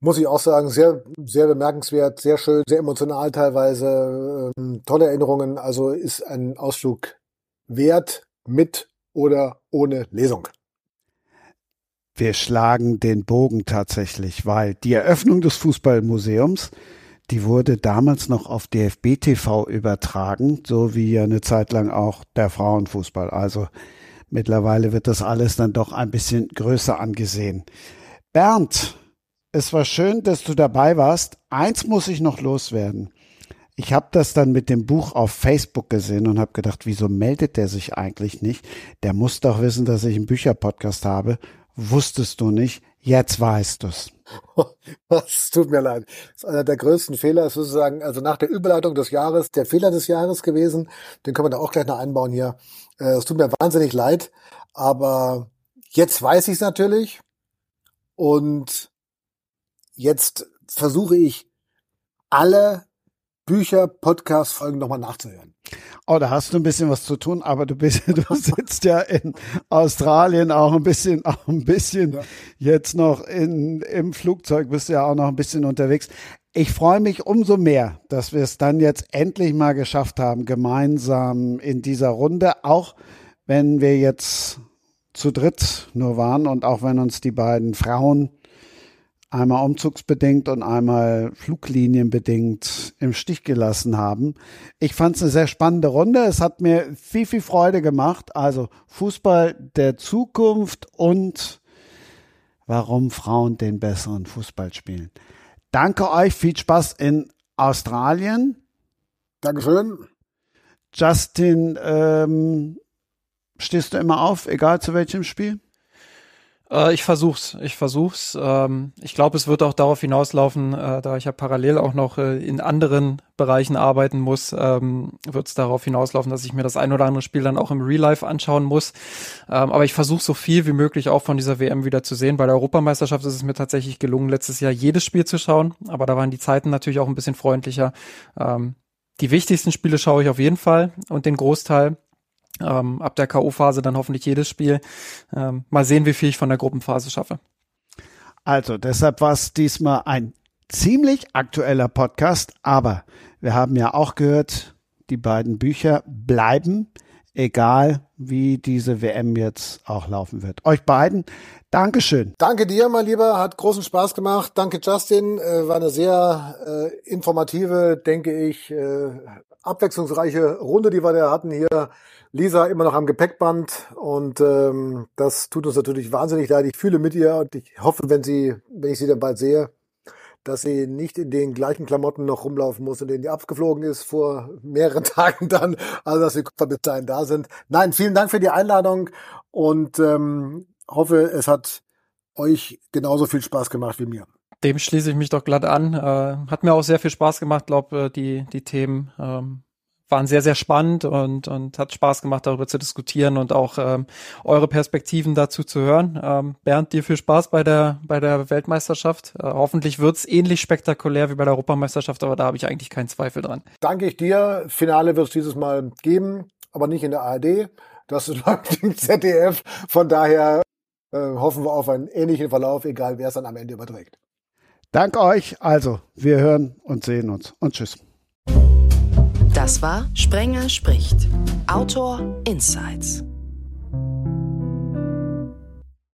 Muss ich auch sagen, sehr, sehr bemerkenswert, sehr schön, sehr emotional teilweise. Ähm, tolle Erinnerungen. Also ist ein Ausflug wert mit oder ohne Lesung wir schlagen den Bogen tatsächlich, weil die Eröffnung des Fußballmuseums, die wurde damals noch auf DFB TV übertragen, so wie ja eine Zeit lang auch der Frauenfußball. Also mittlerweile wird das alles dann doch ein bisschen größer angesehen. Bernd, es war schön, dass du dabei warst. Eins muss ich noch loswerden. Ich habe das dann mit dem Buch auf Facebook gesehen und habe gedacht, wieso meldet der sich eigentlich nicht? Der muss doch wissen, dass ich einen Bücherpodcast habe wusstest du nicht, jetzt weißt du's. Es tut mir leid. Das ist einer der größten Fehler, sozusagen, also nach der Überleitung des Jahres, der Fehler des Jahres gewesen. Den können wir da auch gleich noch einbauen hier. Äh, es tut mir wahnsinnig leid, aber jetzt weiß ich es natürlich und jetzt versuche ich alle Bücher, Podcast-Folgen nochmal nachzuhören. Oh, da hast du ein bisschen was zu tun, aber du bist, du sitzt ja in Australien auch ein bisschen, auch ein bisschen ja. jetzt noch in, im Flugzeug bist du ja auch noch ein bisschen unterwegs. Ich freue mich umso mehr, dass wir es dann jetzt endlich mal geschafft haben, gemeinsam in dieser Runde, auch wenn wir jetzt zu dritt nur waren und auch wenn uns die beiden Frauen einmal umzugsbedingt und einmal fluglinienbedingt im Stich gelassen haben. Ich fand es eine sehr spannende Runde. Es hat mir viel, viel Freude gemacht. Also Fußball der Zukunft und warum Frauen den besseren Fußball spielen. Danke euch, viel Spaß in Australien. Dankeschön. Justin, ähm, stehst du immer auf, egal zu welchem Spiel? Äh, ich versuch's, ich versuch's. Ähm, ich glaube, es wird auch darauf hinauslaufen, äh, da ich ja parallel auch noch äh, in anderen Bereichen arbeiten muss, ähm, wird es darauf hinauslaufen, dass ich mir das ein oder andere Spiel dann auch im Real Life anschauen muss. Ähm, aber ich versuche so viel wie möglich auch von dieser WM wieder zu sehen. Bei der Europameisterschaft ist es mir tatsächlich gelungen, letztes Jahr jedes Spiel zu schauen, aber da waren die Zeiten natürlich auch ein bisschen freundlicher. Ähm, die wichtigsten Spiele schaue ich auf jeden Fall und den Großteil. Ähm, ab der K.O.-Phase dann hoffentlich jedes Spiel. Ähm, mal sehen, wie viel ich von der Gruppenphase schaffe. Also, deshalb war es diesmal ein ziemlich aktueller Podcast, aber wir haben ja auch gehört, die beiden Bücher bleiben, egal wie diese WM jetzt auch laufen wird. Euch beiden, Dankeschön. Danke dir, mein Lieber, hat großen Spaß gemacht. Danke, Justin, äh, war eine sehr äh, informative, denke ich, äh, abwechslungsreiche Runde, die wir da hatten hier. Lisa immer noch am Gepäckband und ähm, das tut uns natürlich wahnsinnig leid. Ich fühle mit ihr und ich hoffe, wenn sie, wenn ich sie dann bald sehe, dass sie nicht in den gleichen Klamotten noch rumlaufen muss, in denen die abgeflogen ist vor mehreren Tagen dann, also dass wir bis dahin da sind. Nein, vielen Dank für die Einladung und ähm, hoffe, es hat euch genauso viel Spaß gemacht wie mir. Dem schließe ich mich doch glatt an. Äh, hat mir auch sehr viel Spaß gemacht, glaube äh, die die Themen ähm, waren sehr, sehr spannend und, und hat Spaß gemacht, darüber zu diskutieren und auch ähm, eure Perspektiven dazu zu hören. Ähm, Bernd, dir viel Spaß bei der, bei der Weltmeisterschaft. Äh, hoffentlich wird's ähnlich spektakulär wie bei der Europameisterschaft, aber da habe ich eigentlich keinen Zweifel dran. Danke ich dir. Finale wird es dieses Mal geben, aber nicht in der ARD. Das läuft im ZDF. Von daher äh, hoffen wir auf einen ähnlichen Verlauf, egal wer es dann am Ende überträgt. Danke euch. Also, wir hören und sehen uns. Und tschüss. Das war Sprenger spricht. Autor Insights.